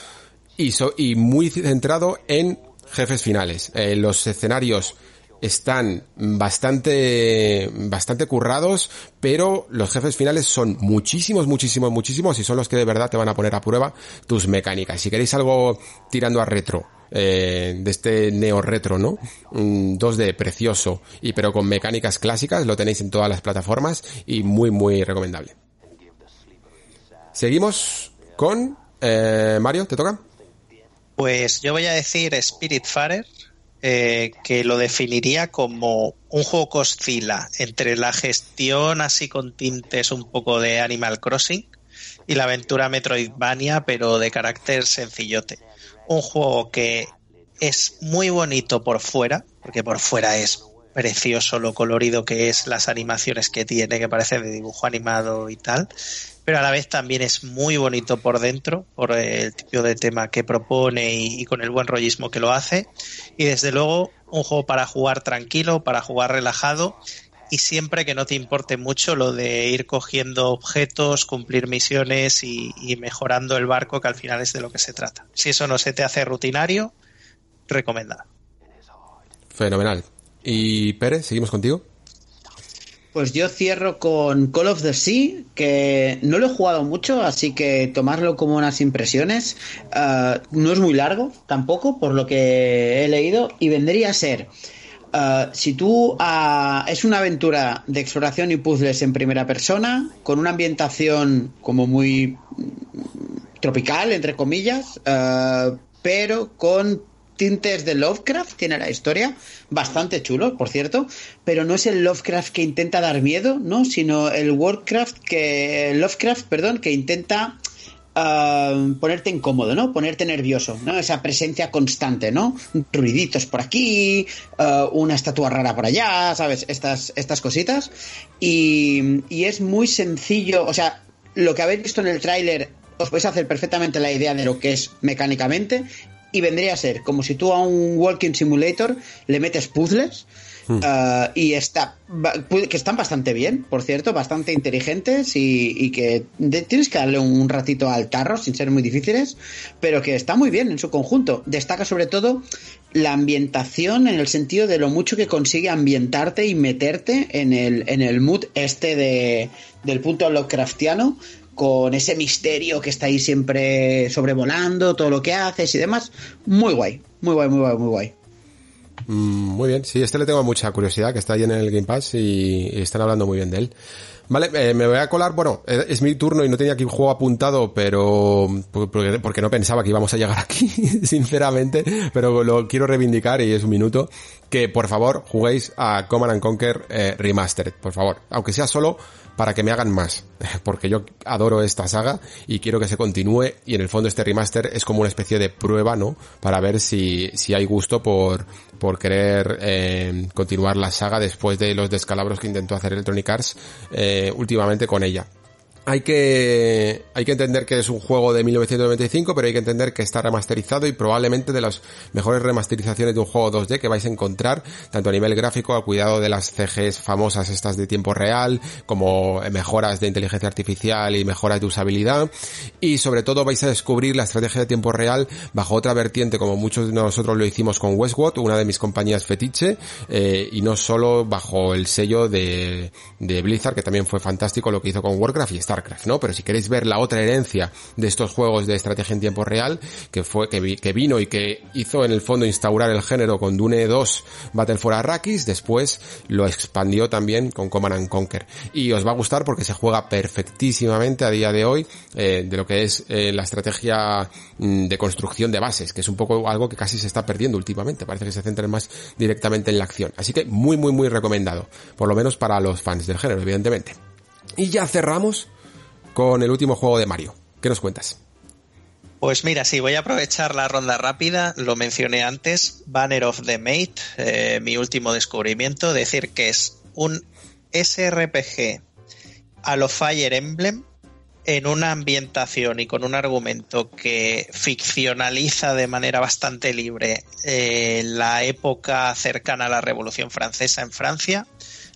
y, so- y muy centrado en jefes finales. Eh, los escenarios están bastante bastante currados, pero los jefes finales son muchísimos, muchísimos, muchísimos y son los que de verdad te van a poner a prueba tus mecánicas. Si queréis algo tirando a retro, eh, de este neo retro, ¿no? Mm, 2D precioso y pero con mecánicas clásicas, lo tenéis en todas las plataformas y muy muy recomendable. Seguimos con eh, Mario, ¿te toca? Pues yo voy a decir Spiritfarer, eh, que lo definiría como un juego que oscila entre la gestión así con tintes un poco de Animal Crossing y la aventura Metroidvania, pero de carácter sencillote. Un juego que es muy bonito por fuera, porque por fuera es precioso lo colorido que es, las animaciones que tiene, que parece de dibujo animado y tal, pero a la vez también es muy bonito por dentro, por el tipo de tema que propone y, y, con el buen rollismo que lo hace. Y desde luego, un juego para jugar tranquilo, para jugar relajado y siempre que no te importe mucho lo de ir cogiendo objetos, cumplir misiones y, y mejorando el barco, que al final es de lo que se trata. Si eso no se te hace rutinario, recomendado. Fenomenal. Y Pérez, seguimos contigo. Pues yo cierro con Call of the Sea, que no lo he jugado mucho, así que tomarlo como unas impresiones. Uh, no es muy largo tampoco, por lo que he leído, y vendría a ser. Uh, si tú uh, es una aventura de exploración y puzzles en primera persona, con una ambientación como muy tropical, entre comillas, pero con tintes de Lovecraft, tiene la historia, bastante chulo, por cierto, pero no es el Lovecraft que intenta dar miedo, ¿no? Sino el Warcraft que. Lovecraft, perdón, que intenta. Uh, ponerte incómodo, ¿no? Ponerte nervioso, ¿no? Esa presencia constante, ¿no? Ruiditos por aquí, uh, una estatua rara por allá, ¿sabes? Estas, estas cositas. Y, y es muy sencillo, o sea, lo que habéis visto en el tráiler os podéis hacer perfectamente la idea de lo que es mecánicamente y vendría a ser como si tú a un walking simulator le metes puzzles hmm. uh, y está que están bastante bien, por cierto, bastante inteligentes y, y que tienes que darle un, un, ratito al tarro sin ser muy difíciles, pero que está muy bien en su conjunto. Destaca sobre todo la ambientación en el sentido de lo mucho que consigue ambientarte y meterte en el, en el mood este de, del punto Lovecraftiano con ese misterio que está ahí siempre sobrevolando, todo lo que haces y demás. Muy guay, muy guay, muy guay, muy guay. Mm, muy bien, sí, este le tengo mucha curiosidad, que está ahí en el Game Pass y, están hablando muy bien de él. Vale, eh, me voy a colar, bueno, es mi turno y no tenía aquí un juego apuntado, pero porque, porque no pensaba que íbamos a llegar aquí, sinceramente, pero lo quiero reivindicar y es un minuto, que por favor juguéis a Command Conquer eh, Remastered, por favor. Aunque sea solo para que me hagan más, porque yo adoro esta saga y quiero que se continúe y en el fondo este remaster es como una especie de prueba, ¿no? Para ver si, si hay gusto por, por querer eh, continuar la saga después de los descalabros que intentó hacer Electronic Arts eh, últimamente con ella hay que, hay que entender que es un juego de 1995, pero hay que entender que está remasterizado y probablemente de las mejores remasterizaciones de un juego 2D que vais a encontrar, tanto a nivel gráfico, al cuidado de las CGs famosas estas de tiempo real, como mejoras de inteligencia artificial y mejoras de usabilidad, y sobre todo vais a descubrir la estrategia de tiempo real bajo otra vertiente, como muchos de nosotros lo hicimos con Westwood, una de mis compañías fetiche, eh, y no solo bajo el sello de, Blizzard, que también fue fantástico lo que hizo con Warcraft y Star ¿no? Pero si queréis ver la otra herencia de estos juegos de estrategia en tiempo real, que fue, que, que vino y que hizo en el fondo instaurar el género con Dune 2 Battle for Arrakis, después lo expandió también con Command and Conquer. Y os va a gustar porque se juega perfectísimamente a día de hoy eh, de lo que es eh, la estrategia mm, de construcción de bases, que es un poco algo que casi se está perdiendo últimamente. Parece que se centran más directamente en la acción. Así que muy, muy, muy recomendado. Por lo menos para los fans del género, evidentemente. Y ya cerramos con el último juego de Mario. ¿Qué nos cuentas? Pues mira, sí, voy a aprovechar la ronda rápida, lo mencioné antes, Banner of the Mate, eh, mi último descubrimiento, decir que es un SRPG a lo Fire Emblem en una ambientación y con un argumento que ficcionaliza de manera bastante libre eh, la época cercana a la Revolución Francesa en Francia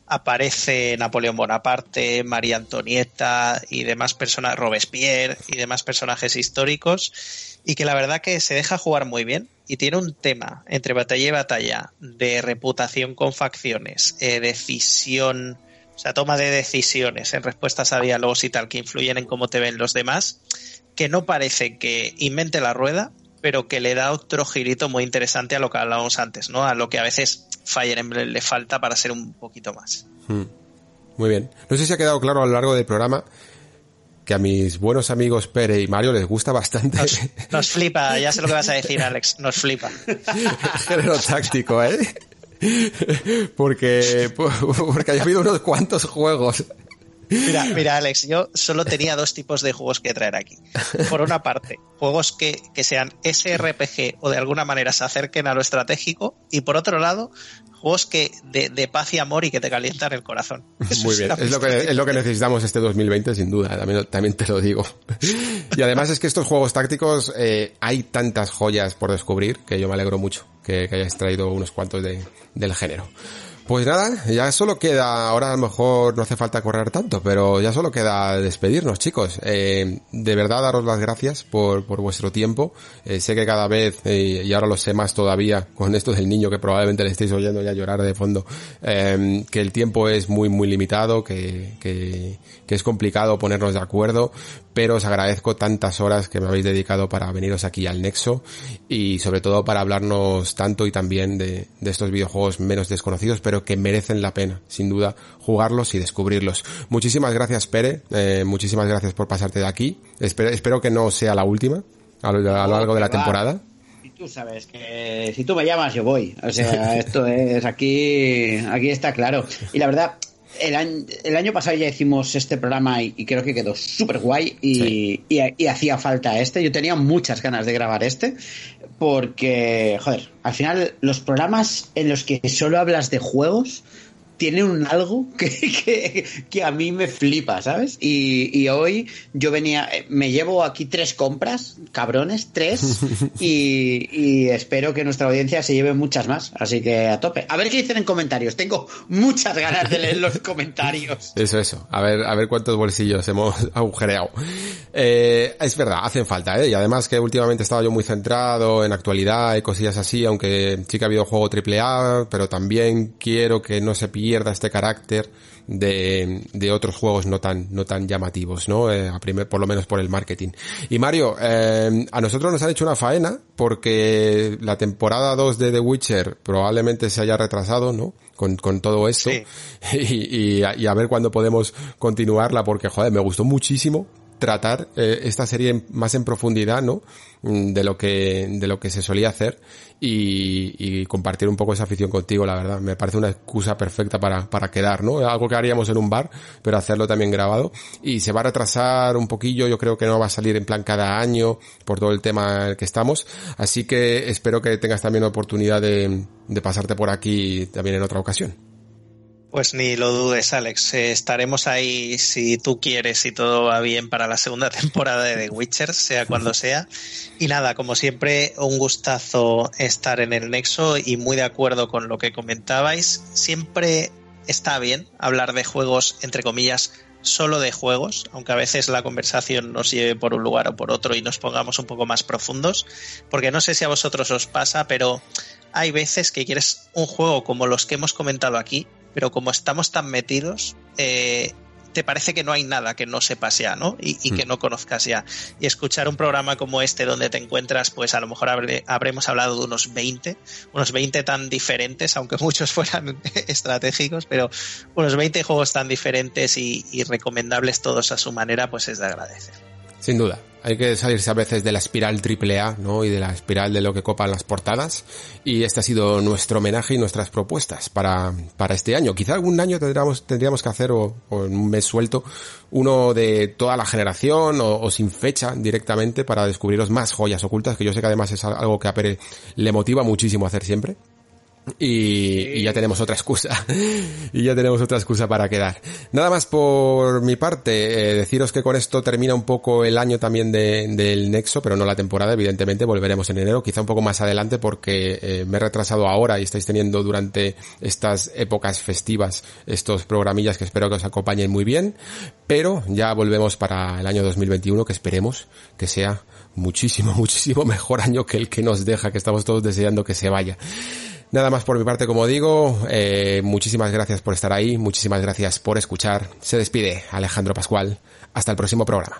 aparece Napoleón Bonaparte, María Antonieta y demás personas, Robespierre y demás personajes históricos, y que la verdad que se deja jugar muy bien y tiene un tema entre batalla y batalla de reputación con facciones, eh, decisión, o sea, toma de decisiones en respuestas a diálogos y tal que influyen en cómo te ven los demás, que no parece que invente la rueda, pero que le da otro girito muy interesante a lo que hablábamos antes, ¿no? A lo que a veces Fire Emblem le falta para ser un poquito más. Hmm. Muy bien. No sé si ha quedado claro a lo largo del programa que a mis buenos amigos Pere y Mario les gusta bastante. Nos, flipa, ya sé lo que vas a decir, Alex. Nos flipa. Género táctico, ¿eh? Porque, porque haya habido unos cuantos juegos Mira, mira, Alex, yo solo tenía dos tipos de juegos que traer aquí. Por una parte, juegos que, que sean SRPG o de alguna manera se acerquen a lo estratégico. Y por otro lado, juegos que de, de, paz y amor y que te calientan el corazón. Muy bien, es lo, que, es lo que necesitamos este 2020, sin duda, también, también te lo digo. Y además es que estos juegos tácticos eh, hay tantas joyas por descubrir que yo me alegro mucho que, que hayas traído unos cuantos de, del género. Pues nada, ya solo queda, ahora a lo mejor no hace falta correr tanto, pero ya solo queda despedirnos, chicos. Eh, de verdad daros las gracias por, por vuestro tiempo. Eh, sé que cada vez, eh, y ahora lo sé más todavía, con esto del niño que probablemente le estéis oyendo ya llorar de fondo, que el tiempo es muy, muy limitado, que, que es complicado ponernos de acuerdo, pero os agradezco tantas horas que me habéis dedicado para veniros aquí al Nexo y sobre todo para hablarnos tanto y también de, de estos videojuegos menos desconocidos, pero que merecen la pena, sin duda, jugarlos y descubrirlos. Muchísimas gracias, Pere, eh, muchísimas gracias por pasarte de aquí. Espero, espero que no sea la última a lo, a lo largo de la temporada. Y tú sabes que si tú me llamas yo voy. O sea, esto es aquí, aquí está claro. Y la verdad, el año, el año, pasado ya hicimos este programa y, y creo que quedó súper guay y, sí. y, y, hacía falta este. Yo tenía muchas ganas de grabar este porque, joder, al final los programas en los que solo hablas de juegos tiene un algo que, que, que, a mí me flipa, ¿sabes? Y, y, hoy yo venía, me llevo aquí tres compras, cabrones, tres, y, y, espero que nuestra audiencia se lleve muchas más, así que a tope. A ver qué dicen en comentarios, tengo muchas ganas de leer los comentarios. Eso, eso, a ver, a ver cuántos bolsillos hemos agujereado. Eh, es verdad, hacen falta, ¿eh? Y además que últimamente estaba yo muy centrado en actualidad y cosillas así, aunque sí que ha habido juego AAA, pero también quiero que no se pierda pierda este carácter de, de otros juegos no tan, no tan llamativos, ¿no? Eh, a primer, por lo menos por el marketing. Y Mario, eh, a nosotros nos han hecho una faena porque la temporada 2 de The Witcher probablemente se haya retrasado, ¿no? Con, con todo esto. Sí. Y, y, y a ver cuándo podemos continuarla porque, joder, me gustó muchísimo tratar eh, esta serie más en profundidad, ¿no? Mm, de lo que, de lo que se solía hacer y, y, compartir un poco esa afición contigo, la verdad. Me parece una excusa perfecta para, para quedar, ¿no? Algo que haríamos en un bar, pero hacerlo también grabado. Y se va a retrasar un poquillo, yo creo que no va a salir en plan cada año por todo el tema en el que estamos. Así que espero que tengas también la oportunidad de, de pasarte por aquí también en otra ocasión. Pues ni lo dudes, Alex. Eh, estaremos ahí si tú quieres, si todo va bien para la segunda temporada de The Witcher, sea cuando sea. Y nada, como siempre, un gustazo estar en el Nexo y muy de acuerdo con lo que comentabais. Siempre está bien hablar de juegos, entre comillas, solo de juegos, aunque a veces la conversación nos lleve por un lugar o por otro y nos pongamos un poco más profundos, porque no sé si a vosotros os pasa, pero hay veces que quieres un juego como los que hemos comentado aquí, pero como estamos tan metidos, eh, te parece que no hay nada que no sepas ya, ¿no? Y, y que mm. no conozcas ya. Y escuchar un programa como este donde te encuentras, pues a lo mejor habremos hablado de unos 20, unos 20 tan diferentes, aunque muchos fueran estratégicos, pero unos 20 juegos tan diferentes y, y recomendables todos a su manera, pues es de agradecer. Sin duda. Hay que salirse a veces de la espiral triple A, ¿no? Y de la espiral de lo que copan las portadas. Y este ha sido nuestro homenaje y nuestras propuestas para, para este año. Quizá algún año tendríamos, tendríamos que hacer, o, en un mes suelto, uno de toda la generación o, o, sin fecha directamente para descubriros más joyas ocultas, que yo sé que además es algo que a Pere le motiva muchísimo hacer siempre. Y, y, ya tenemos otra excusa. y ya tenemos otra excusa para quedar. Nada más por mi parte. Eh, deciros que con esto termina un poco el año también de, del Nexo, pero no la temporada, evidentemente. Volveremos en enero, quizá un poco más adelante porque eh, me he retrasado ahora y estáis teniendo durante estas épocas festivas estos programillas que espero que os acompañen muy bien. Pero ya volvemos para el año 2021 que esperemos que sea muchísimo, muchísimo mejor año que el que nos deja, que estamos todos deseando que se vaya. Nada más por mi parte, como digo, eh, muchísimas gracias por estar ahí, muchísimas gracias por escuchar. Se despide Alejandro Pascual. Hasta el próximo programa.